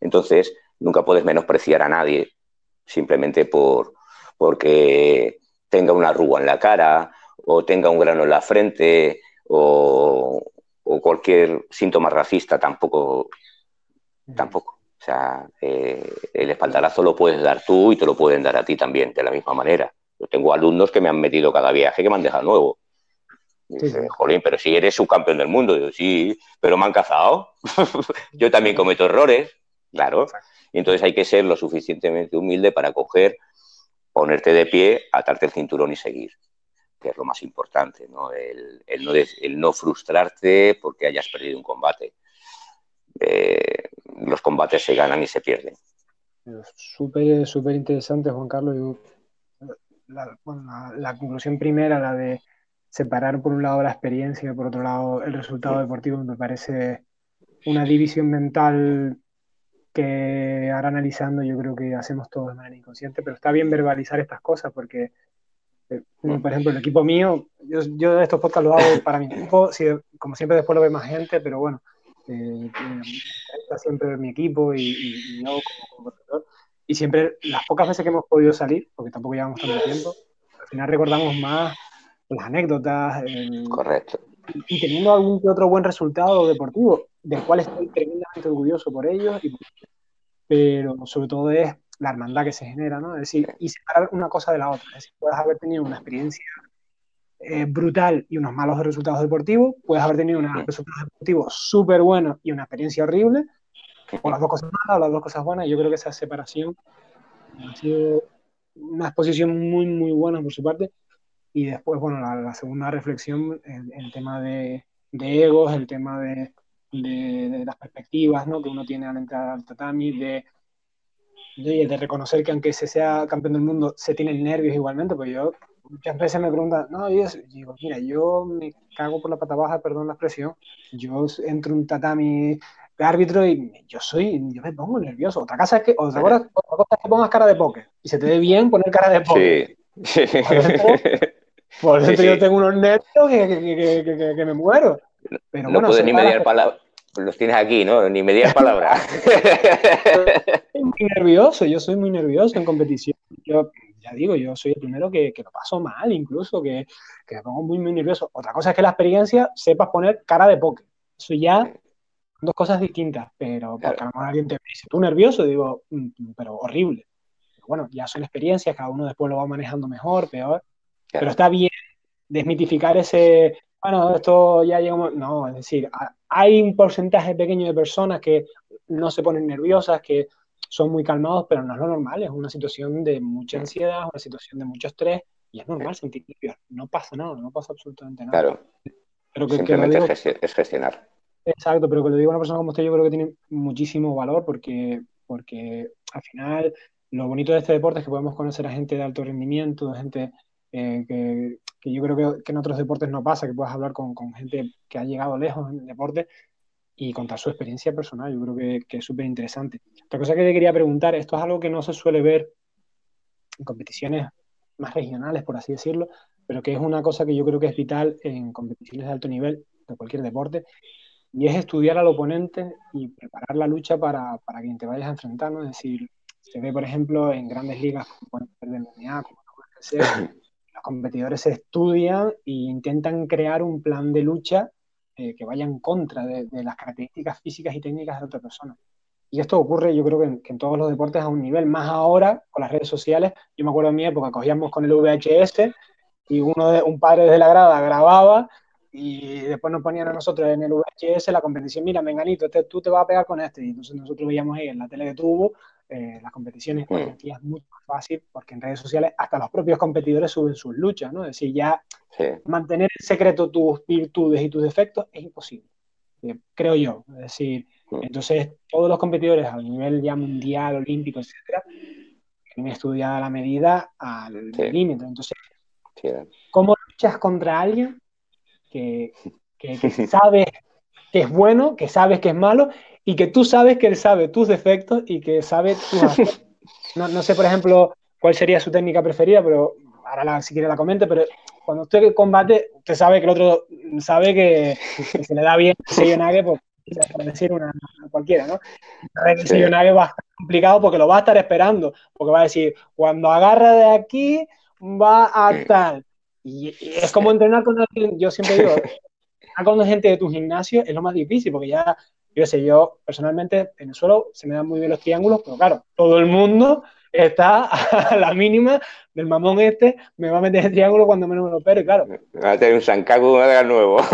Entonces, nunca puedes menospreciar a nadie simplemente por, porque tenga una arruga en la cara o tenga un grano en la frente o, o cualquier síntoma racista tampoco, tampoco. O sea, eh, el espaldarazo lo puedes dar tú y te lo pueden dar a ti también, de la misma manera. Yo tengo alumnos que me han metido cada viaje que me han dejado nuevo. Dice, jolín, pero si eres subcampeón del mundo. Yo, sí, pero me han cazado. Yo también cometo errores, claro. Y entonces hay que ser lo suficientemente humilde para coger, ponerte de pie, atarte el cinturón y seguir que es lo más importante, ¿no? El, no, el no, frustrarte porque hayas perdido un combate. Eh, los combates se ganan y se pierden. Súper, súper interesante, Juan Carlos. la, la, conclusión primera, la de separar por un lado la experiencia y por otro lado el resultado deportivo, me parece una división mental que ahora analizando yo creo que hacemos todos de manera inconsciente, pero está bien verbalizar estas cosas porque eh, por ejemplo, el equipo mío, yo, yo estos podcasts los hago para mi equipo, como siempre después lo ve más gente, pero bueno, eh, está siempre mi equipo y, y, yo como, como Y siempre, las pocas veces que hemos podido salir, porque tampoco llevamos tanto tiempo, al final recordamos más las anécdotas. Correcto. Y, teniendo algún que otro buen resultado deportivo, del cual estoy tremendamente orgulloso por ellos, pero sobre todo es la hermandad que se genera, ¿no? Es decir, y separar una cosa de la otra. Es decir, puedes haber tenido una experiencia eh, brutal y unos malos resultados deportivos, puedes haber tenido unos resultados deportivos súper buenos y una experiencia horrible, o las dos cosas malas o las dos cosas buenas. Yo creo que esa separación ha sido una exposición muy, muy buena por su parte. Y después, bueno, la, segunda reflexión, el, tema de, de, egos, el tema de, de, de, las perspectivas ¿no? que uno tiene al entrar al tatami, de de reconocer que aunque se sea campeón del mundo, se tienen nervios igualmente, pues yo muchas veces me preguntan, no, yo digo, mira, yo me cago por la pata baja, perdón la expresión, yo entro en un tatami de árbitro y yo soy, yo me pongo nervioso. Otra cosa es que, otra cosa, es que pongas cara de póker y se te dé bien poner cara de póker. Sí. Por eso, yo tengo unos nervios que, que, que, que me muero. Pero no puedes ni mediar palabras los tienes aquí, ¿no? Ni medias palabras. Soy muy nervioso, yo soy muy nervioso en competición. Yo, ya digo, yo soy el primero que, lo paso mal, incluso, que, que, me pongo muy, muy nervioso. Otra cosa es que la experiencia sepas poner cara de póker. Eso ya dos cosas distintas, pero porque a lo mejor alguien te dice, tú nervioso, digo, mm, pero horrible. bueno, ya son experiencias, cada uno después lo va manejando mejor, peor. Pero está bien desmitificar ese, bueno, esto ya llegamos, no, es decir, hay un porcentaje pequeño de personas que no se ponen nerviosas, que son muy calmados, pero no es lo normal, es una situación de mucha ansiedad, una situación de mucho estrés, y es normal sentir nervios, no pasa nada, no pasa absolutamente nada. Claro, pero que, simplemente es gestionar. Exacto, pero que lo digo a una persona como usted, yo creo que tiene muchísimo valor porque, porque al final lo bonito de este deporte es que podemos conocer a gente de alto rendimiento, gente eh, que, yo creo que, en otros deportes no pasa, que puedas hablar con, gente que ha llegado lejos en el deporte y contar su experiencia personal. Yo creo que, que es súper interesante. Otra cosa que te quería preguntar, esto es algo que no se suele ver en competiciones más regionales, por así decirlo, pero que es una cosa que yo creo que es vital en competiciones de alto nivel de cualquier deporte, y es estudiar al oponente y preparar la lucha para, para quien te vayas a enfrentar, ¿no? Es decir, se ve, por ejemplo, en grandes ligas como el de MMA, como los competidores se estudian e intentan crear un plan de lucha eh, que vaya en contra de, las características físicas y técnicas de otra persona. Y esto ocurre, yo creo que en, todos los deportes a un nivel, más ahora con las redes sociales. Yo me acuerdo en mi época, cogíamos con el VHS y uno de, un padre de la grada grababa y después nos ponían a nosotros en el VHS la competición, mira, Menganito, tú te vas a pegar con este. Y entonces nosotros veíamos ahí en la tele de tubo eh, las competiciones. Día es muy fácil porque en redes sociales hasta los propios competidores suben sus luchas, ¿no? Es decir, ya mantener en secreto tus virtudes y tus defectos es imposible, eh, creo yo. Es decir, entonces todos los competidores a nivel ya mundial, olímpico, etcétera, tienen estudiada la medida al límite. Entonces, ¿cómo luchas contra alguien que, que, sabes que es bueno, que sabes que es malo y que tú sabes que él sabe tus defectos y que sabe tus no, no, sé, por ejemplo, cuál sería su técnica preferida, pero ahora la, si quiere la comente, pero cuando usted combate, usted sabe que el otro sabe que, se le da bien ese Nage, pues, por decir una, cualquiera, ¿no? Sabe que ese Nage va a estar complicado porque lo va a estar esperando, porque va a decir, cuando agarra de aquí, va a tal. Y, es como entrenar con alguien, yo siempre digo, entrenar con gente de tu gimnasio es lo más difícil, porque ya, yo sé, yo personalmente en el suelo se me dan muy bien los triángulos, pero claro, todo el mundo está a la mínima del mamón este, me va a meter el triángulo cuando menos me lo opere, claro. Va a tener un Sankaku nuevo.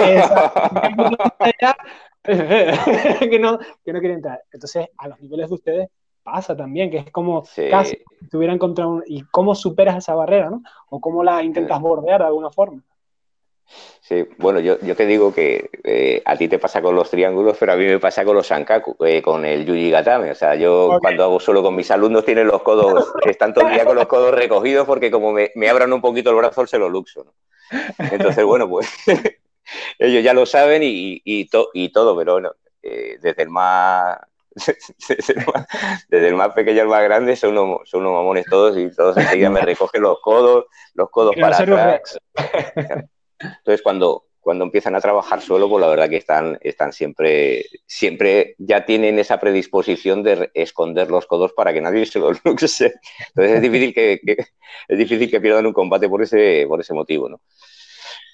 que, no, que no quiere entrar. Entonces, a los niveles de ustedes, pasa también, que es como casi si estuvieran contra un... ¿Y cómo superas esa barrera, no? O cómo la intentas bordear de alguna forma. Sí, bueno, yo, yo te digo que eh, a ti te pasa con los triángulos, pero a mí me pasa con los sankaku, eh, con el yuji gatame. O sea, yo cuando hago solo con mis alumnos tienen los codos, están todo el día con los codos recogidos porque como me, me abran un poquito el brazo, se lo luxo. ¿no? Entonces, bueno, pues ellos ya lo saben y, y, y todo, pero bueno, eh, desde el más desde el, más, pequeño al más grande son unos, son unos mamones todos y todos enseguida me recogen los codos, los codos para atrás. Entonces cuando, cuando empiezan a trabajar solo, pues la verdad que están, están siempre, siempre ya tienen esa predisposición de esconder los codos para que nadie se los luxe. Entonces es difícil que, es difícil que pierdan un combate por ese, por ese motivo, ¿no?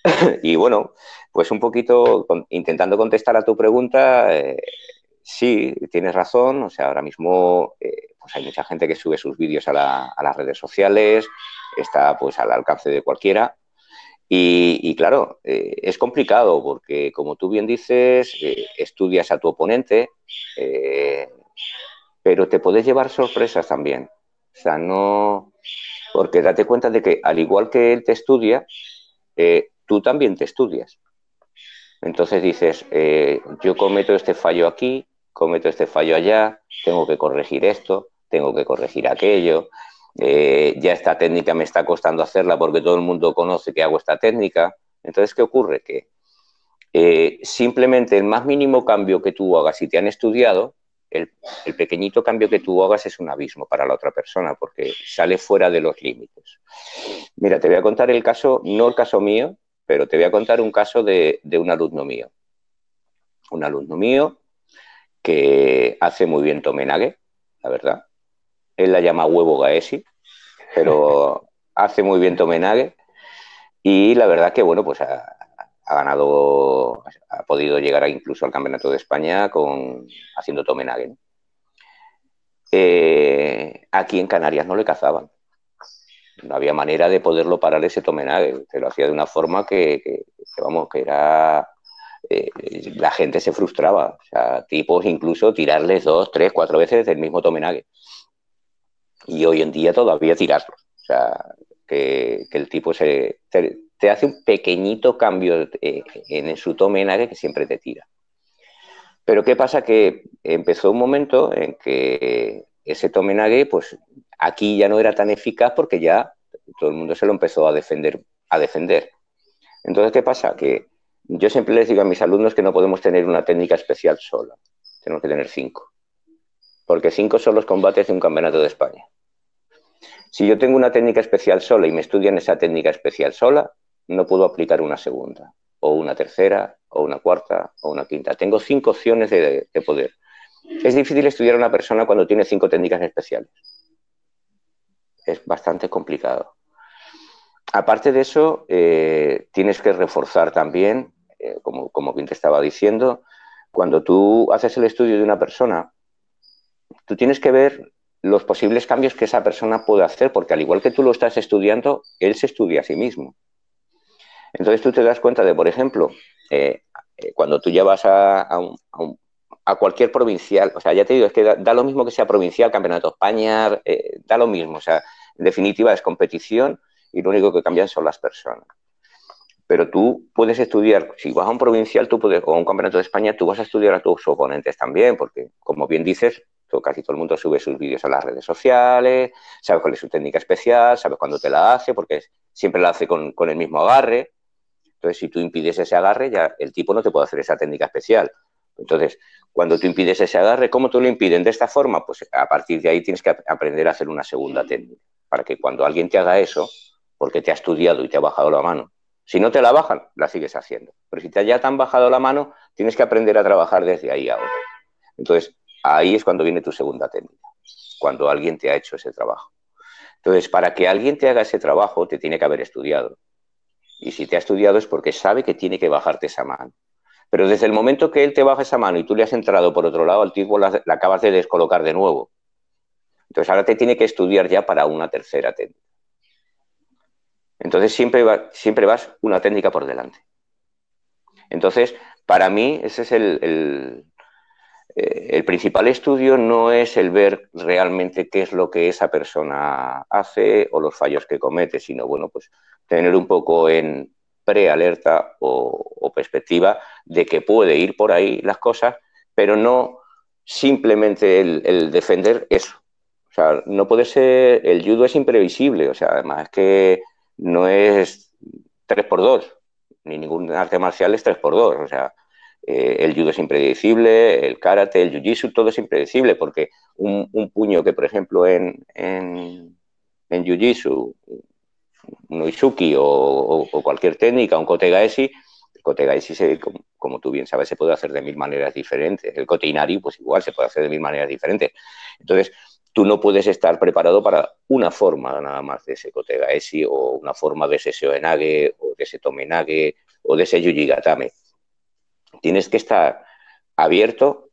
Y bueno, pues un poquito intentando contestar a tu pregunta, eh, sí, tienes razón. O sea, ahora mismo eh, pues hay mucha gente que sube sus vídeos a, las redes sociales, está pues al alcance de cualquiera. Y, claro, eh, es complicado porque, como tú bien dices, eh, estudias a tu oponente, pero te puedes llevar sorpresas también. O sea, no. Porque date cuenta de que, al igual que él te estudia, tú también te estudias. Entonces dices, yo cometo este fallo aquí, cometo este fallo allá, tengo que corregir esto, tengo que corregir aquello, eh, ya esta técnica me está costando hacerla porque todo el mundo conoce que hago esta técnica. Entonces, ¿qué ocurre? Que eh, simplemente el más mínimo cambio que tú hagas, si te han estudiado, el, pequeñito cambio que tú hagas es un abismo para la otra persona porque sale fuera de los límites. Mira, te voy a contar el caso, no el caso mío, pero te voy a contar un caso de, un alumno mío. Un alumno mío que hace muy bien Tomenage, la verdad. Él la llama huevo gaesi, pero hace muy bien Tomenage y la verdad que, bueno, pues ha, ganado, ha podido llegar incluso al Campeonato de España con, haciendo Tomenage. Eh, aquí en Canarias no le cazaban. No había manera de poderlo parar ese Tomenage. Se lo hacía de una forma que vamos, que era eh, la gente se frustraba. O sea, tipos incluso tirarles dos, tres, cuatro veces el mismo tomenague. Y hoy en día todavía tirarlo. O sea, que, el tipo se, te, hace un pequeñito cambio eh, en su tomenague que siempre te tira. Pero ¿qué pasa? Que empezó un momento en que ese tomenague, pues aquí ya no era tan eficaz porque ya todo el mundo se lo empezó a defender. A defender. Entonces, ¿qué pasa? Que yo siempre les digo a mis alumnos que no podemos tener una técnica especial sola, tenemos que tener cinco, porque cinco son los combates de un campeonato de España. Si yo tengo una técnica especial sola y me estudian esa técnica especial sola, no puedo aplicar una segunda, o una tercera, o una cuarta, o una quinta. Tengo cinco opciones de, poder. Es difícil estudiar a una persona cuando tiene cinco técnicas especiales. Es bastante complicado. Aparte de eso, eh, tienes que reforzar también, eh, como, como te estaba diciendo, cuando tú haces el estudio de una persona, tú tienes que ver los posibles cambios que esa persona puede hacer, porque al igual que tú lo estás estudiando, él se estudia a sí mismo. Entonces tú te das cuenta de, por ejemplo, eh, eh, cuando tú llevas a, a, cualquier provincial, o sea, ya te digo, es que da, lo mismo que sea provincial, campeonato de España, eh, da lo mismo, o sea, en definitiva es competición y lo único que cambian son las personas. Pero tú puedes estudiar, si vas a un provincial tú puedes, o a un campeonato de España, tú vas a estudiar a tus oponentes también, porque como bien dices, casi todo el mundo sube sus vídeos a las redes sociales, sabes cuál es su técnica especial, sabes cuándo te la hace, porque siempre la hace con, el mismo agarre. Entonces, si tú impides ese agarre, ya el tipo no te puede hacer esa técnica especial. Entonces, cuando tú impides ese agarre, ¿cómo tú lo impiden? De esta forma, pues a partir de ahí tienes que aprender a hacer una segunda técnica, para que cuando alguien te haga eso, porque te ha estudiado y te ha bajado la mano, si no te la bajan, la sigues haciendo. Pero si te ya te han bajado la mano, tienes que aprender a trabajar desde ahí ahora. Entonces, ahí es cuando viene tu segunda técnica, cuando alguien te ha hecho ese trabajo. Entonces, para que alguien te haga ese trabajo, te tiene que haber estudiado. Y si te ha estudiado es porque sabe que tiene que bajarte esa mano. Pero desde el momento que él te baja esa mano y tú le has entrado por otro lado, al tipo la, acabas de descolocar de nuevo. Entonces ahora te tiene que estudiar ya para una tercera técnica. Entonces siempre, siempre vas una técnica por delante. Entonces, para mí, ese es el, eh, el principal estudio no es el ver realmente qué es lo que esa persona hace o los fallos que comete, sino, bueno, pues tener un poco en prealerta o, o perspectiva de que puede ir por ahí las cosas, pero no simplemente el, defender eso. O sea, no puede ser, el judo es imprevisible, o sea, además es que no es 3x2, ni ningún arte marcial es 3x2, o sea, eh, el judo es impredecible, el karate, el jiu-jitsu, todo es impredecible, porque un, puño que, por ejemplo, en, en, jiu-jitsu, un oizuki o, cualquier técnica, un kotegaeshi, el se, como, tú bien sabes, se puede hacer de mil maneras diferentes. El koteinari, pues igual, se puede hacer de mil maneras diferentes. Entonces, tú no puedes estar preparado para una forma nada más de ese kotegaeshi o una forma de ese seoenage o de ese tomenage o de ese yujigatame tienes que estar abierto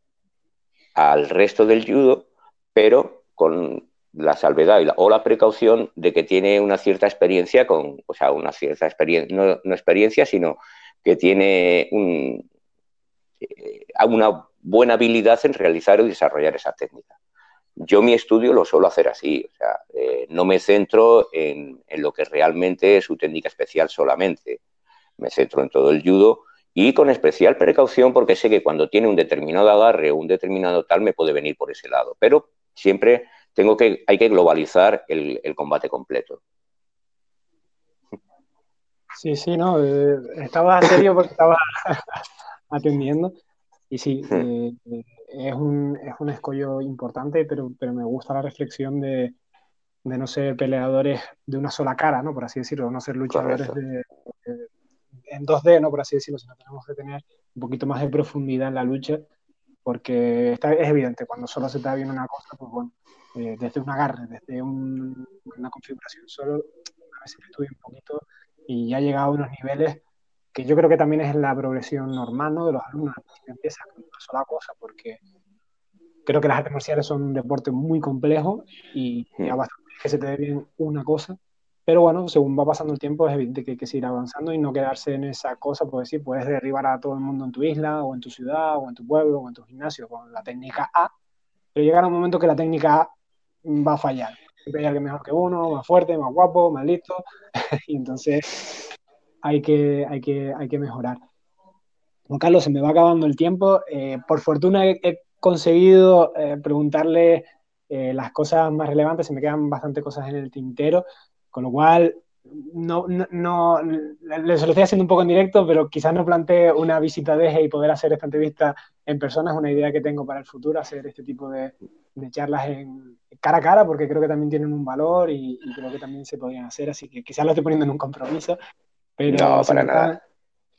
al resto del judo, pero con la salvedad o la precaución de que tiene una cierta experiencia con, o sea, una cierta experiencia, no, experiencia, sino que tiene eh, una buena habilidad en realizar y desarrollar esa técnica. Yo mi estudio lo suelo hacer así, o sea, eh, no me centro en, en, lo que realmente es su técnica especial solamente, me centro en todo el judo y con especial precaución porque sé que cuando tiene un determinado agarre o un determinado tal me puede venir por ese lado. Pero siempre tengo que, hay que globalizar el, combate completo. Sí, sí, no, eh, estaba serio porque estaba atendiendo y sí, eh, es, un, es un escollo importante, pero, pero me gusta la reflexión de, no ser peleadores de una sola cara, ¿no? Por así decirlo, no ser luchadores de, en 2D, ¿no? Por así decirlo, sino tenemos que tener un poquito más de profundidad en la lucha, porque está, es evidente, cuando solo se está viendo una cosa, pues bueno, eh, desde un agarre, desde una configuración solo, a veces estudia un poquito y ya ha llegado a unos niveles que yo creo que también es la progresión normal ¿no? de los alumnos, que empiezan con una sola cosa, porque creo que las artes marciales son un deporte muy complejo y ya basta que se te dé bien una cosa pero bueno, según va pasando el tiempo, es evidente que hay que seguir avanzando y no quedarse en esa cosa, pues sí, puedes derribar a todo el mundo en tu isla, o en tu ciudad, o en tu pueblo, o en tu gimnasio con la técnica A, pero llegará un momento que la técnica A va a fallar. Siempre hay alguien mejor que uno, más fuerte, más guapo, más listo, y entonces hay que, hay que, hay que mejorar. Juan Carlos, se me va acabando el tiempo. Eh, por fortuna he, conseguido eh, preguntarle eh, las cosas más relevantes, se me quedan bastante cosas en el tintero, con lo cual no, no, no les lo estoy haciendo un poco en directo, pero quizás no plantee una visita a Deje y poder hacer esta entrevista en persona, es una idea que tengo para el futuro, hacer este tipo de, de charlas en cara a cara, porque creo que también tienen un valor y, creo que también se podrían hacer, así que quizás lo estoy poniendo en un compromiso, pero no, para nada.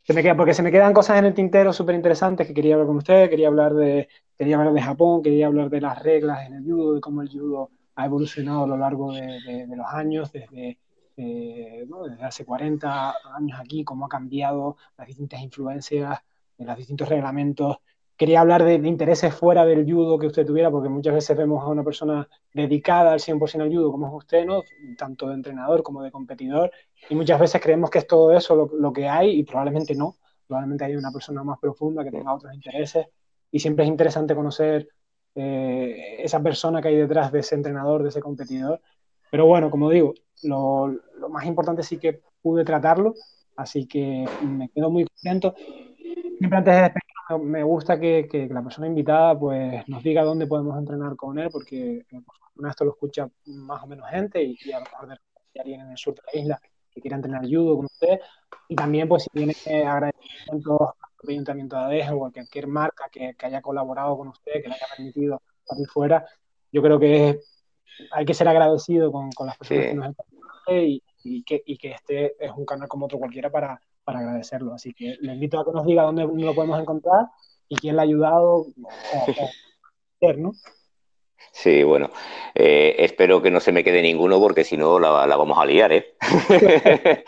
se me queda, porque se me quedan cosas en el tintero súper interesantes que quería hablar con ustedes, quería hablar de, quería hablar de Japón, quería hablar de las reglas en el judo, de cómo el judo ha evolucionado a lo largo de, de los años, desde eh, desde hace 40 años aquí, cómo ha cambiado las distintas influencias, los distintos reglamentos. Quería hablar de, intereses fuera del judo que usted tuviera, porque muchas veces vemos a una persona dedicada al 100% al judo, como es usted, ¿no? tanto de entrenador como de competidor, y muchas veces creemos que es todo eso lo, que hay, y probablemente no. Probablemente hay una persona más profunda que tenga otros intereses, y siempre es interesante conocer eh, esa persona que hay detrás de ese entrenador, de ese competidor. Pero bueno, como digo, lo, lo, más importante sí que pude tratarlo, así que me quedo muy contento. Siempre antes de despedirme, me gusta que, que, la persona invitada pues, nos diga dónde podemos entrenar con él, porque por esto lo escucha más o menos gente y, a lo mejor de alguien en el sur de la isla que quiera entrenar judo con usted. Y también, pues, si tiene agradecimientos Ayuntamiento de Adeje o a cualquier marca que, que, haya colaborado con usted, que le haya permitido salir fuera, yo creo que es hay que ser agradecido con, con las personas que nos y, y, que, y que este es un canal como otro cualquiera para, para agradecerlo. Así que le invito a que nos diga dónde lo podemos encontrar y quién le ha ayudado a, ¿no? Sí, bueno, eh, espero que no se me quede ninguno porque si no la, la, vamos a liar, ¿eh?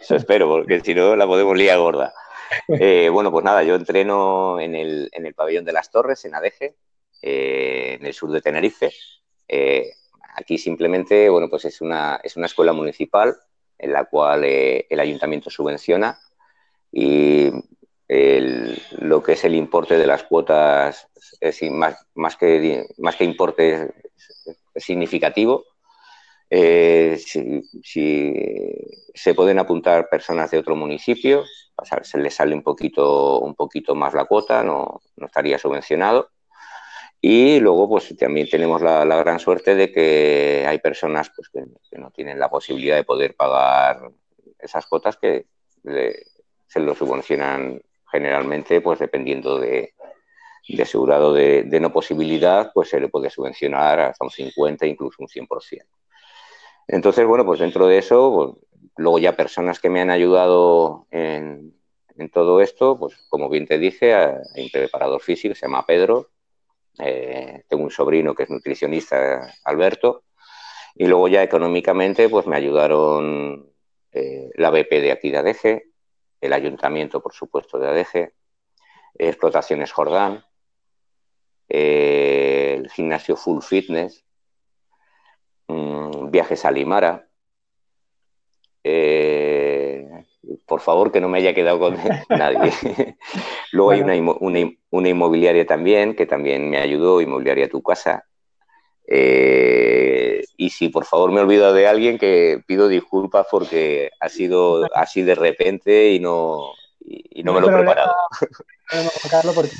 Eso espero, porque si no la podemos liar gorda. Eh, bueno, pues nada, yo entreno en el, en el pabellón de las Torres, en Adeje, eh, en el sur de Tenerife. Eh, aquí simplemente, bueno, pues es una, es una escuela municipal en la cual el ayuntamiento subvenciona y lo que es el importe de las cuotas es más, más, que, más que importe es, significativo. si, se pueden apuntar personas de otro municipio, se les sale un poquito, un poquito más la cuota, no, no estaría subvencionado. Y luego, pues también tenemos la, gran suerte de que hay personas pues, que, no tienen la posibilidad de poder pagar esas cuotas que se lo subvencionan generalmente, pues dependiendo de, de asegurado de, no posibilidad, pues se le puede subvencionar hasta un 50, incluso un 100%. Entonces, bueno, pues dentro de eso, pues, luego ya personas que me han ayudado en, todo esto, pues como bien te dije, hay un preparador físico, se llama Pedro, eh, tengo un sobrino que es nutricionista, Alberto, y luego ya económicamente pues me ayudaron eh, la BP de aquí de Adeje, el ayuntamiento, por supuesto, de Adeje, Explotaciones Jordán, eh, el gimnasio Full Fitness, mm, Viajes a Limara, por favor que no me haya quedado con nadie. Luego hay una, inmobiliaria también, que también me ayudó, Inmobiliaria Tu Casa. Eh, y si por favor me he olvidado de alguien, que pido disculpas porque ha sido así de repente y no, y, no, me lo he preparado. Carlos, porque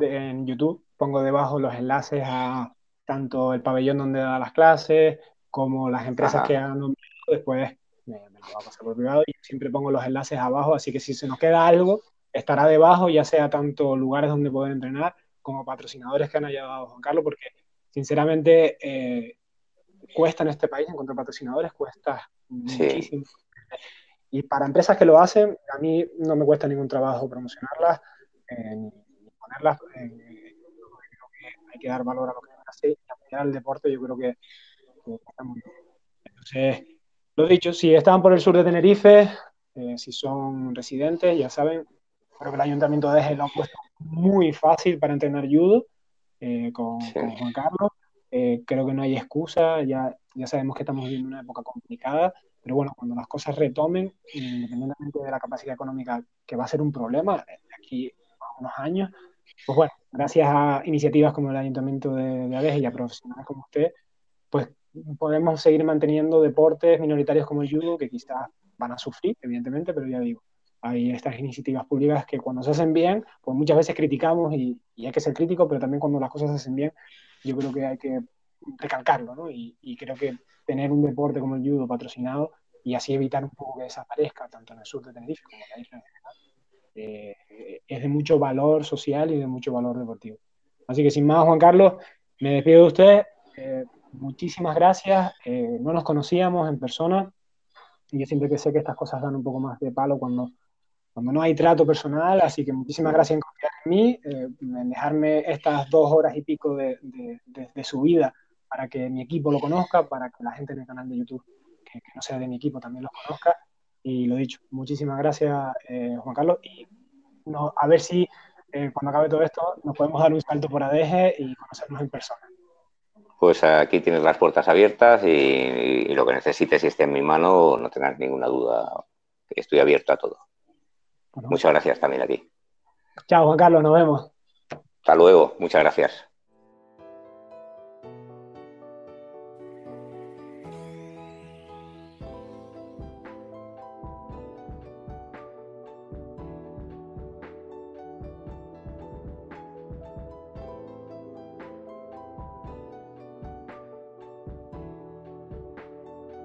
en YouTube pongo debajo los enlaces a tanto el pabellón donde da las clases como las empresas que han nombrado después me, lo va a pasar por privado y siempre pongo los enlaces abajo, así que si se nos queda algo, estará debajo, ya sea tanto lugares donde poder entrenar como patrocinadores que han ayudado a Juan Carlos, porque sinceramente eh, cuesta en este país encontrar patrocinadores, cuesta muchísimo. Y para empresas que lo hacen, a mí no me cuesta ningún trabajo promocionarlas, eh, ni ponerlas. Eh, creo que hay que dar valor a lo que hace y apoyar el deporte, yo creo que, que está muy bien. Entonces, lo dicho, si están por el sur de Tenerife, eh, si son residentes, ya saben, creo que el ayuntamiento de Eje lo ha puesto muy fácil para entrenar judo eh, con, Juan Carlos. Eh, creo que no hay excusa, ya, ya sabemos que estamos viviendo una época complicada, pero bueno, cuando las cosas retomen, independientemente de la capacidad económica, que va a ser un problema de aquí a unos años, pues bueno, gracias a iniciativas como el Ayuntamiento de, de Adeje y a profesionales como usted, pues podemos seguir manteniendo deportes minoritarios como el judo, que quizás van a sufrir, evidentemente, pero ya digo, hay estas iniciativas públicas que cuando se hacen bien, pues muchas veces criticamos y, hay que ser crítico, pero también cuando las cosas se hacen bien, yo creo que hay que recalcarlo, ¿no? Y, creo que tener un deporte como el judo patrocinado y así evitar un poco que desaparezca, tanto en el sur de Tenerife como en la isla en general, eh, es de mucho valor social y de mucho valor deportivo. Así que sin más, Juan Carlos, me despido de usted. Eh, muchísimas gracias. Eh, no nos conocíamos en persona y yo siempre que sé que estas cosas dan un poco más de palo cuando, cuando no hay trato personal, así que muchísimas gracias en confiar en mí, en dejarme estas dos horas y pico de, de su vida para que mi equipo lo conozca, para que la gente en el canal de YouTube, que, no sea de mi equipo, también lo conozca. Y lo dicho, muchísimas gracias, eh, Juan Carlos. Y no, a ver si eh, cuando acabe todo esto nos podemos dar un salto por ADG y conocernos en persona. Pues aquí tienes las puertas abiertas y, lo que necesites, si esté en mi mano, no tengas ninguna duda. Estoy abierto a todo. Muchas gracias también a ti. Chao, Juan Carlos, nos vemos. Hasta luego, muchas gracias.